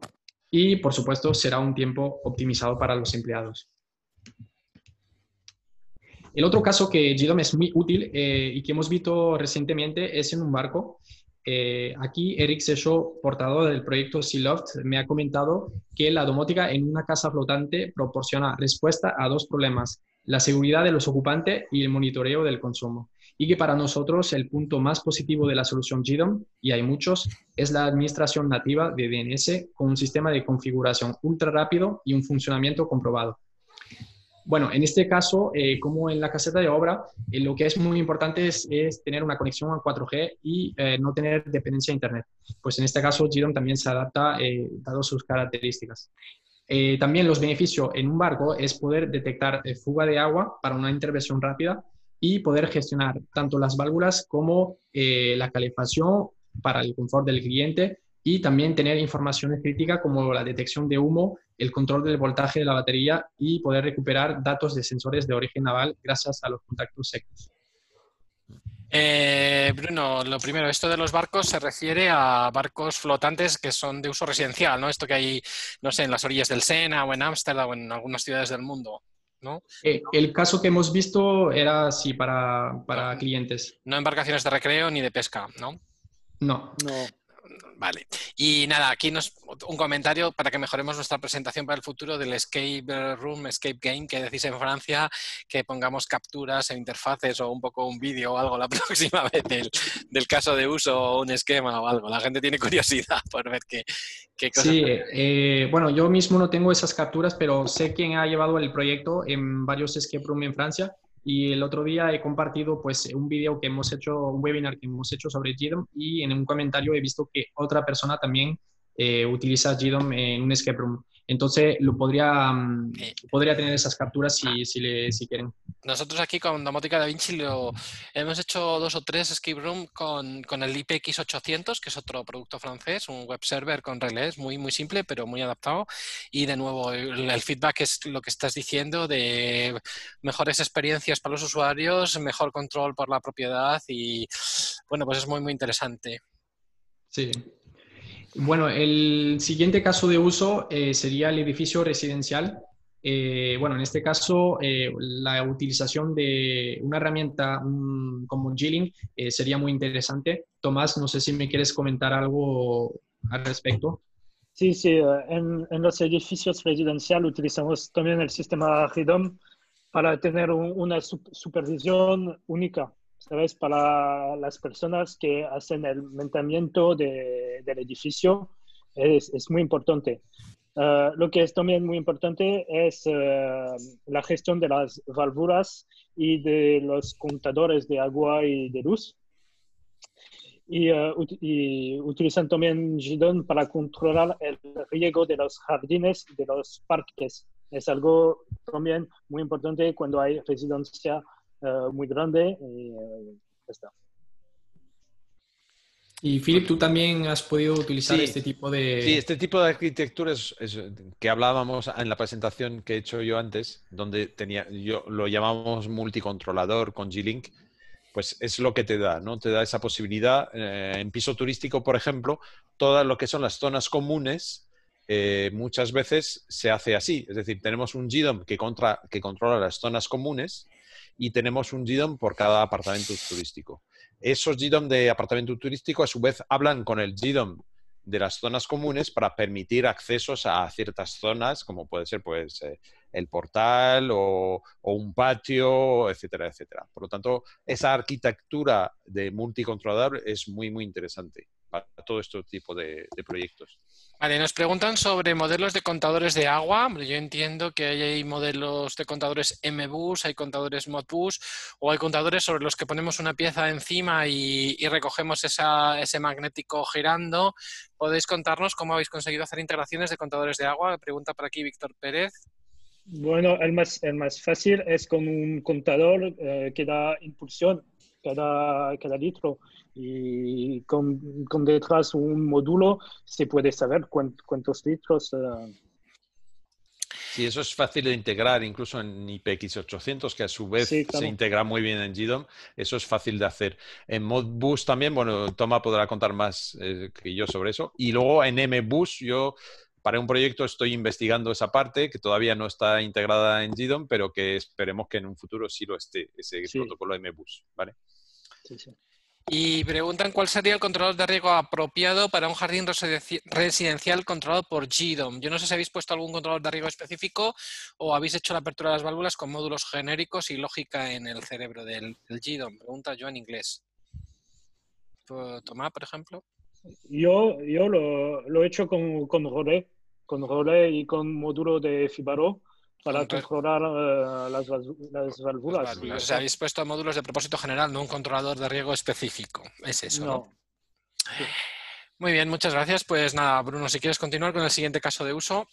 Y, por supuesto, será un tiempo optimizado para los empleados. El otro caso que GDOM es muy útil eh, y que hemos visto recientemente es en un barco. Eh, aquí Eric Secho, portador del proyecto Sealoft, me ha comentado que la domótica en una casa flotante proporciona respuesta a dos problemas, la seguridad de los ocupantes y el monitoreo del consumo. Y que para nosotros el punto más positivo de la solución GDOM, y hay muchos, es la administración nativa de DNS con un sistema de configuración ultra rápido y un funcionamiento comprobado. Bueno, en este caso, eh, como en la caseta de obra, eh, lo que es muy importante es, tener una conexión a 4G y eh, no tener dependencia de Internet. Pues en este caso, GDOM también se adapta dado sus características. también los beneficios en un barco es poder detectar fuga de agua para una intervención rápida y poder gestionar tanto las válvulas como la calefacción para el confort del cliente y también tener informaciones críticas como la detección de humo, el control del voltaje de la batería y poder recuperar datos de sensores de origen naval gracias a los contactos secos. Eh, Bruno, lo primero, esto de los barcos se refiere a barcos flotantes que son de uso residencial, ¿no? Esto que hay, no sé, en las orillas del Sena o en Ámsterdam o en algunas ciudades del mundo, ¿no? Eh, el caso que hemos visto era así para, para clientes. No embarcaciones de recreo ni de pesca, ¿no? No. No. Vale. Y nada, aquí nos, un comentario para que mejoremos nuestra presentación para el futuro del Escape Room, Escape Game, que decís en Francia, que pongamos capturas en interfaces o un poco un vídeo o algo la próxima vez del, del caso de uso o un esquema o algo. La gente tiene curiosidad por ver qué, qué cosas. Sí, eh, bueno, yo mismo no tengo esas capturas, pero sé quién ha llevado el proyecto en varios escape room en Francia y el otro día he compartido pues un vídeo que hemos hecho, un webinar que hemos hecho sobre GDOM y en un comentario he visto que otra persona también eh, utiliza GDOM en un escape room. Entonces, lo podría, mm, podría tener esas capturas si, si, le, si quieren. Nosotros aquí con Domótica Da Vinci lo, hemos hecho dos o tres escape room con, con, el IPX800, que es otro producto francés, un web server con relés, muy, muy simple, pero muy adaptado. Y de nuevo, el, el feedback es lo que estás diciendo de mejores experiencias para los usuarios, mejor control por la propiedad y, bueno, pues es muy, muy interesante. Sí, bueno, el siguiente caso de uso eh, sería el edificio residencial. Eh, bueno, en este caso, eh, la utilización de una herramienta um, como G-Link sería muy interesante. Tomás, no sé si me quieres comentar algo al respecto. Sí, sí, en, los edificios residenciales utilizamos también el sistema REDOM para tener un, una supervisión única ¿sabes? Para las personas que hacen el mantenimiento de, del edificio es, es, muy importante. Uh, lo que es también muy importante es uh, la gestión de las válvulas y de los contadores de agua y de luz. Y, uh, y utilizan también GDON para controlar el riego de los jardines de los parques. Es algo también muy importante cuando hay residencia uh, muy grande y uh, está. Y Philip, tú también has podido utilizar Sí. este tipo de... Sí, este tipo de arquitectura es, es que hablábamos en la presentación que he hecho yo antes, donde tenía, yo lo llamamos multicontrolador con G-Link, pues es lo que te da, ¿no? Te da esa posibilidad. eh, en piso turístico, por ejemplo, todo lo que son las zonas comunes, eh, muchas veces se hace así. Es decir, tenemos un GDOM que, contra, que controla las zonas comunes y tenemos un GDOM por cada apartamento turístico. Esos GDOM de apartamento turístico a su vez hablan con el GDOM de las zonas comunes para permitir accesos a ciertas zonas, como puede ser pues eh, el portal o, o, un patio, etcétera, etcétera. Por lo tanto, esa arquitectura de multicontrolador es muy, muy interesante para todo este tipo de, de proyectos. Vale, nos preguntan sobre modelos de contadores de agua. Yo entiendo que hay modelos de contadores MBus, hay contadores Modbus o hay contadores sobre los que ponemos una pieza encima y, y recogemos esa, ese magnético girando. ¿Podéis contarnos cómo habéis conseguido hacer integraciones de contadores de agua? Pregunta por aquí Víctor Pérez. Bueno, el más, el más fácil es con un contador eh, que da impulsión cada, cada litro y con, con, detrás un módulo se puede saber cuántos, cuántos litros. Uh... Sí, eso es fácil de integrar incluso en IPX800, que a su vez sí, claro. se integra muy bien en GDOM. Eso es fácil de hacer. En Modbus también, bueno, Toma podrá contar más eh, que yo sobre eso. Y luego en MBus yo para un proyecto estoy investigando esa parte que todavía no está integrada en GDOM, pero que esperemos que en un futuro sí lo esté, ese sí. protocolo MBus, ¿vale? Sí, sí. Y preguntan cuál sería el controlador de riego apropiado para un jardín residencial controlado por GDOM. Yo no sé si habéis puesto algún controlador de riego específico o habéis hecho la apertura de las válvulas con módulos genéricos y lógica en el cerebro del, del GDOM. Pregunta yo en inglés. Tomás, por ejemplo. Yo, yo lo, lo he hecho con, con Relais, con Relais y con módulo de Fibaro para controlar uh, las, las, válvulas. Las válvulas. O sea, habéis puesto módulos de propósito general, no un controlador de riego específico. Es eso, ¿no? ¿no? Sí. Muy bien, muchas gracias. Pues nada, Bruno, si quieres continuar con el siguiente caso de uso.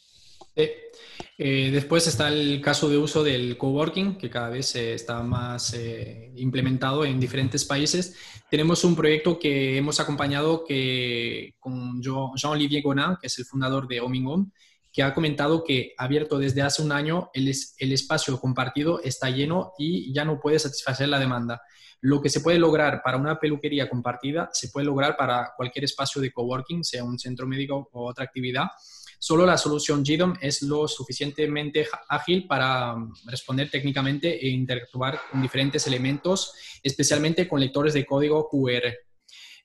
Eh, eh, después está el caso de uso del coworking, que cada vez eh, está más eh, implementado en diferentes países. Tenemos un proyecto que hemos acompañado que, con Jean-Olivier Gonin, que es el fundador de Homing Home, que ha comentado que abierto desde hace un año el, el espacio compartido está lleno y ya no puede satisfacer la demanda. Lo que se puede lograr para una peluquería compartida se puede lograr para cualquier espacio de coworking, sea un centro médico o otra actividad. Solo la solución GDOM es lo suficientemente ágil para responder técnicamente e interactuar con diferentes elementos, especialmente con lectores de código QR.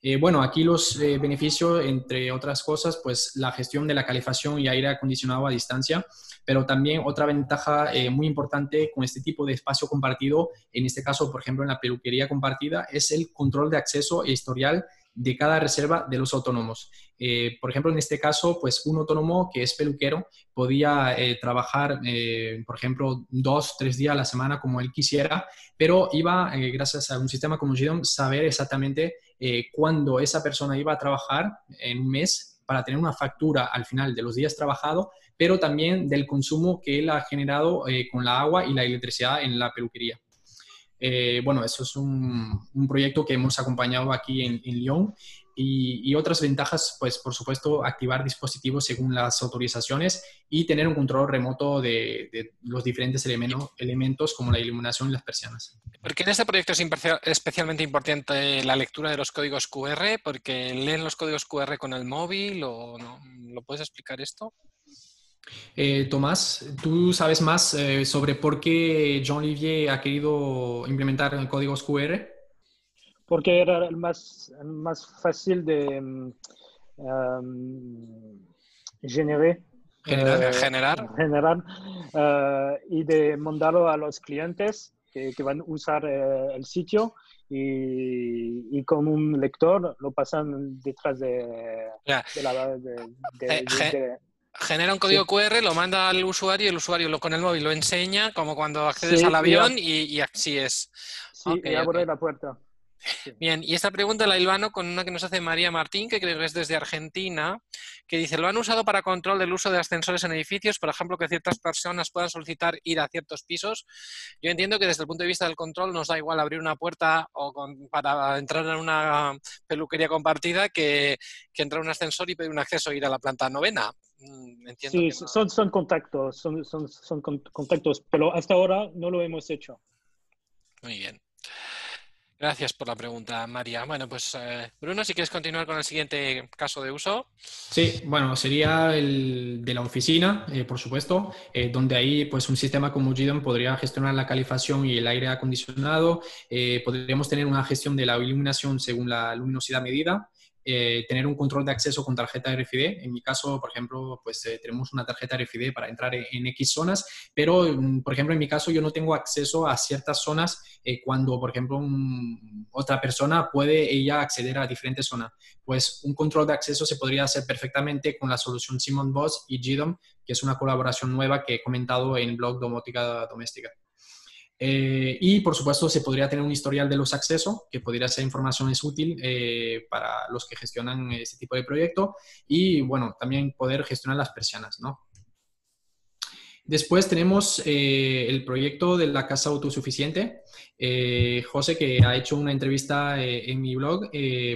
Eh, bueno, aquí los eh, beneficios, entre otras cosas, pues la gestión de la calefacción y aire acondicionado a distancia, pero también otra ventaja eh, muy importante con este tipo de espacio compartido, en este caso, por ejemplo, en la peluquería compartida, es el control de acceso e historial de cada reserva de los autónomos. Por ejemplo, en este caso, pues un autónomo que es peluquero podía trabajar, por ejemplo, dos, tres días a la semana como él quisiera, pero iba, gracias a un sistema como GDOM, saber exactamente cuándo esa persona iba a trabajar en un mes para tener una factura al final de los días trabajados, pero también del consumo que él ha generado con la agua y la electricidad en la peluquería. Eh, bueno, eso es un, proyecto que hemos acompañado aquí en, Lyon y, otras ventajas, pues por supuesto, activar dispositivos según las autorizaciones y tener un control remoto de, los diferentes elementos, elementos como la iluminación y las persianas. ¿Por qué en este proyecto es especialmente importante la lectura de los códigos QR? ¿Porque leen los códigos QR con el móvil o no? ¿Lo puedes explicar esto? Eh, Tomás, ¿tú sabes más eh, sobre por qué Jean Olivier ha querido implementar códigos QR? Porque era el más, más fácil de um, generar, generar, generar, uh, y de mandarlo a los clientes que, van a usar el sitio y, con un lector lo pasan detrás de, la... De, genera un código QR, lo manda al usuario y el usuario lo, con el móvil lo enseña, como cuando accedes al avión y, así es. Sí, y abre la puerta. Bien, y esta pregunta la hilvano con una que nos hace María Martín, que creo que es desde Argentina, que dice, ¿lo han usado para control del uso de ascensores en edificios? Por ejemplo, que ciertas personas puedan solicitar ir a ciertos pisos. Yo entiendo que desde el punto de vista del control nos da igual abrir una puerta o para entrar en una peluquería compartida que, entrar en un ascensor y pedir un acceso a ir a la planta novena. Mm, sí, son, son contactos, son, son, son contactos, pero hasta ahora no lo hemos hecho. Muy bien. Gracias por la pregunta, María. Bueno, pues eh, Bruno, si quieres continuar con el siguiente caso de uso. Sí, bueno, sería el de la oficina, eh, por supuesto, eh, donde ahí pues un sistema como GDOM podría gestionar la calefacción y el aire acondicionado. podríamos tener una gestión de la iluminación según la luminosidad medida eh, tener un control de acceso con tarjeta RFID. En mi caso, por ejemplo, pues eh, tenemos una tarjeta RFID para entrar en, X zonas, pero, mm, por ejemplo, en mi caso yo no tengo acceso a ciertas zonas eh, cuando, por ejemplo, otra persona puede ella acceder a diferentes zonas. Pues un control de acceso se podría hacer perfectamente con la solución Simon Boss y GDOM, que es una colaboración nueva que he comentado en el blog Domótica Doméstica. Eh, y por supuesto se podría tener un historial de los accesos, que podría ser información es útil eh, para los que gestionan este tipo de proyecto y bueno, también poder gestionar las persianas, ¿no? Después tenemos eh, el proyecto de la casa autosuficiente. Eh, José, que ha hecho una entrevista eh, en mi blog,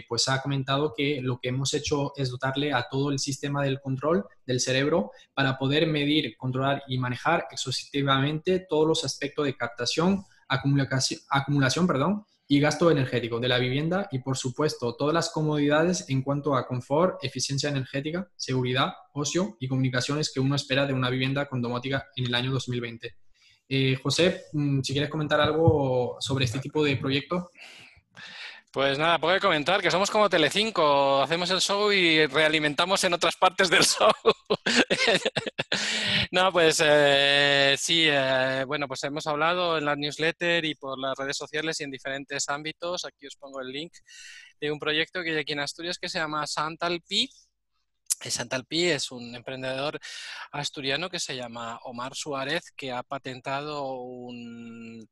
pues ha comentado que lo que hemos hecho es dotarle a todo el sistema del control del cerebro para poder medir, controlar y manejar exhaustivamente todos los aspectos de captación, acumulación, acumulación perdón, y gasto energético de la vivienda y, por supuesto, todas las comodidades en cuanto a confort, eficiencia energética, seguridad, ocio y comunicaciones que uno espera de una vivienda con domótica en el año 2020. Eh, José, mm, si quieres comentar algo sobre este tipo de proyecto. Pues nada, puedo comentar que somos como Telecinco, hacemos el show y realimentamos en otras partes del show. no, pues eh, sí, eh, bueno, pues hemos hablado en la newsletter y por las redes sociales y en diferentes ámbitos. Aquí os pongo el link de un proyecto que hay aquí en Asturias que se llama Santalpi. Santalpi es un emprendedor asturiano que se llama Omar Suárez, que ha patentado un,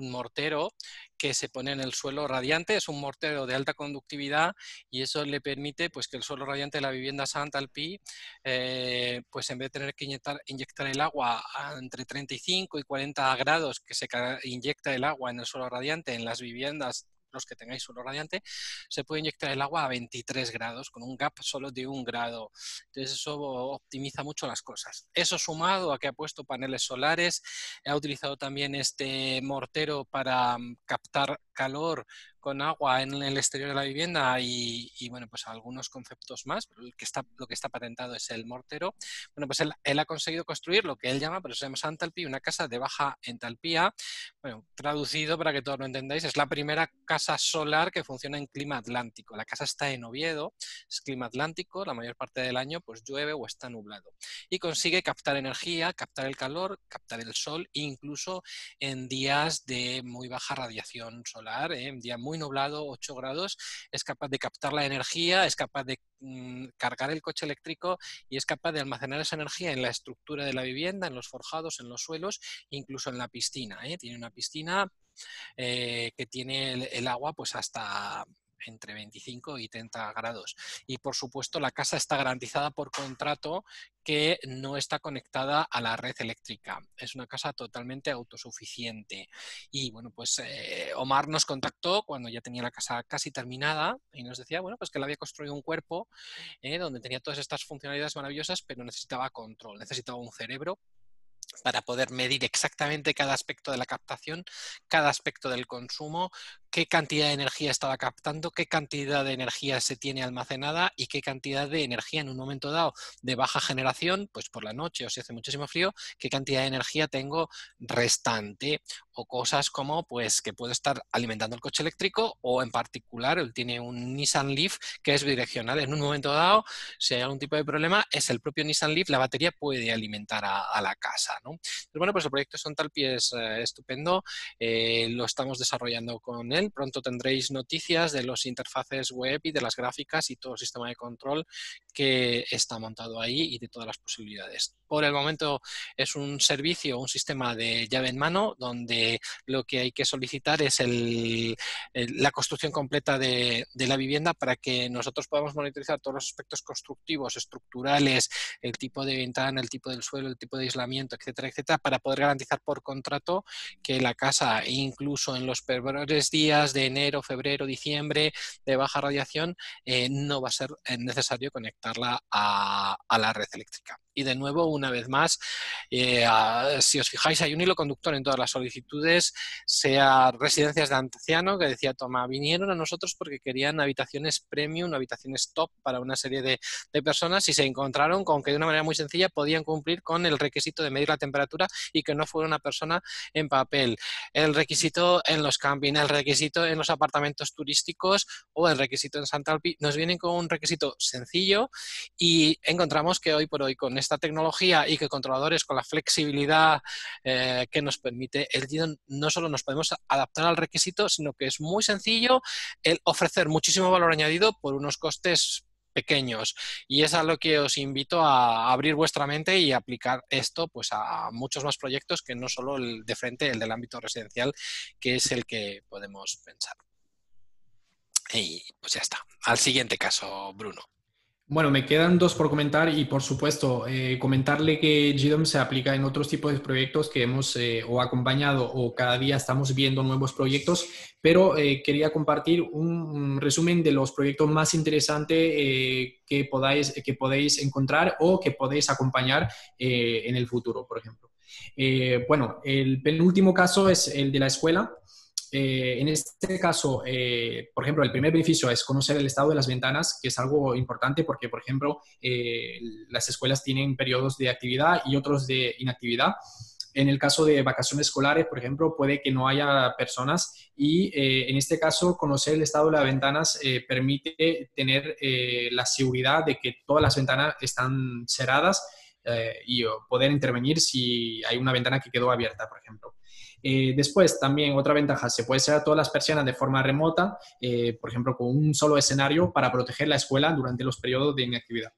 un mortero que se pone en el suelo radiante, es un mortero de alta conductividad y eso le permite pues, que el suelo radiante de la vivienda Santa Alpi, eh, pues en vez de tener que inyectar, inyectar, el agua entre 35 y 40 grados que se inyecta el agua en el suelo radiante en las viviendas los que tengáis suelo radiante, se puede inyectar el agua a 23 grados, con un gap solo de un grado. Entonces eso optimiza mucho las cosas. Eso sumado a que ha puesto paneles solares, ha utilizado también este mortero para mm, captar calor con agua en el exterior de la vivienda y, bueno, pues algunos conceptos más, pero el que está, lo que está patentado es el mortero. Bueno, pues él, ha conseguido construir lo que él llama, pero se llama Santalpi, una casa de baja entalpía. Bueno, traducido para que todos lo entendáis, es la primera casa solar que funciona en clima atlántico. La casa está en Oviedo, es clima atlántico, la mayor parte del año pues llueve o está nublado. Y consigue captar energía, captar el calor, captar el sol, incluso en días de muy baja radiación solar, ¿eh? en días muy muy nublado, 8 grados, es capaz de captar la energía, es capaz de mm, cargar el coche eléctrico y es capaz de almacenar esa energía en la estructura de la vivienda, en los forjados, en los suelos, incluso en la piscina. ¿eh? Tiene una piscina eh, que tiene el, agua pues hasta entre 25 y 30 grados. Y por supuesto la casa está garantizada por contrato que no está conectada a la red eléctrica. Es una casa totalmente autosuficiente. Y bueno, pues eh, Omar nos contactó cuando ya tenía la casa casi terminada y nos decía, bueno, pues que él había construido un cuerpo eh, donde tenía todas estas funcionalidades maravillosas, pero necesitaba control, necesitaba un cerebro para poder medir exactamente cada aspecto de la captación, cada aspecto del consumo, qué cantidad de energía estaba captando, qué cantidad de energía se tiene almacenada y qué cantidad de energía en un momento dado de baja generación, pues por la noche o si hace muchísimo frío, qué cantidad de energía tengo restante o cosas como pues que puedo estar alimentando el coche eléctrico o en particular él tiene un Nissan Leaf que es bidireccional. En un momento dado, si hay algún tipo de problema, es el propio Nissan Leaf, la batería puede alimentar a, la casa. ¿no? bueno, pues el proyecto Sontalpi es eh, estupendo, eh, lo estamos desarrollando con él Pronto tendréis noticias de los interfaces web y de las gráficas y todo el sistema de control que está montado ahí y de todas las posibilidades. Por el momento es un servicio, un sistema de llave en mano donde lo que hay que solicitar es la construcción completa de, la vivienda para que nosotros podamos monitorizar todos los aspectos constructivos, estructurales, el tipo de ventana, el tipo del suelo, el tipo de aislamiento, etcétera, etcétera, para poder garantizar por contrato que la casa, incluso en los peores días, de enero, febrero, diciembre de baja radiación, eh, no va a ser eh, necesario conectarla a la red eléctrica. Y de nuevo, una vez más, eh, si os fijáis, hay un hilo conductor en todas las solicitudes, sea residencias de anciano, que decía Toma, vinieron a nosotros porque querían habitaciones premium, habitaciones top para una serie de, personas y se encontraron con que de una manera muy sencilla podían cumplir con el requisito de medir la temperatura y que no fuera una persona en papel. El requisito en los campings, el requisito en los apartamentos turísticos o el requisito en Santa Alpi, nos vienen con un requisito sencillo y encontramos que hoy por hoy con esta tecnología y que controladores con la flexibilidad eh, que nos permite el GIDON no solo nos podemos adaptar al requisito, sino que es muy sencillo el ofrecer muchísimo valor añadido por unos costes pequeños y es a lo que os invito a abrir vuestra mente y aplicar esto pues a muchos más proyectos que no solo el de frente, el del ámbito residencial, que es el que podemos pensar. Y pues ya está. Al siguiente caso, Bruno. Bueno, me quedan dos por comentar y por supuesto eh, comentarle que GDOM se aplica en otros tipos de proyectos que hemos eh, o acompañado o cada día estamos viendo nuevos proyectos, pero eh, quería compartir un, resumen de los proyectos más interesantes que, podáis, que podéis encontrar o que podéis acompañar en el futuro, por ejemplo. bueno, el penúltimo caso es el de la escuela. Eh, en este caso, eh, por ejemplo, el primer beneficio es conocer el estado de las ventanas, que es algo importante porque, por ejemplo, eh, las escuelas tienen periodos de actividad y otros de inactividad. En el caso de vacaciones escolares, por ejemplo, puede que no haya personas y en este caso conocer el estado de las ventanas permite tener la seguridad de que todas las ventanas están cerradas y poder intervenir si hay una ventana que quedó abierta, por ejemplo. Eh, después, también otra ventaja, se puede cerrar todas las persianas de forma remota, eh, por ejemplo, con un solo escenario para proteger la escuela durante los periodos de inactividad.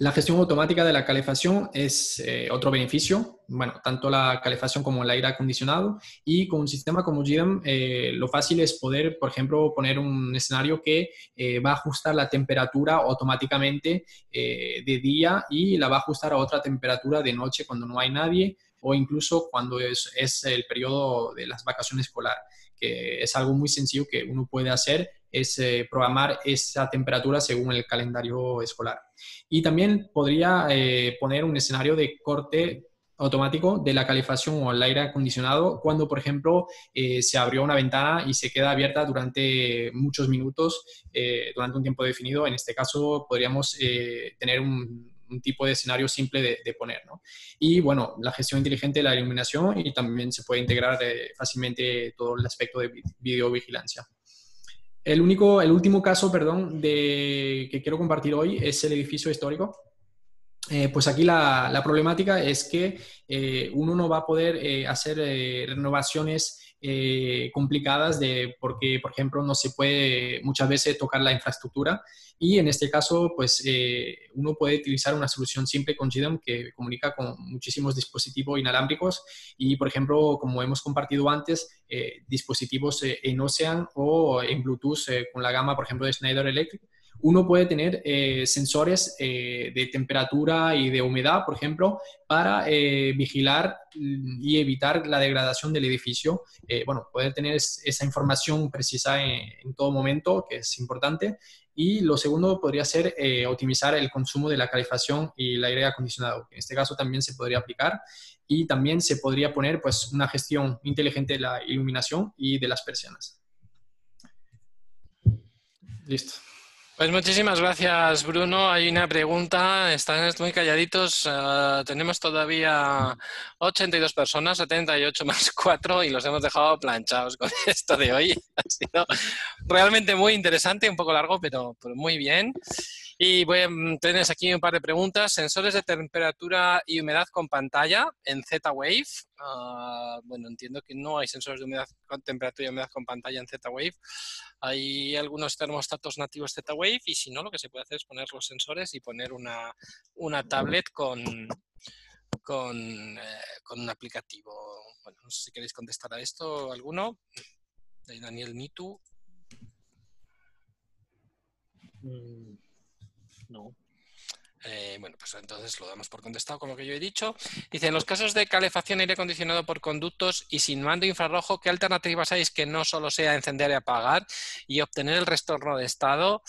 La gestión automática de la calefacción es eh, otro beneficio, bueno, tanto la calefacción como el aire acondicionado y con un sistema como GDEM lo fácil es poder, por ejemplo, poner un escenario que va a ajustar la temperatura automáticamente de día y la va a ajustar a otra temperatura de noche cuando no hay nadie o incluso cuando es, es el periodo de las vacaciones escolar, que es algo muy sencillo que uno puede hacer es eh, programar esa temperatura según el calendario escolar. Y también podría eh, poner un escenario de corte automático de la calefacción o el aire acondicionado cuando, por ejemplo, eh, se abrió una ventana y se queda abierta durante muchos minutos, durante un tiempo definido. En este caso, podríamos tener un, tipo de escenario simple de, poner. ¿no? Y bueno, la gestión inteligente de la iluminación y también se puede integrar fácilmente todo el aspecto de videovigilancia. El, único, el último caso, perdón, de, que quiero compartir hoy es el edificio histórico. Eh, pues aquí la, problemática es que eh, uno no va a poder eh, hacer renovaciones complicadas de, porque, por ejemplo, no se puede muchas veces tocar la infraestructura y en este caso, pues eh, uno puede utilizar una solución simple con GDOM que comunica con muchísimos dispositivos inalámbricos y, por ejemplo, como hemos compartido antes, eh, dispositivos eh, en Ocean o en Bluetooth con la gama, por ejemplo, de Schneider Electric. Uno puede tener sensores de temperatura y de humedad, por ejemplo, para vigilar y evitar la degradación del edificio. bueno, poder tener esa información precisa en, todo momento, que es importante, y lo segundo podría ser eh, optimizar el consumo de la calefacción y el aire acondicionado. En este caso también se podría aplicar y también se podría poner pues, una gestión inteligente de la iluminación y de las persianas. Listo. Pues muchísimas gracias, Bruno. Hay una pregunta, están muy calladitos. Eh, tenemos todavía 82 personas, 78 más 4, y los hemos dejado planchados con esto de hoy. Ha sido realmente muy interesante, un poco largo, pero muy bien. Y mm, tienes aquí un par de preguntas. Sensores de temperatura y humedad con pantalla en Z-Wave. Ah, bueno, entiendo que no hay sensores de humedad con temperatura y humedad con pantalla en Z-Wave. Hay algunos termostatos nativos Z-Wave y si no, lo que se puede hacer es poner los sensores y poner una, una tablet con, con, eh, con, un aplicativo. Bueno, no sé si queréis contestar a esto alguno. Daniel Nitu. Mm. No. Eh, bueno, pues entonces lo damos por contestado con lo que yo he dicho. Dice, en los casos de calefacción aire acondicionado por conductos y sin mando infrarrojo, ¿qué alternativas hay que no solo sea encender y apagar y obtener el retorno de estado?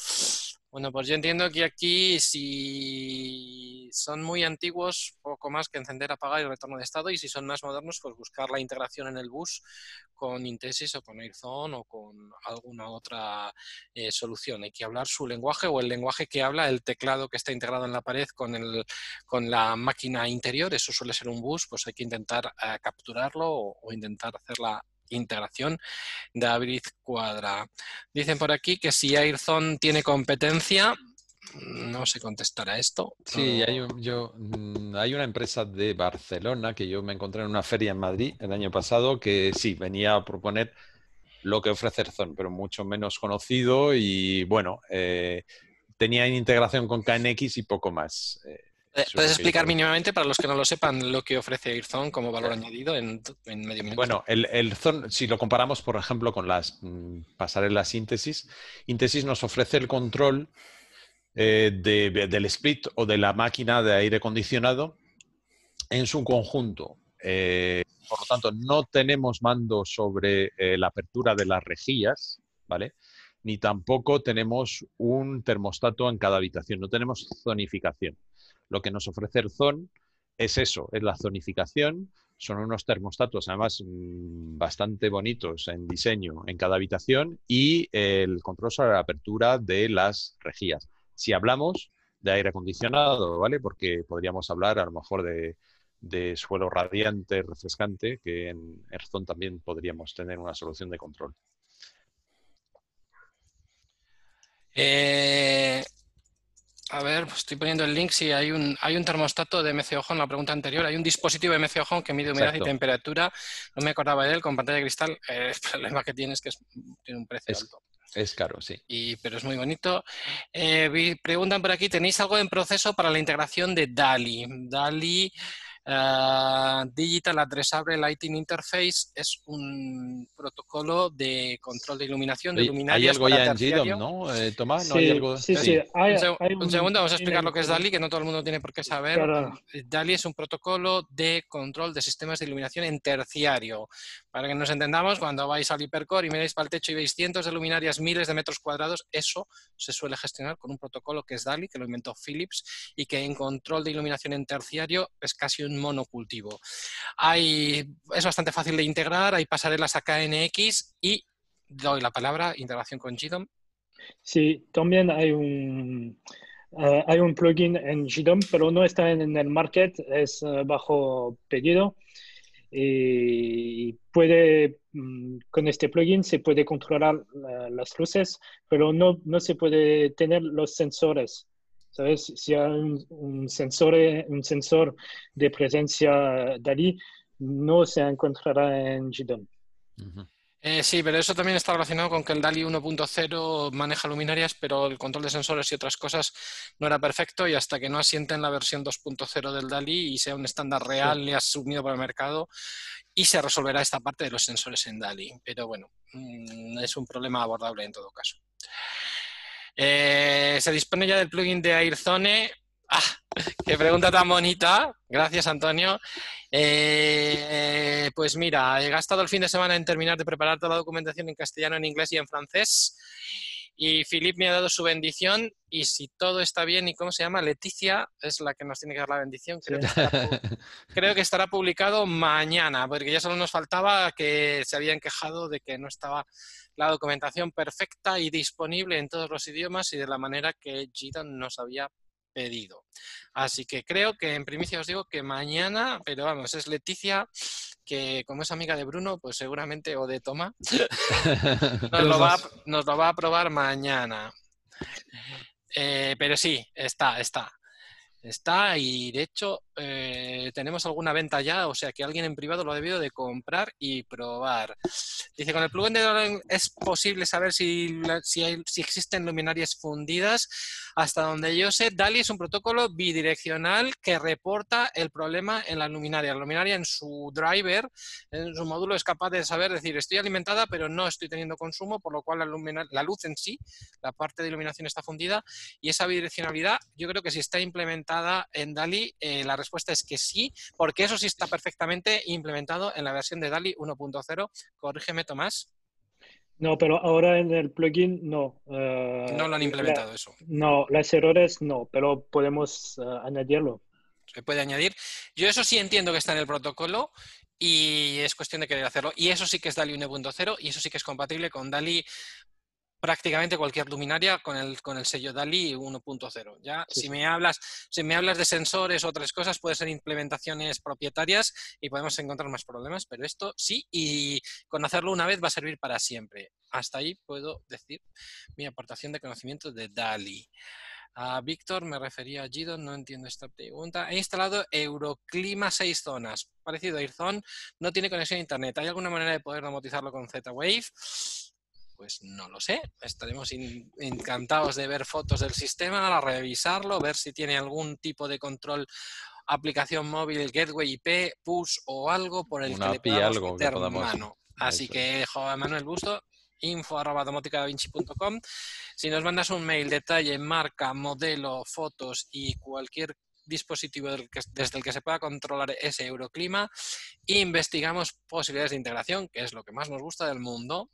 Bueno, pues yo entiendo que aquí si son muy antiguos, poco más que encender, apagar y retorno de estado, y si son más modernos, pues buscar la integración en el bus con Intesis o con Airzone o con alguna otra eh, solución. Hay que hablar su lenguaje o el lenguaje que habla el teclado que está integrado en la pared con, el, con la máquina interior, eso suele ser un bus, pues hay que intentar eh, capturarlo o, intentar hacer la integración. David Cuadra. Dicen por aquí que si Airzone tiene competencia, no sé contestar a esto. Sí, hay, yo, mm, hay una empresa de Barcelona que yo me encontré en una feria en Madrid el año pasado que sí, venía a proponer lo que ofrece Airzone, pero mucho menos conocido y bueno, eh, tenía integración con KNX y poco más. Eh, ¿Puedes explicar mínimamente, para los que no lo sepan, lo que ofrece Airzone como valor añadido en, medio minuto? Bueno, el, el si lo comparamos, por ejemplo, con las mm, pasarelas síntesis, Intesis nos ofrece el control eh, del split o de la máquina de aire acondicionado en su conjunto. Eh, por lo tanto, no tenemos mando sobre la apertura de las rejillas, ¿vale? Ni tampoco tenemos un termostato en cada habitación, no tenemos zonificación. Lo que nos ofrece el ZON es eso, es la zonificación. Son unos termostatos, además, mm, bastante bonitos en diseño en cada habitación y el control sobre la apertura de las rejillas. Si hablamos de aire acondicionado, ¿vale? Porque podríamos hablar a lo mejor de, suelo radiante, refrescante, que en Erzon también podríamos tener una solución de control. Eh, a ver, pues estoy poniendo el link. Sí, hay un, hay un termostato de MCO Home, la pregunta anterior. Hay un dispositivo de MCO Home que mide humedad y temperatura. No me acordaba de él, con pantalla de cristal. el problema que tiene es que tiene un precio alto. Es caro, sí. Y, pero es muy bonito. Eh, preguntan por aquí, ¿tenéis algo en proceso para la integración de DALI? DALI Ah, Digital Addressable Lighting Interface es un protocolo de control de iluminación de luminarias. Hay algo ya en GDOM, ¿no, eh, Tomás? ¿No hay algo... sí, sí. Hay, un, segundo, vamos a explicar lo que es DALI, que no todo el mundo tiene por qué saber. DALI es un protocolo de control de sistemas de iluminación en terciario. Para que nos entendamos, cuando vais al hipercore y miráis para el techo y veis cientos de luminarias, miles de metros cuadrados, eso se suele gestionar con un protocolo que es DALI, que lo inventó Philips, y que en control de iluminación en terciario es casi un monocultivo. Hay, es bastante fácil de integrar, hay pasarelas a KNX y doy la palabra, integración con GDOM. Sí, también hay un, eh, hay un plugin en GDOM, pero no está en, el market, es eh, bajo pedido. Y puede, mm, con este plugin se puede controlar eh, las luces, pero no, no se puede tener los sensores. ¿Sabes? Si hay un, sensor, un sensor de presencia DALI, no se encontrará en GDOM. Eh, sí, pero eso también está relacionado con que el DALI 1.0 maneja luminarias, pero el control de sensores y otras cosas no era perfecto y hasta que no asienten la versión 2.0 del DALI y sea un estándar real y asumido por el mercado y se resolverá esta parte de los sensores en DALI. Pero bueno, mm, es un problema abordable en todo caso. Eh, se dispone ya del plugin de AirZone. ¡Ah! ¡Qué pregunta tan bonita! Gracias, Antonio. Eh, pues mira, he gastado el fin de semana en terminar de preparar toda la documentación en castellano, en inglés y en francés. Y Filip me ha dado su bendición y si todo está bien, ¿y cómo se llama? Leticia es la que nos tiene que dar la bendición. Creo, que, estará, creo que estará publicado mañana, porque ya solo nos faltaba que se habían quejado de que no estaba la documentación perfecta y disponible en todos los idiomas y de la manera que Gidan nos había pedido. Así que creo que en primicia os digo que mañana, pero vamos, es Leticia, que como es amiga de Bruno, pues seguramente, o de Toma, nos, lo va, nos lo va a probar mañana. Eh, pero sí, está, está. Está y de hecho eh, tenemos alguna venta ya, o sea que alguien en privado lo ha debido de comprar y probar. Dice, con el plugin de DALI es posible saber si, si, existen luminarias fundidas. Hasta donde yo sé, DALI es un protocolo bidireccional que reporta el problema en la luminaria. La luminaria en su driver, en su módulo, es capaz de saber, decir, estoy alimentada pero no estoy teniendo consumo, por lo cual la, la luz en sí, la parte de iluminación está fundida y esa bidireccionalidad yo creo que si está implementada en DALI, eh, la respuesta es que sí, porque eso sí está perfectamente implementado en la versión de DALI 1.0. Corrígeme, Tomás. No, pero ahora en el plugin no. Eh, no lo han implementado eso. No, las errores no, pero podemos eh, añadirlo. Se puede añadir. Yo eso sí entiendo que está en el protocolo y es cuestión de querer hacerlo. Y eso sí que es DALI 1.0 y eso sí que es compatible con DALI prácticamente cualquier luminaria con el, con el sello DALI 1.0. Ya, si me hablas, si me hablas de sensores o otras cosas, puede ser implementaciones propietarias y podemos encontrar más problemas, pero esto sí, y con hacerlo una vez va a servir para siempre. Hasta ahí puedo decir mi aportación de conocimiento de DALI. A Víctor me refería a Gido, no entiendo esta pregunta. He instalado Euroclima 6 zonas, parecido a Airzone, no tiene conexión a internet. ¿Hay alguna manera de poder domotizarlo con Z-Wave? Pues no lo sé. Estaremos encantados de ver fotos del sistema, revisarlo, ver si tiene algún tipo de control aplicación móvil, gateway IP, push o algo por el que le podamos algo meter mano. Así que, Joan Manuel Busto, info arroba Si nos mandas un mail, detalle, marca, modelo, fotos y cualquier dispositivo desde el que se pueda controlar ese euroclima, investigamos posibilidades de integración, que es lo que más nos gusta del mundo.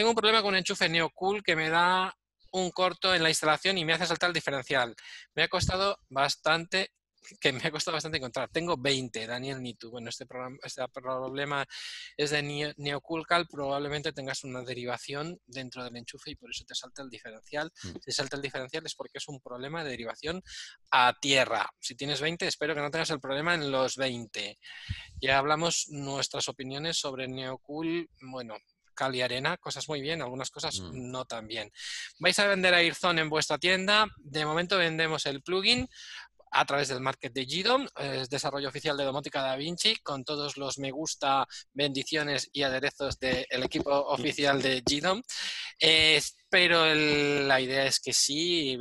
Tengo un problema con un enchufe Neocool que me da un corto en la instalación y me hace saltar el diferencial. Me ha costado bastante que me ha costado bastante encontrar. Tengo 20, Daniel Nitu. Bueno, este, programa, este problema es de Neoculcal. Probablemente tengas una derivación dentro del enchufe y por eso te salta el diferencial. Mm. Si salta el diferencial es porque es un problema de derivación a tierra. Si tienes 20, espero que no tengas el problema en los 20. Ya hablamos nuestras opiniones sobre Neocool. Bueno, cal y arena, cosas muy bien, algunas cosas mm. no tan bien. Vais a vender a Airzone en vuestra tienda, de momento vendemos el plugin, a través del market de GDOM, es desarrollo oficial de domótica Da Vinci, con todos los me gusta, bendiciones y aderezos del equipo oficial de GDOM. pero la idea es que sí,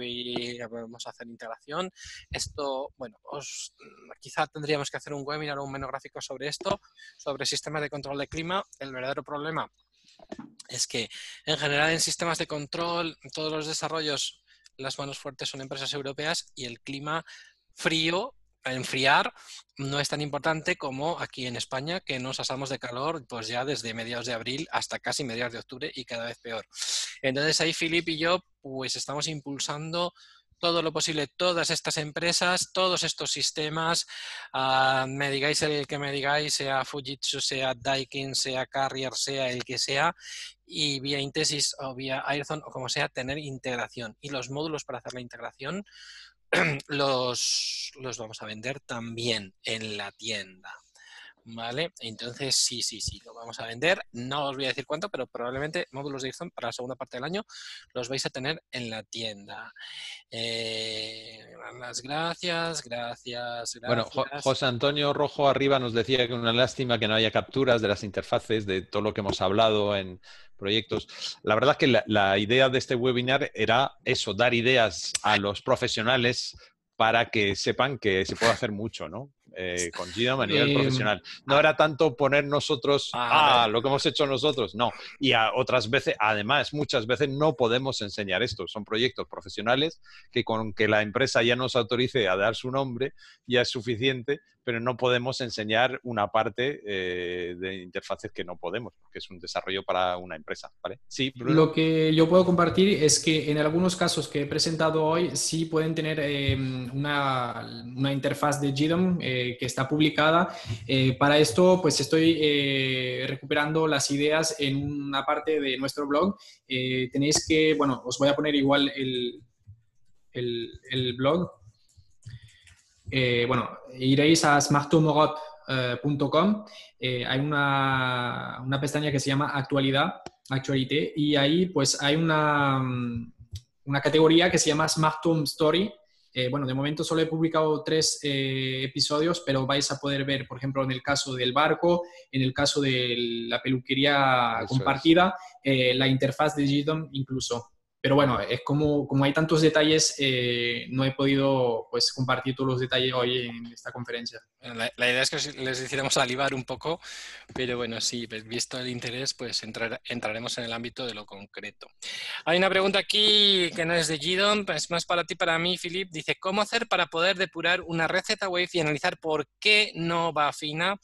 vamos a hacer integración. Esto, bueno, os, quizá tendríamos que hacer un webinar o un monográfico sobre esto, sobre sistemas de control de clima. El verdadero problema es que en general en sistemas de control, todos los desarrollos, las manos fuertes son empresas europeas y el clima frío, enfriar, no es tan importante como aquí en España, que nos asamos de calor pues ya desde mediados de abril hasta casi mediados de octubre y cada vez peor. Entonces ahí Filip y yo pues estamos impulsando todo lo posible, todas estas empresas, todos estos sistemas, ah, me digáis el que me digáis, sea Fujitsu, sea Daikin, sea Carrier, sea el que sea, y vía Intesis o vía Ayrton o como sea, tener integración. Y los módulos para hacer la integración los, los vamos a vender también en la tienda. ¿Vale? Entonces, sí, sí, sí, lo vamos a vender. No os voy a decir cuánto, pero probablemente módulos de Ixon para la segunda parte del año los vais a tener en la tienda. Eh, las gracias, gracias, gracias. Bueno, José Antonio Rojo arriba nos decía que una lástima que no haya capturas de las interfaces, de todo lo que hemos hablado en proyectos. La verdad es que la, la idea de este webinar era eso, dar ideas a los profesionales para que sepan que se puede hacer mucho, ¿no? Eh, con GDOM a nivel profesional. No era tanto poner nosotros, ah, lo que hemos hecho nosotros, no. Y a otras veces, además, muchas veces no podemos enseñar esto. Son proyectos profesionales que con que la empresa ya nos autorice a dar su nombre ya es suficiente, pero no podemos enseñar una parte eh, de interfaces que no podemos, porque es un desarrollo para una empresa. ¿vale? Sí, Lo que yo puedo compartir es que en algunos casos que he presentado hoy sí pueden tener em, una, una, interfaz de GDOM eh, que está publicada. Eh, para esto, pues estoy recuperando las ideas en una parte de nuestro blog. tenéis que, bueno, os voy a poner igual el, el, blog eh, bueno, iréis a smartomorot.com, eh, hay una, una, pestaña que se llama Actualidad, Actualité, y ahí pues hay una, mm, una categoría que se llama Smartum Story. Eh, bueno, de momento solo he publicado tres episodios, pero vais a poder ver, por ejemplo, en el caso del barco, en el caso de la peluquería compartida, la interfaz de GDOM incluso pero bueno, es como, como hay tantos detalles, eh, no he podido pues, compartir todos los detalles hoy en esta conferencia. La, idea es que les hiciéramos alivar un poco, pero bueno, sí, pues, visto el interés, pues entraremos en el ámbito de lo concreto. Hay una pregunta aquí que no es de Gidon, es más para ti, para mí, Filip. Dice, ¿cómo hacer para poder depurar una red Z-Wave y analizar por qué no va fina?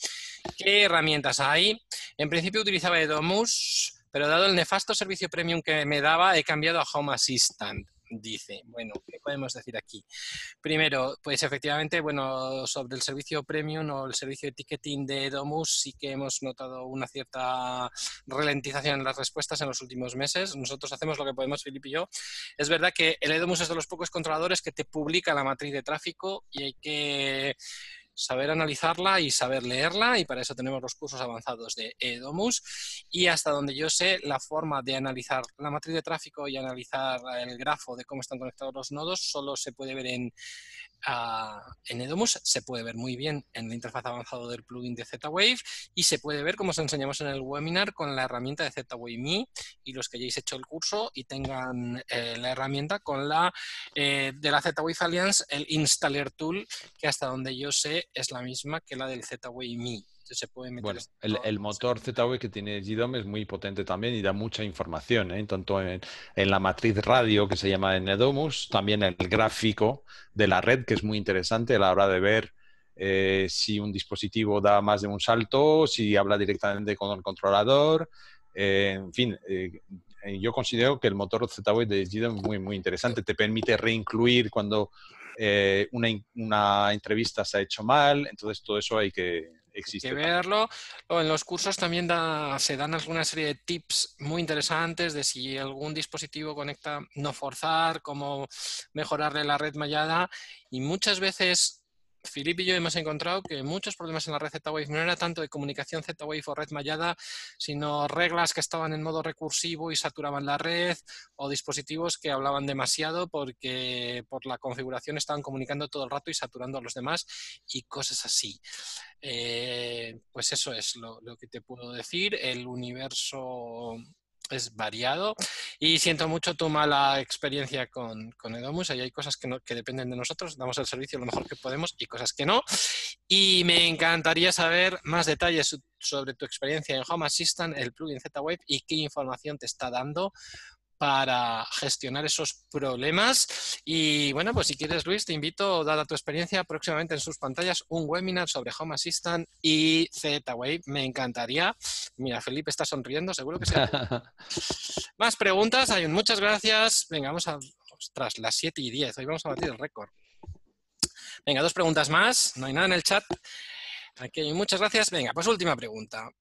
¿Qué herramientas hay? En principio utilizaba Edomus, pero dado el nefasto servicio premium que me daba, he cambiado a Home Assistant dice. Bueno, ¿qué podemos decir aquí? Primero, pues efectivamente, bueno, sobre el servicio premium o el servicio de ticketing de Domus sí que hemos notado una cierta ralentización en las respuestas en los últimos meses. Nosotros hacemos lo que podemos, Filip y yo. Es verdad que el Edomus es de los pocos controladores que te publica la matriz de tráfico y hay que saber analizarla y saber leerla y para eso tenemos los cursos avanzados de Edomus. Y hasta donde yo sé la forma de analizar la matriz de tráfico y analizar el grafo de cómo están conectados los nodos solo se puede ver en, en Edomus se puede ver muy bien en la interfaz avanzada del plugin de Z-Wave y se puede ver como os enseñamos en el webinar con la herramienta de Z-Wave Me y los que hayáis hecho el curso y tengan eh, la herramienta con la eh, de la Z-Wave Alliance, el Installer Tool, que hasta donde yo sé es la misma que la del Z-Wave Me. Bueno, el, motor Z-Wave que tiene GDOM es muy potente también y da mucha información, ¿eh? tanto en, la matriz radio que se llama Edomus, también el gráfico de la red, que es muy interesante a la hora de ver eh, si un dispositivo da más de un salto, si habla directamente con el controlador. Eh, en fin, eh, yo considero que el motor Z-Wave de GDOM es muy, muy interesante. Te permite reincluir cuando una, una entrevista se ha hecho mal. Entonces, todo eso hay que, existe. que verlo. En los cursos también se dan alguna serie de tips muy interesantes de si algún dispositivo conecta, no forzar, cómo mejorarle la red mallada y muchas veces Filipe y yo hemos encontrado que muchos problemas en la red Z-Wave no era tanto de comunicación Z-Wave o red mallada, sino reglas que estaban en modo recursivo y saturaban la red, o dispositivos que hablaban demasiado porque por la configuración estaban comunicando todo el rato y saturando a los demás y cosas así. Eh, pues eso es lo que te puedo decir. El universo es variado y siento mucho tu mala experiencia con, con Edomus. Hay cosas que, no, que dependen de nosotros, damos el servicio lo mejor que podemos y cosas que no. Y me encantaría saber más detalles sobre tu experiencia en Home Assistant, el plugin Z-Wave y qué información te está dando para gestionar esos problemas. Y bueno, pues si quieres, Luis, te invito, dada tu experiencia, próximamente en sus pantallas un webinar sobre Home Assistant y Z-Wave. Me encantaría. Mira, Felipe está sonriendo, seguro que sí. Más preguntas, hay muchas gracias. Venga, vamos a. Ostras, las 7 y 10. Hoy vamos a batir el récord. Venga, dos preguntas más. No hay nada en el chat. Aquí hay muchas gracias. Venga, pues última pregunta.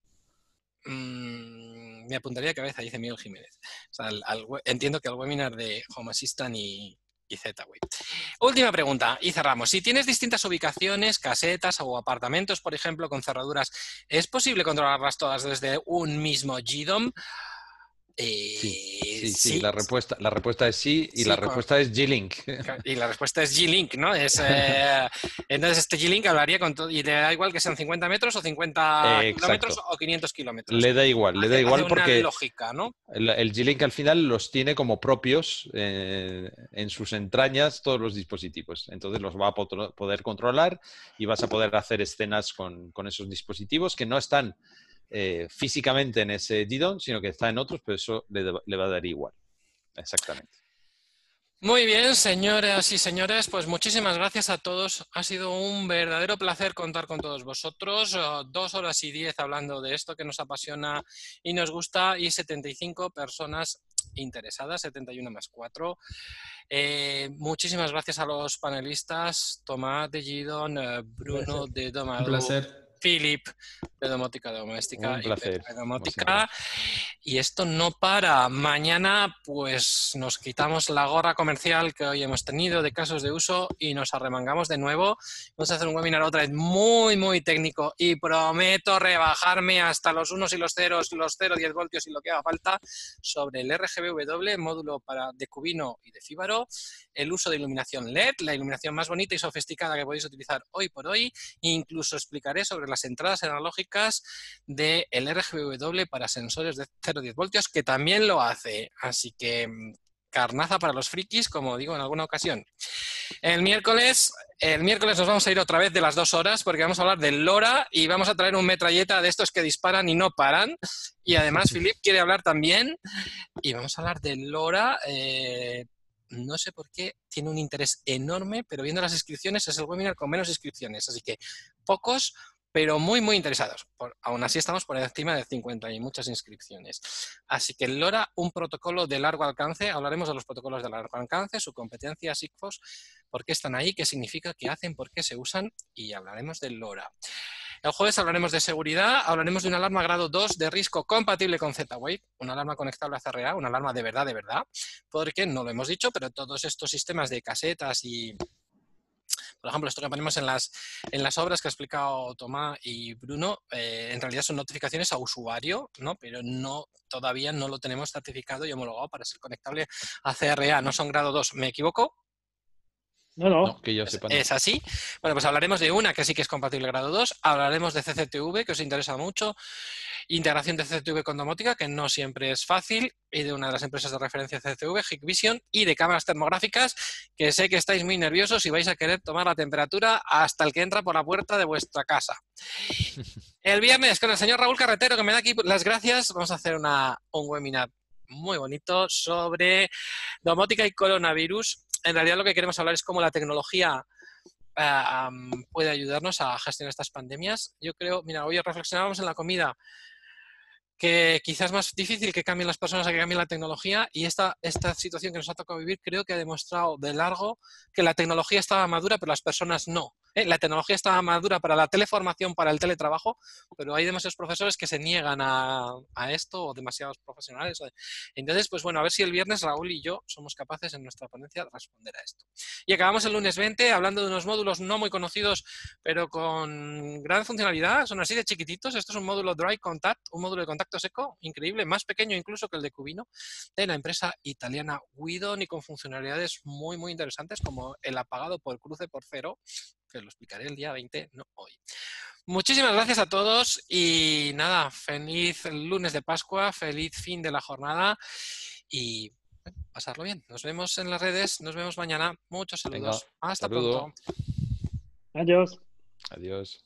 Mm, me apuntaría de cabeza, dice Miguel Jiménez. Al, al, entiendo que el webinar de Home Assistant y, y. Última pregunta y cerramos. Si tienes distintas ubicaciones, casetas o apartamentos, por ejemplo, con cerraduras, ¿es posible controlarlas todas desde un mismo GDOM? Eh, sí, sí, sí, sí, La, respuesta, la respuesta es sí y sí, la respuesta es G-Link. Y la respuesta es G-Link, ¿no? Es, eh, entonces este G-Link hablaría con todo, y le da igual que sean 50 metros o 50 eh, kilómetros o 500 kilómetros. Le da igual, le da igual hace porque lógica, ¿no? el, el G-Link al final los tiene como propios eh, en sus entrañas todos los dispositivos. Entonces los va a poder controlar y vas a poder hacer escenas con, con esos dispositivos que no están eh, físicamente en ese GDON, sino que está en otros, pero eso le, le, va a dar igual. Exactamente. Muy bien, señoras y señores, pues muchísimas gracias a todos. Ha sido un verdadero placer contar con todos vosotros. Uh, dos horas y diez hablando de esto que nos apasiona y nos gusta y 75 personas interesadas, 71 más 4. Eh, muchísimas gracias a los panelistas, Tomás de Gidon, uh, Bruno de Domado. Un placer. Philip de domótica doméstica Un placer. y domótica. Y esto no para. Mañana pues nos quitamos la gorra comercial que hoy hemos tenido de casos de uso y nos arremangamos de nuevo. Vamos a hacer un webinar otra vez muy, muy técnico y prometo rebajarme hasta los unos y los ceros, los 0, 10 voltios y lo que haga falta sobre el RGBW, módulo para de Cubino y de Fíbaro, el uso de iluminación LED, la iluminación más bonita y sofisticada que podéis utilizar hoy por hoy. E incluso explicaré sobre las entradas analógicas del RGBW para sensores de 0,10 voltios, que también lo hace. Así que carnaza para los frikis, como digo en alguna ocasión. El miércoles, el miércoles nos vamos a ir otra vez de las dos horas porque vamos a hablar del LoRa y vamos a traer un metralleta de estos que disparan y no paran. Y además, Philip quiere hablar también y vamos a hablar del LoRa. Eh, no sé por qué, tiene un interés enorme, pero viendo las inscripciones es el webinar con menos inscripciones, así que pocos, pero muy, muy interesados. Aún así estamos por encima de 50 y muchas inscripciones. Así que LoRa, un protocolo de largo alcance, hablaremos de los protocolos de largo alcance, su competencia, SIGFOS, por qué están ahí, qué significa, qué hacen, por qué se usan y hablaremos del LoRa. El jueves hablaremos de seguridad, hablaremos de una alarma grado 2 de riesgo compatible con Z-Wave, una alarma conectable a CRA, una alarma de verdad, de verdad, porque no lo hemos dicho, pero todos estos sistemas de casetas y por ejemplo, esto que ponemos en las, en las obras que ha explicado Tomás y Bruno, eh, en realidad son notificaciones a usuario, ¿no? pero no, todavía no lo tenemos certificado y homologado para ser conectable a CRA. No son grado 2. ¿Me equivoco? No, no. no que yo sepa. Es, es, así. Bueno, pues hablaremos de una que sí que es compatible grado 2. Hablaremos de CCTV, que os interesa mucho. Integración de CCTV con domótica, que no siempre es fácil. Y de una de las empresas de referencia CCTV, Hikvision. Y de cámaras termográficas, que sé que estáis muy nerviosos y vais a querer tomar la temperatura hasta el que entra por la puerta de vuestra casa. El viernes, con el señor Raúl Carretero, que me da aquí las gracias, vamos a hacer una, un webinar muy bonito sobre domótica y coronavirus en realidad lo que queremos hablar es cómo la tecnología um, puede ayudarnos a gestionar estas pandemias. Yo creo, mira, hoy reflexionábamos en la comida que quizás es más difícil que cambien las personas a que cambie la tecnología y esta, esta situación que nos ha tocado vivir creo que ha demostrado de largo que la tecnología estaba madura pero las personas no. ¿Eh? La tecnología está madura para la teleformación, para el teletrabajo, pero hay demasiados profesores que se niegan a, esto o demasiados profesionales. Entonces, pues bueno, a ver si el viernes Raúl y yo somos capaces en nuestra ponencia de responder a esto. Y acabamos el lunes 20 hablando de unos módulos no muy conocidos, pero con gran funcionalidad. Son así de chiquititos. Esto es un módulo Dry Contact, un módulo de contacto seco increíble, más pequeño incluso que el de Cubino, de la empresa italiana Guidon y con funcionalidades muy, muy interesantes como el apagado por cruce por cero, que lo explicaré el día 20, no hoy. Muchísimas gracias a todos y nada, feliz lunes de Pascua, feliz fin de la jornada y pasarlo bien. Nos vemos en las redes, nos vemos mañana. Muchos saludos. Hasta pronto. Adiós. Adiós.